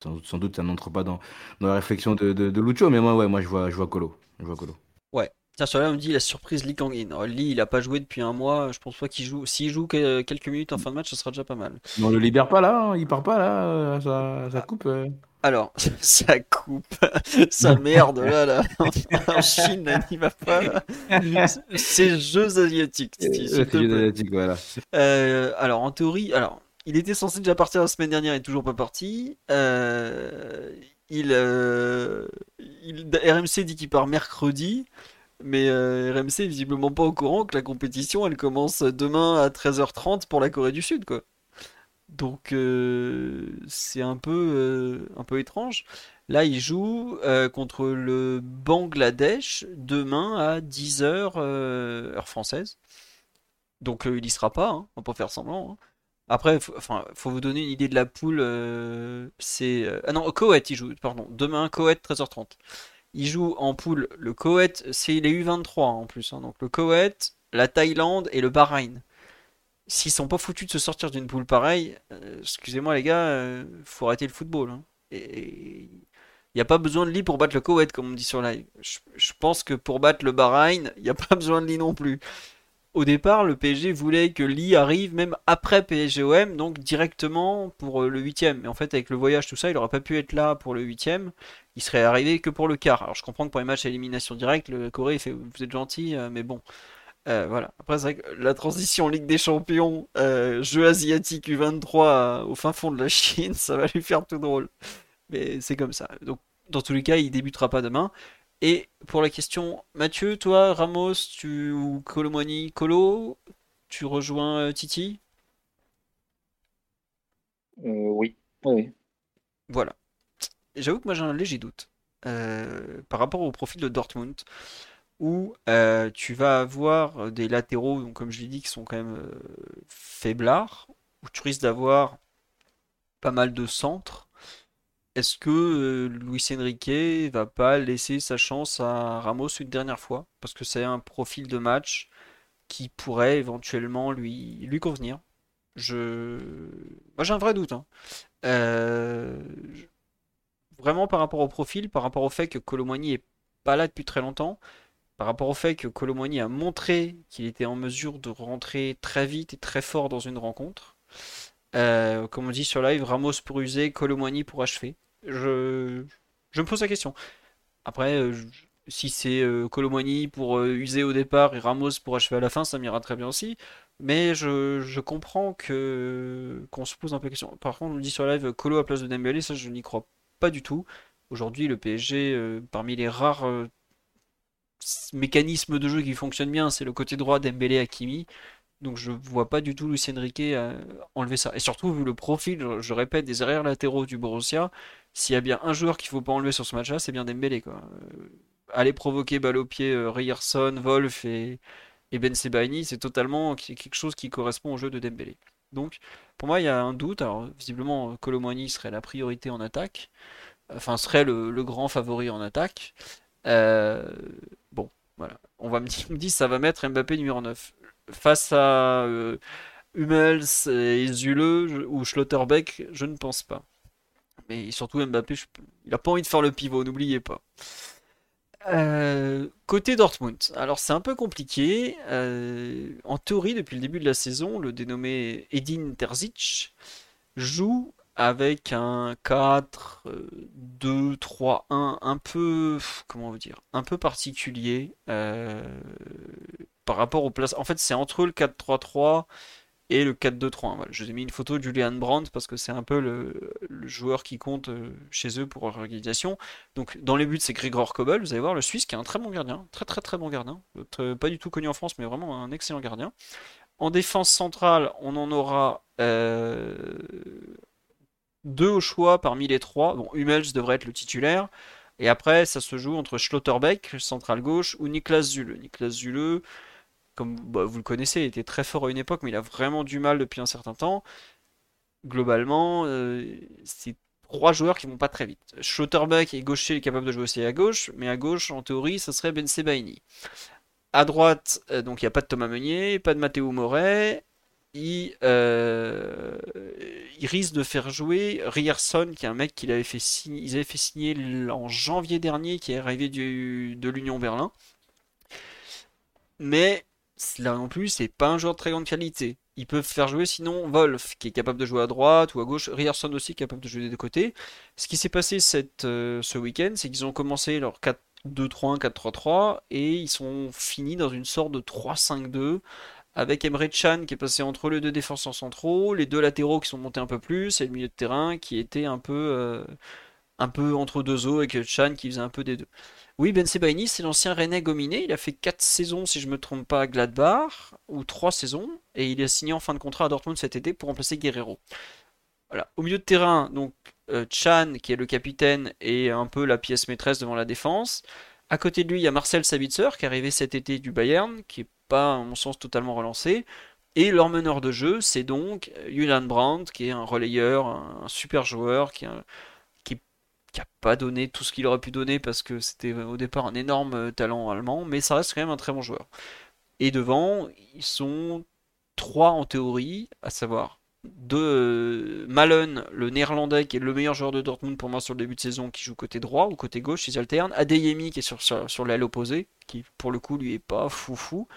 sans, doute- sans doute, ça n'entre pas dans, dans la réflexion de, de, de Lucho, mais moi, ouais, moi je, vois, je vois Colo. Je vois Colo. Ouais. Tiens, sur là, on me dit la surprise Lee Kang-in. Alors, Lee, il a pas joué depuis un mois. Je pense pas qu'il joue. S'il joue que- quelques minutes en fin de match, ce sera déjà pas mal. Mais on le libère pas là, hein, il part pas là, euh, ça, ça coupe. euh. Alors, <laughs> ça coupe. <laughs> Ça merde, là, là. <laughs> En Chine, là, il va pas, là. C'est Jeux asiatiques, Euh, te c'est plaît. génétique, voilà. Euh, alors, en théorie, alors, il était censé déjà partir la semaine dernière, il est toujours pas parti. Euh, il, euh, RMC dit qu'il part mercredi, mais euh, RMC est visiblement pas au courant que la compétition, elle commence demain à 13h30 pour la Corée du Sud, quoi. Donc, c'est un peu, un peu étrange. Là, il joue contre le Bangladesh demain à 10h, heure française. Donc il y sera pas, hein, on va pas faire semblant. hein. Après, faut, enfin, faut vous donner une idée de la poule. euh, c'est euh, ah non, Koweït il joue. Pardon, demain Koweït 13h30. Il joue en poule. Le Koweït, c'est les U23 hein, en plus. hein. donc le Koweït, la Thaïlande et le Bahreïn. S'ils sont pas foutus de se sortir d'une poule pareille, euh, excusez-moi les gars, euh, faut arrêter le football. hein. Il n'y a pas besoin de lit pour battre le Koweït, comme on dit sur live. Je, je pense que pour battre le Bahreïn, il n'y a pas <laughs> besoin de lit non plus. Au départ, le PSG voulait que Lee arrive même après PSG-OM, donc directement pour euh, le huitième. Mais en fait, avec le voyage, tout ça, il n'aurait pas pu être là pour le huitième. Il serait arrivé que pour le quart. Alors, je comprends que pour les matchs à élimination directe, le Corée fait vous êtes gentil, euh, mais bon. Euh, voilà. Après, c'est vrai que la transition Ligue des Champions, jeu asiatique U23 euh, au fin fond de la <laughs> Chine, ça va lui faire tout drôle. Mais c'est comme ça. Donc, dans tous les cas, il débutera pas demain. Et pour la question, Mathieu, toi, Ramos, tu ou Colomwani, Colo, tu rejoins euh, Titi? Euh, oui, oui. Voilà. J'avoue que moi j'ai un léger doute euh, par rapport au profil de Dortmund, où tu vas avoir des latéraux, donc comme je l'ai dit, qui sont quand même faiblards, où tu risques d'avoir pas mal de centres. Est-ce que euh, Luis Enrique va pas laisser sa chance à Ramos une dernière fois? Parce que c'est un profil de match qui pourrait éventuellement lui, lui convenir. Je... Moi j'ai un vrai doute. hein. Euh, Vraiment par rapport au profil, par rapport au fait que Colomboigny est pas là depuis très longtemps, par rapport au fait que Colomboigny a montré qu'il était en mesure de rentrer très vite et très fort dans une rencontre. Euh, comme on dit sur live, Ramos pour user, Colomboigny pour achever. Je, me pose la question. Après, euh, si c'est euh, Colomboigny pour euh, user au départ et Ramos pour achever à la fin, ça m'ira très bien aussi. Mais je, comprends que qu'on se pose un peu la question. Par contre, on dit sur live Colo à place de Dembélé, ça je n'y crois pas du tout. Aujourd'hui, le PSG, euh, parmi les rares euh, mécanismes de jeu qui fonctionnent bien, c'est le côté droit Dembélé Hakimi. Donc je vois pas du tout Luis Enrique euh, enlever ça. Et surtout, vu le profil, je, répète, des arrières latéraux du Borussia, s'il y a bien un joueur qu'il faut pas enlever sur ce match-là, c'est bien Dembélé, quoi. Euh, aller provoquer balle au pied euh, Ryerson, Wolf et, Ben Sebaini, c'est totalement quelque chose qui correspond au jeu de Dembélé. Donc, pour moi, il y a un doute. Alors, visiblement, Colomboigny serait la priorité en attaque, enfin, serait le, grand favori en attaque. Euh, bon, voilà. On va me <laughs> dire, me ça va mettre Mbappé numéro 9. Face à euh, Hummels et Zule ou Schlotterbeck, je ne pense pas. Mais surtout Mbappé, il a pas envie de faire le pivot, n'oubliez pas. Euh, côté Dortmund, alors c'est un peu compliqué. Euh, en théorie, depuis le début de la saison, le dénommé Edin Terzic joue avec un 4, euh, 2, 3, 1, un peu, comment dire, un peu particulier par rapport aux places. En fait, c'est entre le 4-3-3 et le 4-2-3-1. Voilà, je vous ai mis une photo de Julian Brandt parce que c'est un peu le, joueur qui compte euh, chez eux pour leur organisation. Donc, dans les buts, c'est Grigor Kobel. Vous allez voir, le Suisse qui est un très bon gardien, très très très bon gardien, pas du tout connu en France, mais vraiment un excellent gardien. En défense centrale, on en aura euh, deux au choix parmi les trois. Bon, Hummels devrait être le titulaire. Et après, ça se joue entre Schlotterbeck, central gauche, ou Niklas Zule. Niklas Zule, comme bah, vous le connaissez, il était très fort à une époque, mais il a vraiment du mal depuis un certain temps. Globalement, euh, c'est trois joueurs qui vont pas très vite. Schlotterbeck est gaucher, il est capable de jouer aussi à gauche, mais à gauche, en théorie, ça serait Ben Sebaini. À droite, euh, donc il n'y a pas de Thomas Meunier, pas de Matteo Moret. Il, euh, risque de faire jouer Ryerson, qui est un mec qu'il avait fait signer, ils avaient fait signer en janvier dernier, qui est arrivé de l'Union Berlin. Mais là non plus, c'est pas un joueur de très grande qualité. Ils peuvent faire jouer sinon Wolf, qui est capable de jouer à droite ou à gauche, Ryerson aussi, capable de jouer des deux côtés. Ce qui s'est passé cette, euh, ce week-end, c'est qu'ils ont commencé leur 4-2-3-1, 4-3-3, et ils sont finis dans une sorte de 3-5-2, avec Emre Can qui est passé entre les deux défenseurs centraux, les deux latéraux qui sont montés un peu plus, et le milieu de terrain qui était un peu, euh, un peu entre deux eaux, avec Chan qui faisait un peu des deux. Oui, Ben Sebaini, c'est l'ancien Rennais Gominé. Il a fait 4 saisons, si je me trompe pas, à Gladbach, ou 3 saisons, et il a signé en fin de contrat à Dortmund cet été pour remplacer Guerrero. Voilà. Au milieu de terrain, donc euh, Chan, qui est le capitaine et un peu la pièce maîtresse devant la défense. À côté de lui, il y a Marcel Sabitzer, qui est arrivé cet été du Bayern, qui est pas, à mon sens, totalement relancé. Et leur meneur de jeu, c'est donc Julian Brandt, qui est un relayeur, un super joueur, qui est un- qui a pas donné tout ce qu'il aurait pu donner parce que c'était au départ un énorme euh, talent allemand, mais ça reste quand même un très bon joueur. Et devant, ils sont trois en théorie, à savoir deux euh, Malen, le néerlandais qui est le meilleur joueur de Dortmund pour moi sur le début de saison, qui joue côté droit ou côté gauche, ils alternent. Adeyemi qui est sur, sur, l'aile opposée, qui pour le coup lui est pas foufou.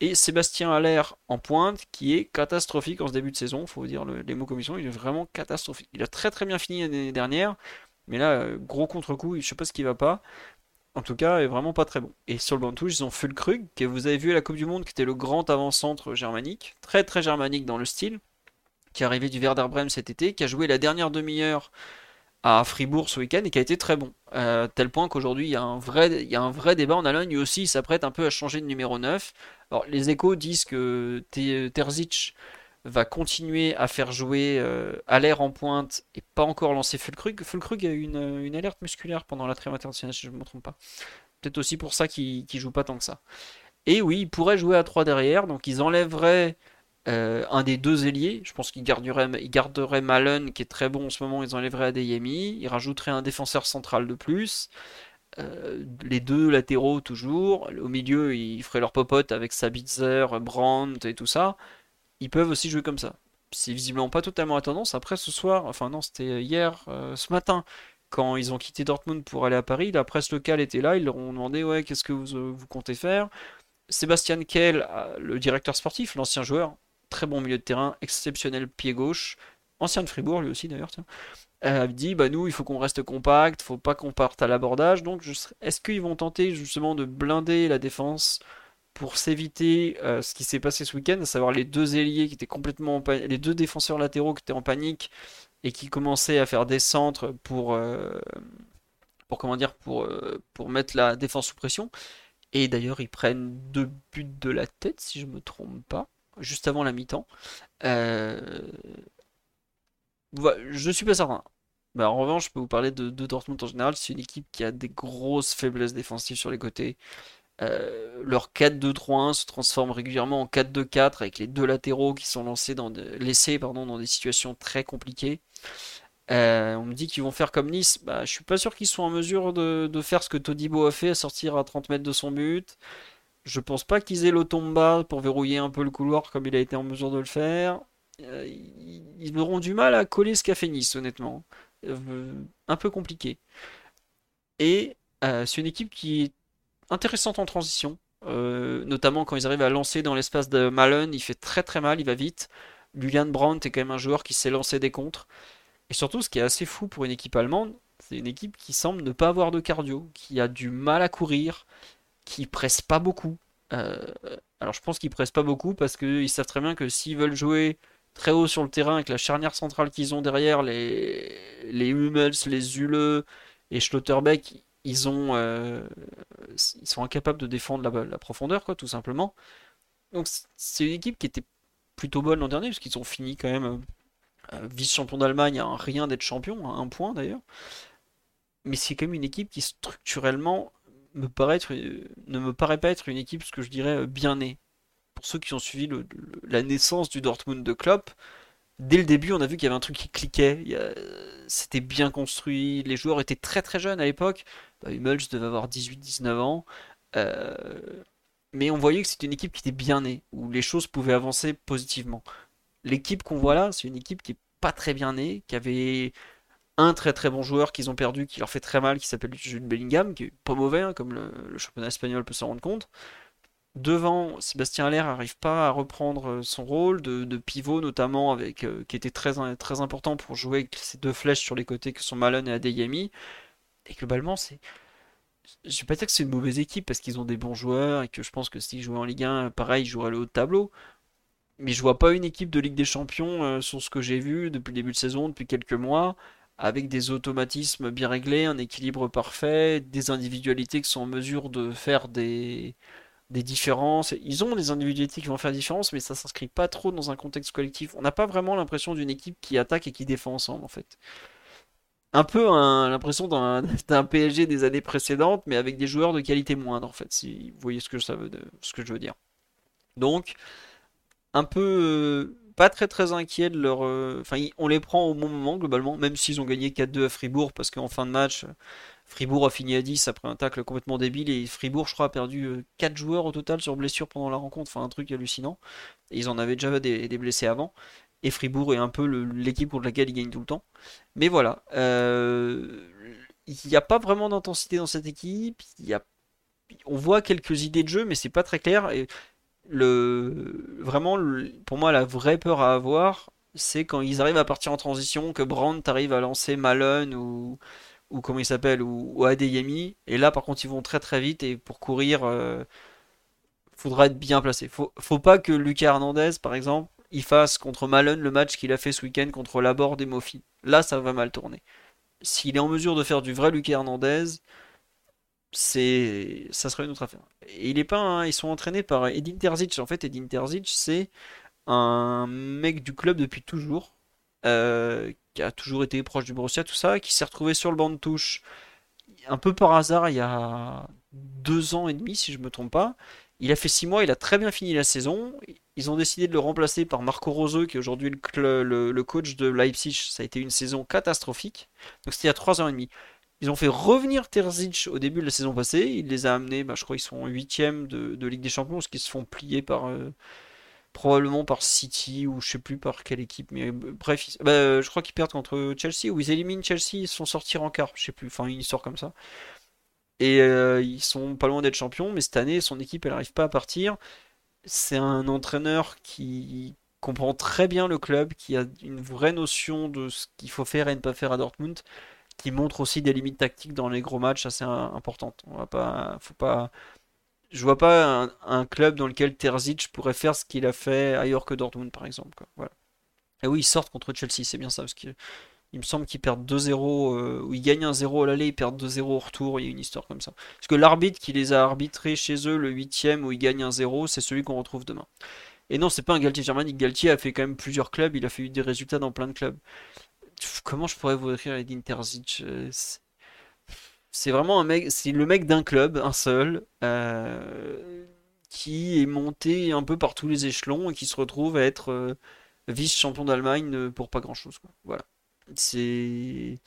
Et Sébastien Haller en pointe, qui est catastrophique en ce début de saison, faut vous dire le- les mots sont, il est vraiment catastrophique. Il a très très bien fini l'année dernière, mais là, euh, gros contre-coup, je sais pas ce qui va pas. En tout cas, est vraiment pas très bon. Et sur le banc de touche, ils ont Fulkrug, que vous avez vu à la Coupe du Monde, qui était le grand avant-centre germanique, très très germanique dans le style, qui est arrivé du Werder Bremen cet été, qui a joué la dernière demi-heure à Fribourg ce week-end et qui a été très bon. Euh, tel point qu'aujourd'hui, il y a un vrai, débat en Allemagne. Lui aussi, il s'apprête un peu à changer de numéro 9. Alors, les échos disent que Te- Terzic va continuer à faire jouer euh, Aller en pointe et pas encore lancer Fulkrug. Fulkrug a eu une, une alerte musculaire pendant la trêve internationale, si je ne me trompe pas. Peut-être aussi pour ça qu'il qu'il joue pas tant que ça. Et oui, il pourrait jouer à 3 derrière, donc ils enlèveraient un des deux ailiers. Je pense qu'il garderait, il garderait Malen, qui est très bon en ce moment, ils enlèveraient Adeyemi. Il rajouterait un défenseur central de plus. les deux latéraux toujours. Au milieu, ils feraient leur popote avec Sabitzer, Brandt et tout ça. Ils peuvent aussi jouer comme ça. C'est visiblement pas totalement à tendance. Après ce soir, enfin non, c'était hier, ce matin, quand ils ont quitté Dortmund pour aller à Paris, la presse locale était là, ils leur ont demandé ouais, qu'est-ce que vous, euh, vous, comptez faire? Sébastien Kell, euh, le directeur sportif, l'ancien joueur, très bon milieu de terrain, exceptionnel pied gauche, ancien de Fribourg lui aussi d'ailleurs, euh, a dit bah nous il faut qu'on reste compact, faut pas qu'on parte à l'abordage. Donc est-ce qu'ils vont tenter justement de blinder la défense pour s'éviter ce qui s'est passé ce week-end, à savoir les deux ailiers qui étaient complètement les deux défenseurs latéraux qui étaient en panique et qui commençait à faire des centres pour, euh, pour comment dire, pour, euh, pour mettre la défense sous pression. Et d'ailleurs, ils prennent deux buts de la tête, si je me trompe pas, juste avant la mi-temps. Euh... je suis pas certain. En revanche, je peux vous parler de, de Dortmund en général. C'est une équipe qui a des grosses faiblesses défensives sur les côtés. Euh, leur 4-2-3-1 se transforme régulièrement en 4-2-4 avec les deux latéraux qui sont lancés dans laissés pardon, dans des situations très compliquées. Euh, on me dit qu'ils vont faire comme Nice. Bah, je suis pas sûr qu'ils soient en mesure de, faire ce que Todibo a fait, à sortir à 30 mètres de son but. Je pense pas qu'ils aient l'automba pour verrouiller un peu le couloir comme il a été en mesure de le faire. Euh, ils auront du mal à coller ce qu'a fait Nice, honnêtement. un peu compliqué. Et c'est une équipe qui est intéressante en transition. Euh, notamment quand ils arrivent à lancer dans l'espace de Malen, il fait très très mal, il va vite. Julian Brandt est quand même un joueur qui sait lancer des contres. Et surtout, ce qui est assez fou pour une équipe allemande, c'est une équipe qui semble ne pas avoir de cardio, qui a du mal à courir, qui presse pas beaucoup. Euh, alors je pense qu'ils pressent pas beaucoup parce qu'ils savent très bien que s'ils veulent jouer très haut sur le terrain avec la charnière centrale qu'ils ont derrière, les, les Hummels, les Zule et Schlotterbeck, euh, ils sont incapables de défendre la, profondeur quoi tout simplement donc c'est une équipe qui était plutôt bonne l'an dernier parce qu'ils ont fini quand même euh, euh, vice-champion d'Allemagne rien d'être champion un point d'ailleurs mais c'est quand même une équipe qui structurellement me paraît ne me paraît pas être une équipe ce que je dirais bien née pour ceux qui ont suivi la naissance du Dortmund de Klopp dès le début, on a vu qu'il y avait un truc qui cliquait. C'était bien construit. Les joueurs étaient très très jeunes à l'époque. Bah, Hummels devait avoir 18-19 ans. Euh, mais on voyait que c'était une équipe qui était bien née, où les choses pouvaient avancer positivement. L'équipe qu'on voit là, c'est une équipe qui est pas très bien née, qui avait un très très bon joueur qu'ils ont perdu, qui leur fait très mal, qui s'appelle Jude Bellingham, qui est pas mauvais, hein, comme le, championnat espagnol peut s'en rendre compte. Devant, Sébastien Aller n'arrive pas à reprendre son rôle de, pivot, notamment avec euh, qui était très, très important pour jouer avec ces deux flèches sur les côtés que sont Malone et Adeyemi. Et globalement, c'est. Je vais pas dire que c'est une mauvaise équipe parce qu'ils ont des bons joueurs et que je pense que s'ils jouaient en Ligue 1, pareil, ils joueraient le haut de tableau. Mais je vois pas une équipe de Ligue des Champions euh, sur ce que j'ai vu depuis le début de saison, depuis quelques mois, avec des automatismes bien réglés, un équilibre parfait, des individualités qui sont en mesure de faire des, des différences. Ils ont des individualités qui vont faire différence, mais ça s'inscrit pas trop dans un contexte collectif. On n'a pas vraiment l'impression d'une équipe qui attaque et qui défend ensemble, en fait un peu l'impression d'un <laughs> PSG des années précédentes, mais avec des joueurs de qualité moindre, en fait, si vous voyez ce que, je veux dire. Donc, un peu euh, pas très très inquiet de leur. Euh, enfin, on les prend au bon moment, globalement, même s'ils ont gagné 4-2 à Fribourg, parce qu'en fin de match, Fribourg a fini à 10 après un tacle complètement débile, et Fribourg, je crois, a perdu 4 euh, joueurs au total sur blessure pendant la rencontre, enfin, un truc hallucinant. ils en avaient déjà des blessés avant et Fribourg est un peu l'équipe contre laquelle il gagne tout le temps. Mais voilà, euh, il n'y a pas vraiment d'intensité dans cette équipe. Il y a, on voit quelques idées de jeu, mais c'est pas très clair. Et le, vraiment, pour moi, la vraie peur à avoir, c'est quand ils arrivent à partir en transition, que Brandt arrive à lancer Malone ou, ou comment il s'appelle, ou, ou, Adeyemi. Et là, par contre, ils vont très très vite et pour courir, euh, faudra être bien placé. Faut, faut pas que Lucas Hernandez, par exemple, il fasse contre Malone le match qu'il a fait ce week-end contre Laborde et Mofi. Là, ça va mal tourner. S'il est en mesure de faire du vrai Lucas Hernandez, c'est ça serait une autre affaire. Il est pas, ils sont entraînés par Edin Terzic. En fait, Edin Terzic, c'est un mec du club depuis toujours, euh, qui a toujours été proche du Borussia, tout ça, qui s'est retrouvé sur le banc de touche un peu par hasard il y a deux ans et demi, si je me trompe pas. Il a fait six mois, il a très bien fini la saison Ils ont décidé de le remplacer par Marco Rose, qui est aujourd'hui le, le, coach de Leipzig. Ça a été une saison catastrophique. Donc c'était il y a 3 ans et demi. Ils ont fait revenir Terzic au début de la saison passée. Il les a amenés, bah, je crois qu'ils sont 8 de, de Ligue des Champions, parce qu'ils se font plier par, euh, probablement par City ou je sais plus par quelle équipe. Mais euh, bref, bah, je crois qu'ils perdent contre Chelsea ou ils éliminent Chelsea, ils sont sortis en quart, je sais plus. Enfin, une histoire comme ça. Et euh, ils sont pas loin d'être champions, mais cette année, son équipe, elle n'arrive pas à partir. C'est un entraîneur qui comprend très bien le club, qui a une vraie notion de ce qu'il faut faire et ne pas faire à Dortmund, qui montre aussi des limites tactiques dans les gros matchs assez importantes. On va pas, faut pas, je vois pas un, club dans lequel Terzic pourrait faire ce qu'il a fait ailleurs que Dortmund, par exemple. Et oui, ils sortent contre Chelsea, c'est bien ça, parce qu'il me semble qu'ils perdent 2-0, euh, ou ils gagnent un 0 à l'aller, ils perdent 2-0 au retour, il y a une histoire comme ça. Parce que l'arbitre qui les a arbitrés chez eux, le 8ème, où ils gagnent un 0, c'est celui qu'on retrouve demain. Et non, c'est pas un Galtier germanique. Galtier a fait quand même plusieurs clubs, il a fait des résultats dans plein de clubs. Comment je pourrais vous écrire Edin Terzic euh, c'est vraiment un mec, c'est le mec d'un club, un seul, euh, qui est monté un peu par tous les échelons et qui se retrouve à être euh, vice-champion d'Allemagne pour pas grand-chose. Voilà. C'est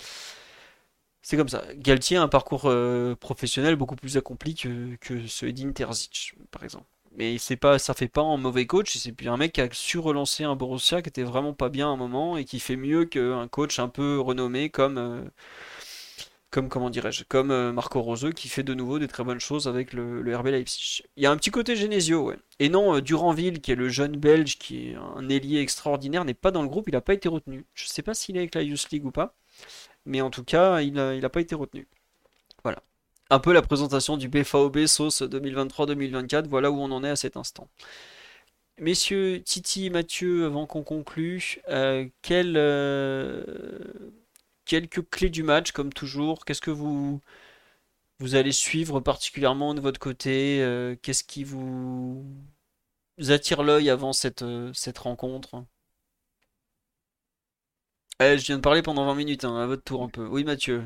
comme ça. Galtier a un parcours professionnel beaucoup plus accompli que, que ce Terzic, par exemple. Mais c'est pas, ça fait pas un mauvais coach. C'est un mec qui a su relancer un Borussia qui était vraiment pas bien à un moment et qui fait mieux qu'un coach un peu renommé comme comme comment dirais-je, comme euh, Marco Roseux qui fait de nouveau des très bonnes choses avec le, RB Leipzig. Il y a un petit côté Genesio, ouais. Et non, euh, Duranville, qui est le jeune Belge, qui est un ailier extraordinaire, n'est pas dans le groupe, il n'a pas été retenu. Je ne sais pas s'il est avec la Youth League ou pas, mais en tout cas, il n'a pas été retenu. Voilà. Un peu la présentation du BVB sauce 2023-2024, voilà où on en est à cet instant. Messieurs, Titi, Mathieu, avant qu'on conclue, euh, quel quelques clés du match, comme toujours. Qu'est-ce que vous, vous allez suivre particulièrement de votre côté euh, Qu'est-ce qui vous, attire l'œil avant cette, euh, cette rencontre? Eh, Je viens de parler pendant 20 minutes, hein, à votre tour un peu. Oui, Mathieu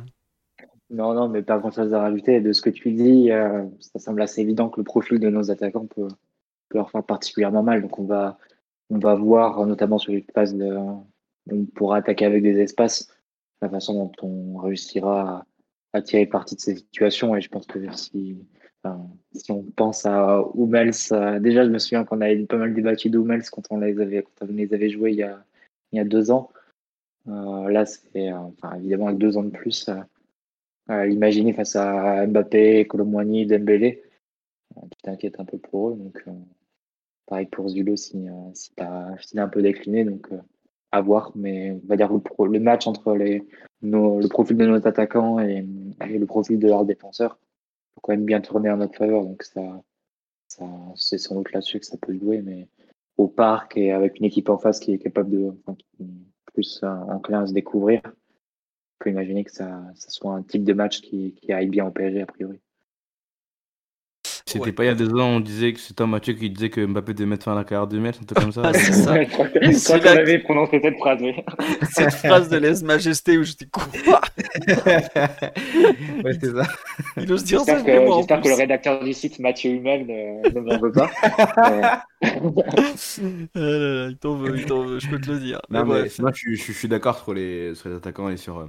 Non, non, mais pas grand-chose à rajouter. De ce que tu dis, euh, ça semble assez évident que le profil de nos attaquants peut, peut leur faire particulièrement mal. Donc on va, on va voir, notamment sur les phases de, on pourra attaquer avec des espaces la façon dont on réussira à, tirer parti de ces situations. Et je pense que si, si on pense à Hummels, euh, déjà, je me souviens qu'on avait pas mal débattu d'Hummels quand on les avait, quand on les avait joués il y a, il y a deux ans. Euh, là, c'est enfin, évidemment avec deux ans de plus. Euh, imaginer face à Mbappé, Colomboigny, Dembélé, tu t'inquiètes un peu pour eux. Donc, pareil pour Zulo si, si a un peu décliné. Donc, à voir, mais on va dire le, le match entre les, le profil de notre attaquant et, le profil de leur défenseur faut quand même bien tourner en notre faveur. Donc ça, ça c'est sans doute là-dessus que ça peut jouer, mais au parc et avec une équipe en face qui est capable de plus enclin à se découvrir, on peut imaginer que ça, ça soit un type de match qui, qui aille bien au PSG a priori. C'était pas il y a deux ans, on disait que c'était Mathieu qui disait que Mbappé devait mettre fin à la carrière de Metz, un truc comme ça. <laughs> Ah, c'est ça. je crois qu'on avait prononcé cette phrase. <laughs> cette phrase de lèse-majesté où j'étais quoi? <laughs> Ouais, c'est ça. Il ose dire ça. J'espère que, le rédacteur du site, Mathieu Hummel, ne, m'en veut pas. ah il t'en veut, il t'en veut, je peux te le dire. Non, mais, moi, je, je, suis d'accord sur les, sur les attaquants et sur.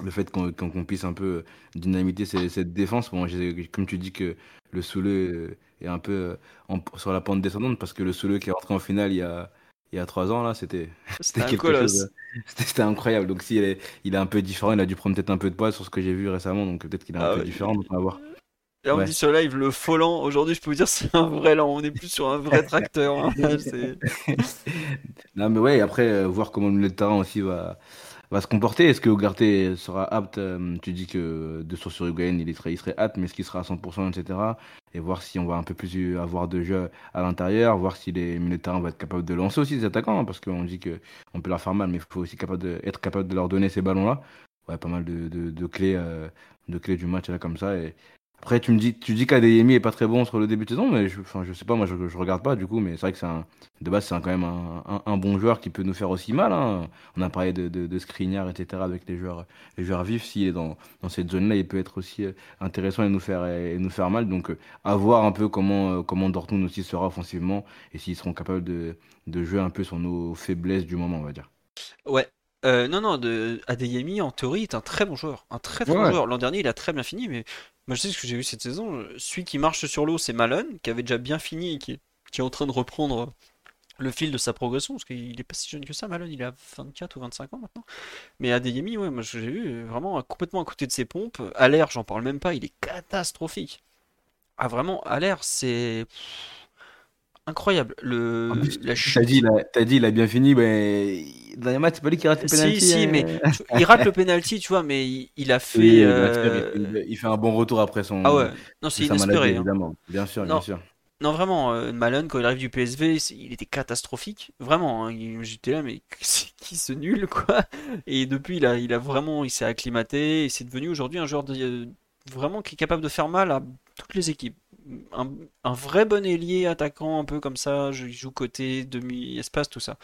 Euh, le fait qu'on puisse un peu dynamiter cette, défense. Bon, comme tu dis que le Souleux est un peu euh, sur la pente descendante parce que le Souleux qui est rentré en finale il y a, il y a trois ans, là, c'était <laughs> quelque chose. C'était incroyable. Donc, s'il est, il est un peu différent, il a dû prendre peut-être un peu de poids sur ce que j'ai vu récemment. Donc, peut-être qu'il est un ah peu différent. Donc, on va voir. Et on dit sur live le Folland. Aujourd'hui, je peux vous dire, <laughs> c'est un vrai lent. On est plus sur un vrai <laughs> tracteur. Hein. non, mais ouais, après, euh, voir comment le terrain aussi va va se comporter Est-ce que Ugarte sera apte euh, Tu dis que de source sur Uruguayen, il serait, il serait apte, mais est-ce qu'il sera à 100%, etc. Et voir si on va un peu plus avoir de jeu à l'intérieur, voir si les militaires vont être capables de lancer aussi les attaquants, hein, parce qu'on dit qu'on peut leur faire mal, mais il faut aussi de, être capable de leur donner ces ballons-là. Ouais, pas mal de, de, clés, euh, de clés du match là comme ça. Et Après, tu me dis, tu dis qu'Adeyemi est pas très bon sur le début de saison, mais je, enfin, je sais pas, moi je, je regarde pas du coup, mais c'est vrai que c'est un, de base, c'est quand même un, bon joueur qui peut nous faire aussi mal. Hein. On a parlé de, de, etc. avec les joueurs, les joueurs vifs. S'il est dans, dans cette zone-là, il peut être aussi euh, intéressant et nous faire, et nous faire mal. Donc, euh, à voir un peu comment, euh, comment Dortmund aussi sera offensivement et s'ils seront capables de, de jouer un peu sur nos faiblesses du moment, on va dire. Ouais, euh, non, non, de... Adeyemi, en théorie, est un très bon joueur. Un très très bon joueur. L'an dernier, il a très bien fini, mais moi, je sais ce que j'ai vu cette saison. Celui qui marche sur l'eau, c'est Malone, qui avait déjà bien fini et qui est, qui est en train de reprendre le fil de sa progression, parce qu'il est pas si jeune que ça, Malone, il a 24 ou 25 ans maintenant. Mais Adeyemi, ouais, moi, j'ai vu vraiment complètement à côté de ses pompes. À l'air, j'en parle même pas, il est catastrophique. Ah, vraiment, à l'air, c'est incroyable. Le... En plus, La T'as dit, il a, t'as dit, il a bien fini, mais dans les matchs, c'est pas lui qui rate le Si, penalty. si, hein. mais tu- il rate le penalty, tu vois, mais il, il a fait. Oui, euh, il, fait un bon retour après son, Ah ouais, non, c'est sa maladie, inespéré. hein. évidemment. Bien sûr, Non. bien sûr. Non, vraiment, euh, Malone, quand il arrive du PSV, il était catastrophique. Vraiment, hein, j'étais là, mais <laughs> c'est qui ce nul, quoi? Et depuis, il a, il a vraiment, il s'est acclimaté et c'est devenu aujourd'hui un joueur de- euh, vraiment qui est capable de faire mal à toutes les équipes. Un, vrai bon ailier attaquant, un peu comme ça, je- joue côté, demi-espace, tout ça.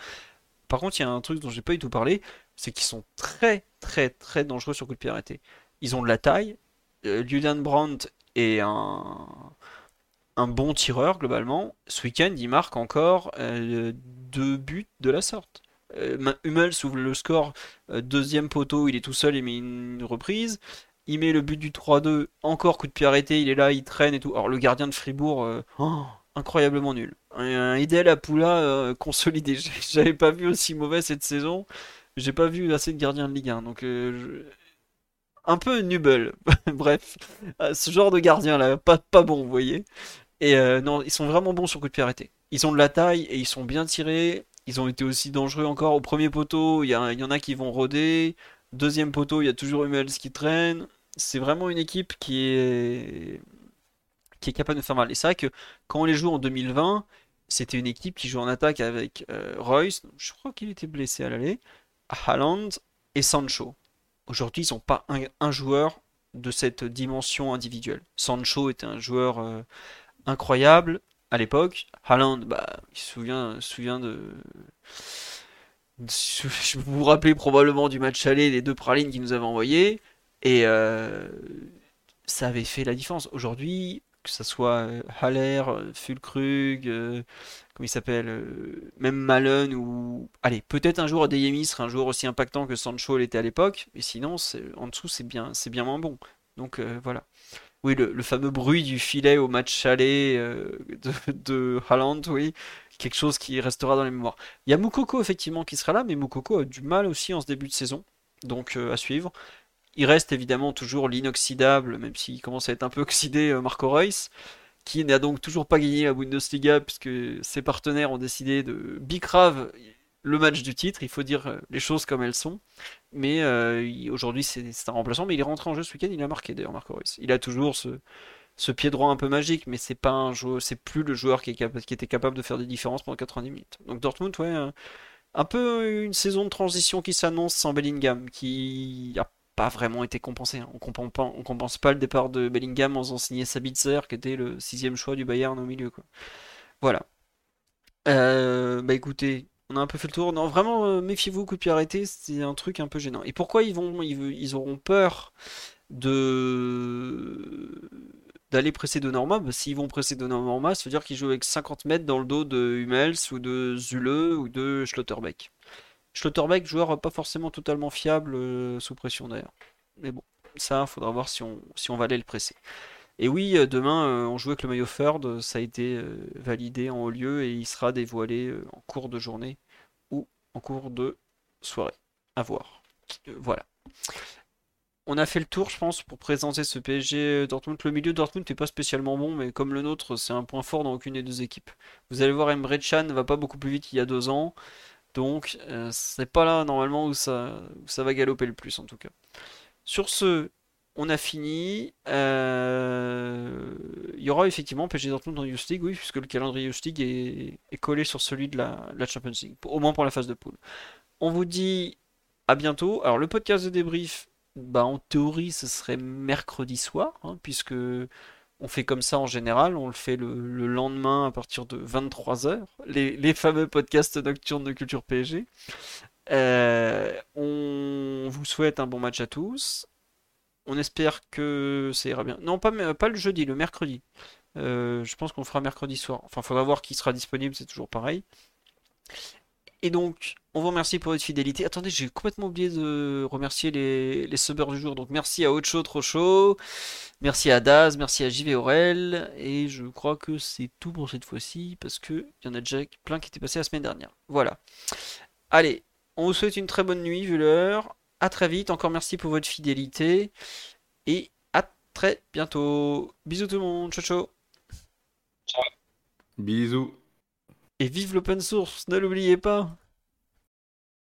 Par contre, il y a un truc dont j'ai pas du tout parlé, c'est qu'ils sont très, très, très dangereux sur coup de pied arrêté. Ils ont de la taille. Euh, Julian Brandt est un, bon tireur globalement. Ce week-end, il marque encore euh, deux buts de la sorte. Euh, Ma- Hummels ouvre le score, euh, deuxième poteau, il est tout seul, il met une reprise. Il met le but du 3-2, encore coup de pied arrêté, il est là, il traîne et tout. Alors le gardien de Fribourg, euh, oh, incroyablement nul. Un, un Idel Apoula euh, <laughs> consolidé. J'avais pas vu aussi mauvais cette saison. J'ai pas vu assez de gardiens de Ligue 1. Donc euh, un peu nubel. <laughs> Bref, ce genre de gardien là, pas, bon, vous voyez. Et non, ils sont vraiment bons sur coup de pied arrêté. Ils ont de la taille et ils sont bien tirés. Ils ont été aussi dangereux encore au premier poteau. Il y, en a qui vont rôder. Deuxième poteau, il y a toujours Hummels qui traîne. C'est vraiment une équipe qui est qui est capable de faire mal. Et c'est vrai que quand on les joue en 2020, c'était une équipe qui joue en attaque avec euh, Royce, je crois qu'il était blessé à l'aller, Haaland et Sancho. Aujourd'hui, ils n'ont pas un, joueur de cette dimension individuelle. Sancho était un joueur euh, incroyable à l'époque. Haaland, bah, il se souvient, de... <laughs> vous vous rappelez probablement du match aller des deux pralines qu'il nous avait envoyé. Et euh, ça avait fait la différence. Aujourd'hui, que ça soit euh, Haller, euh, Fulkrug, comment il s'appelle, même Malone ou allez, peut-être un jour Adeyemi sera un joueur aussi impactant que Sancho l'était à l'époque, mais sinon en dessous c'est bien bien moins bon. Donc voilà. Oui, le, fameux bruit du filet au match aller de, de Haaland, oui, quelque chose qui restera dans les mémoires. Il y a Moukoko effectivement qui sera là, mais Moukoko a du mal aussi en ce début de saison, donc à suivre. Il reste évidemment toujours l'inoxydable, même s'il commence à être un peu <laughs> oxydé, euh, Marco Reus, qui n'a donc toujours pas gagné la Bundesliga puisque ses partenaires ont décidé de bicrave le match du titre. Il faut dire euh, les choses comme elles sont. Mais euh, aujourd'hui, c'est un remplaçant, mais il est rentré en jeu ce week-end. Il a marqué d'ailleurs, Marco Reus. Il a toujours ce, pied droit un peu magique, mais c'est pas un c'est plus le joueur qui, était capable de faire des différences pendant 90 minutes. Donc Dortmund, ouais, un peu une saison de transition qui s'annonce sans Bellingham, qui a pas vraiment été compensé. hein. On compense pas, on compense pas le départ de Bellingham en faisant signer Sabitzer, qui était le sixième choix du Bayern au milieu, quoi. Voilà. Euh, bah écoutez, on a un peu fait le tour. Non, vraiment, euh, méfiez-vous, coup de pied arrêté, c'est un truc un peu gênant. Et pourquoi ils vont, ils, ils auront peur de d'aller presser Donnarumma? Bah, s'ils vont presser Donnarumma, ça veut dire qu'ils jouent avec 50 mètres dans le dos de Hummels ou de Zule ou de Schlotterbeck. Schlotterbeck, joueur pas forcément totalement fiable euh, sous pression d'ailleurs. Mais bon, ça, faudra voir si on, va aller le presser. Et oui, euh, demain, euh, on joue avec le maillot Ferd, ça a été validé en haut lieu et il sera dévoilé en cours de journée ou en cours de soirée. À voir. Voilà. On a fait le tour, je pense, pour présenter ce PSG Dortmund. Le milieu de Dortmund n'est pas spécialement bon, mais comme le nôtre, c'est un point fort dans aucune des deux équipes. Vous allez voir, Emre Can ne va pas beaucoup plus vite qu'il y a deux ans. Donc, euh, c'est pas là normalement où ça, où ça va galoper le plus en tout cas. Sur ce, on a fini. Euh, Il y aura effectivement PSG Dortmund en Youth oui, puisque le calendrier Youth est, est collé sur celui de la, la Champions League, au moins pour la phase de poule. On vous dit à bientôt. Alors, le podcast de débrief bah, en théorie, ce serait mercredi soir, hein, puisque on fait comme ça en général, on le fait le, le lendemain à partir de 23h, les, les fameux podcasts nocturnes de Culture PSG. Euh, on vous souhaite un bon match à tous. On espère que ça ira bien. Non, pas, pas le jeudi, le mercredi. Euh, je pense qu'on fera mercredi soir. Enfin, faudra voir qui sera disponible, c'est toujours pareil. Et donc, on vous remercie pour votre fidélité. Attendez, j'ai complètement oublié de remercier les, les subbers du jour. Donc, merci à Ocho Trop merci à Daz, merci à JV Aurel. Et je crois que c'est tout pour cette fois-ci, parce qu'il y en a déjà plein qui étaient passés la semaine dernière. Voilà. Allez, on vous souhaite une très bonne nuit, vu l'heure. À très vite. Encore merci pour votre fidélité. Et à très bientôt. Bisous tout le monde. Ciao, ciao. Bisous. Et vive l'open source, ne l'oubliez pas.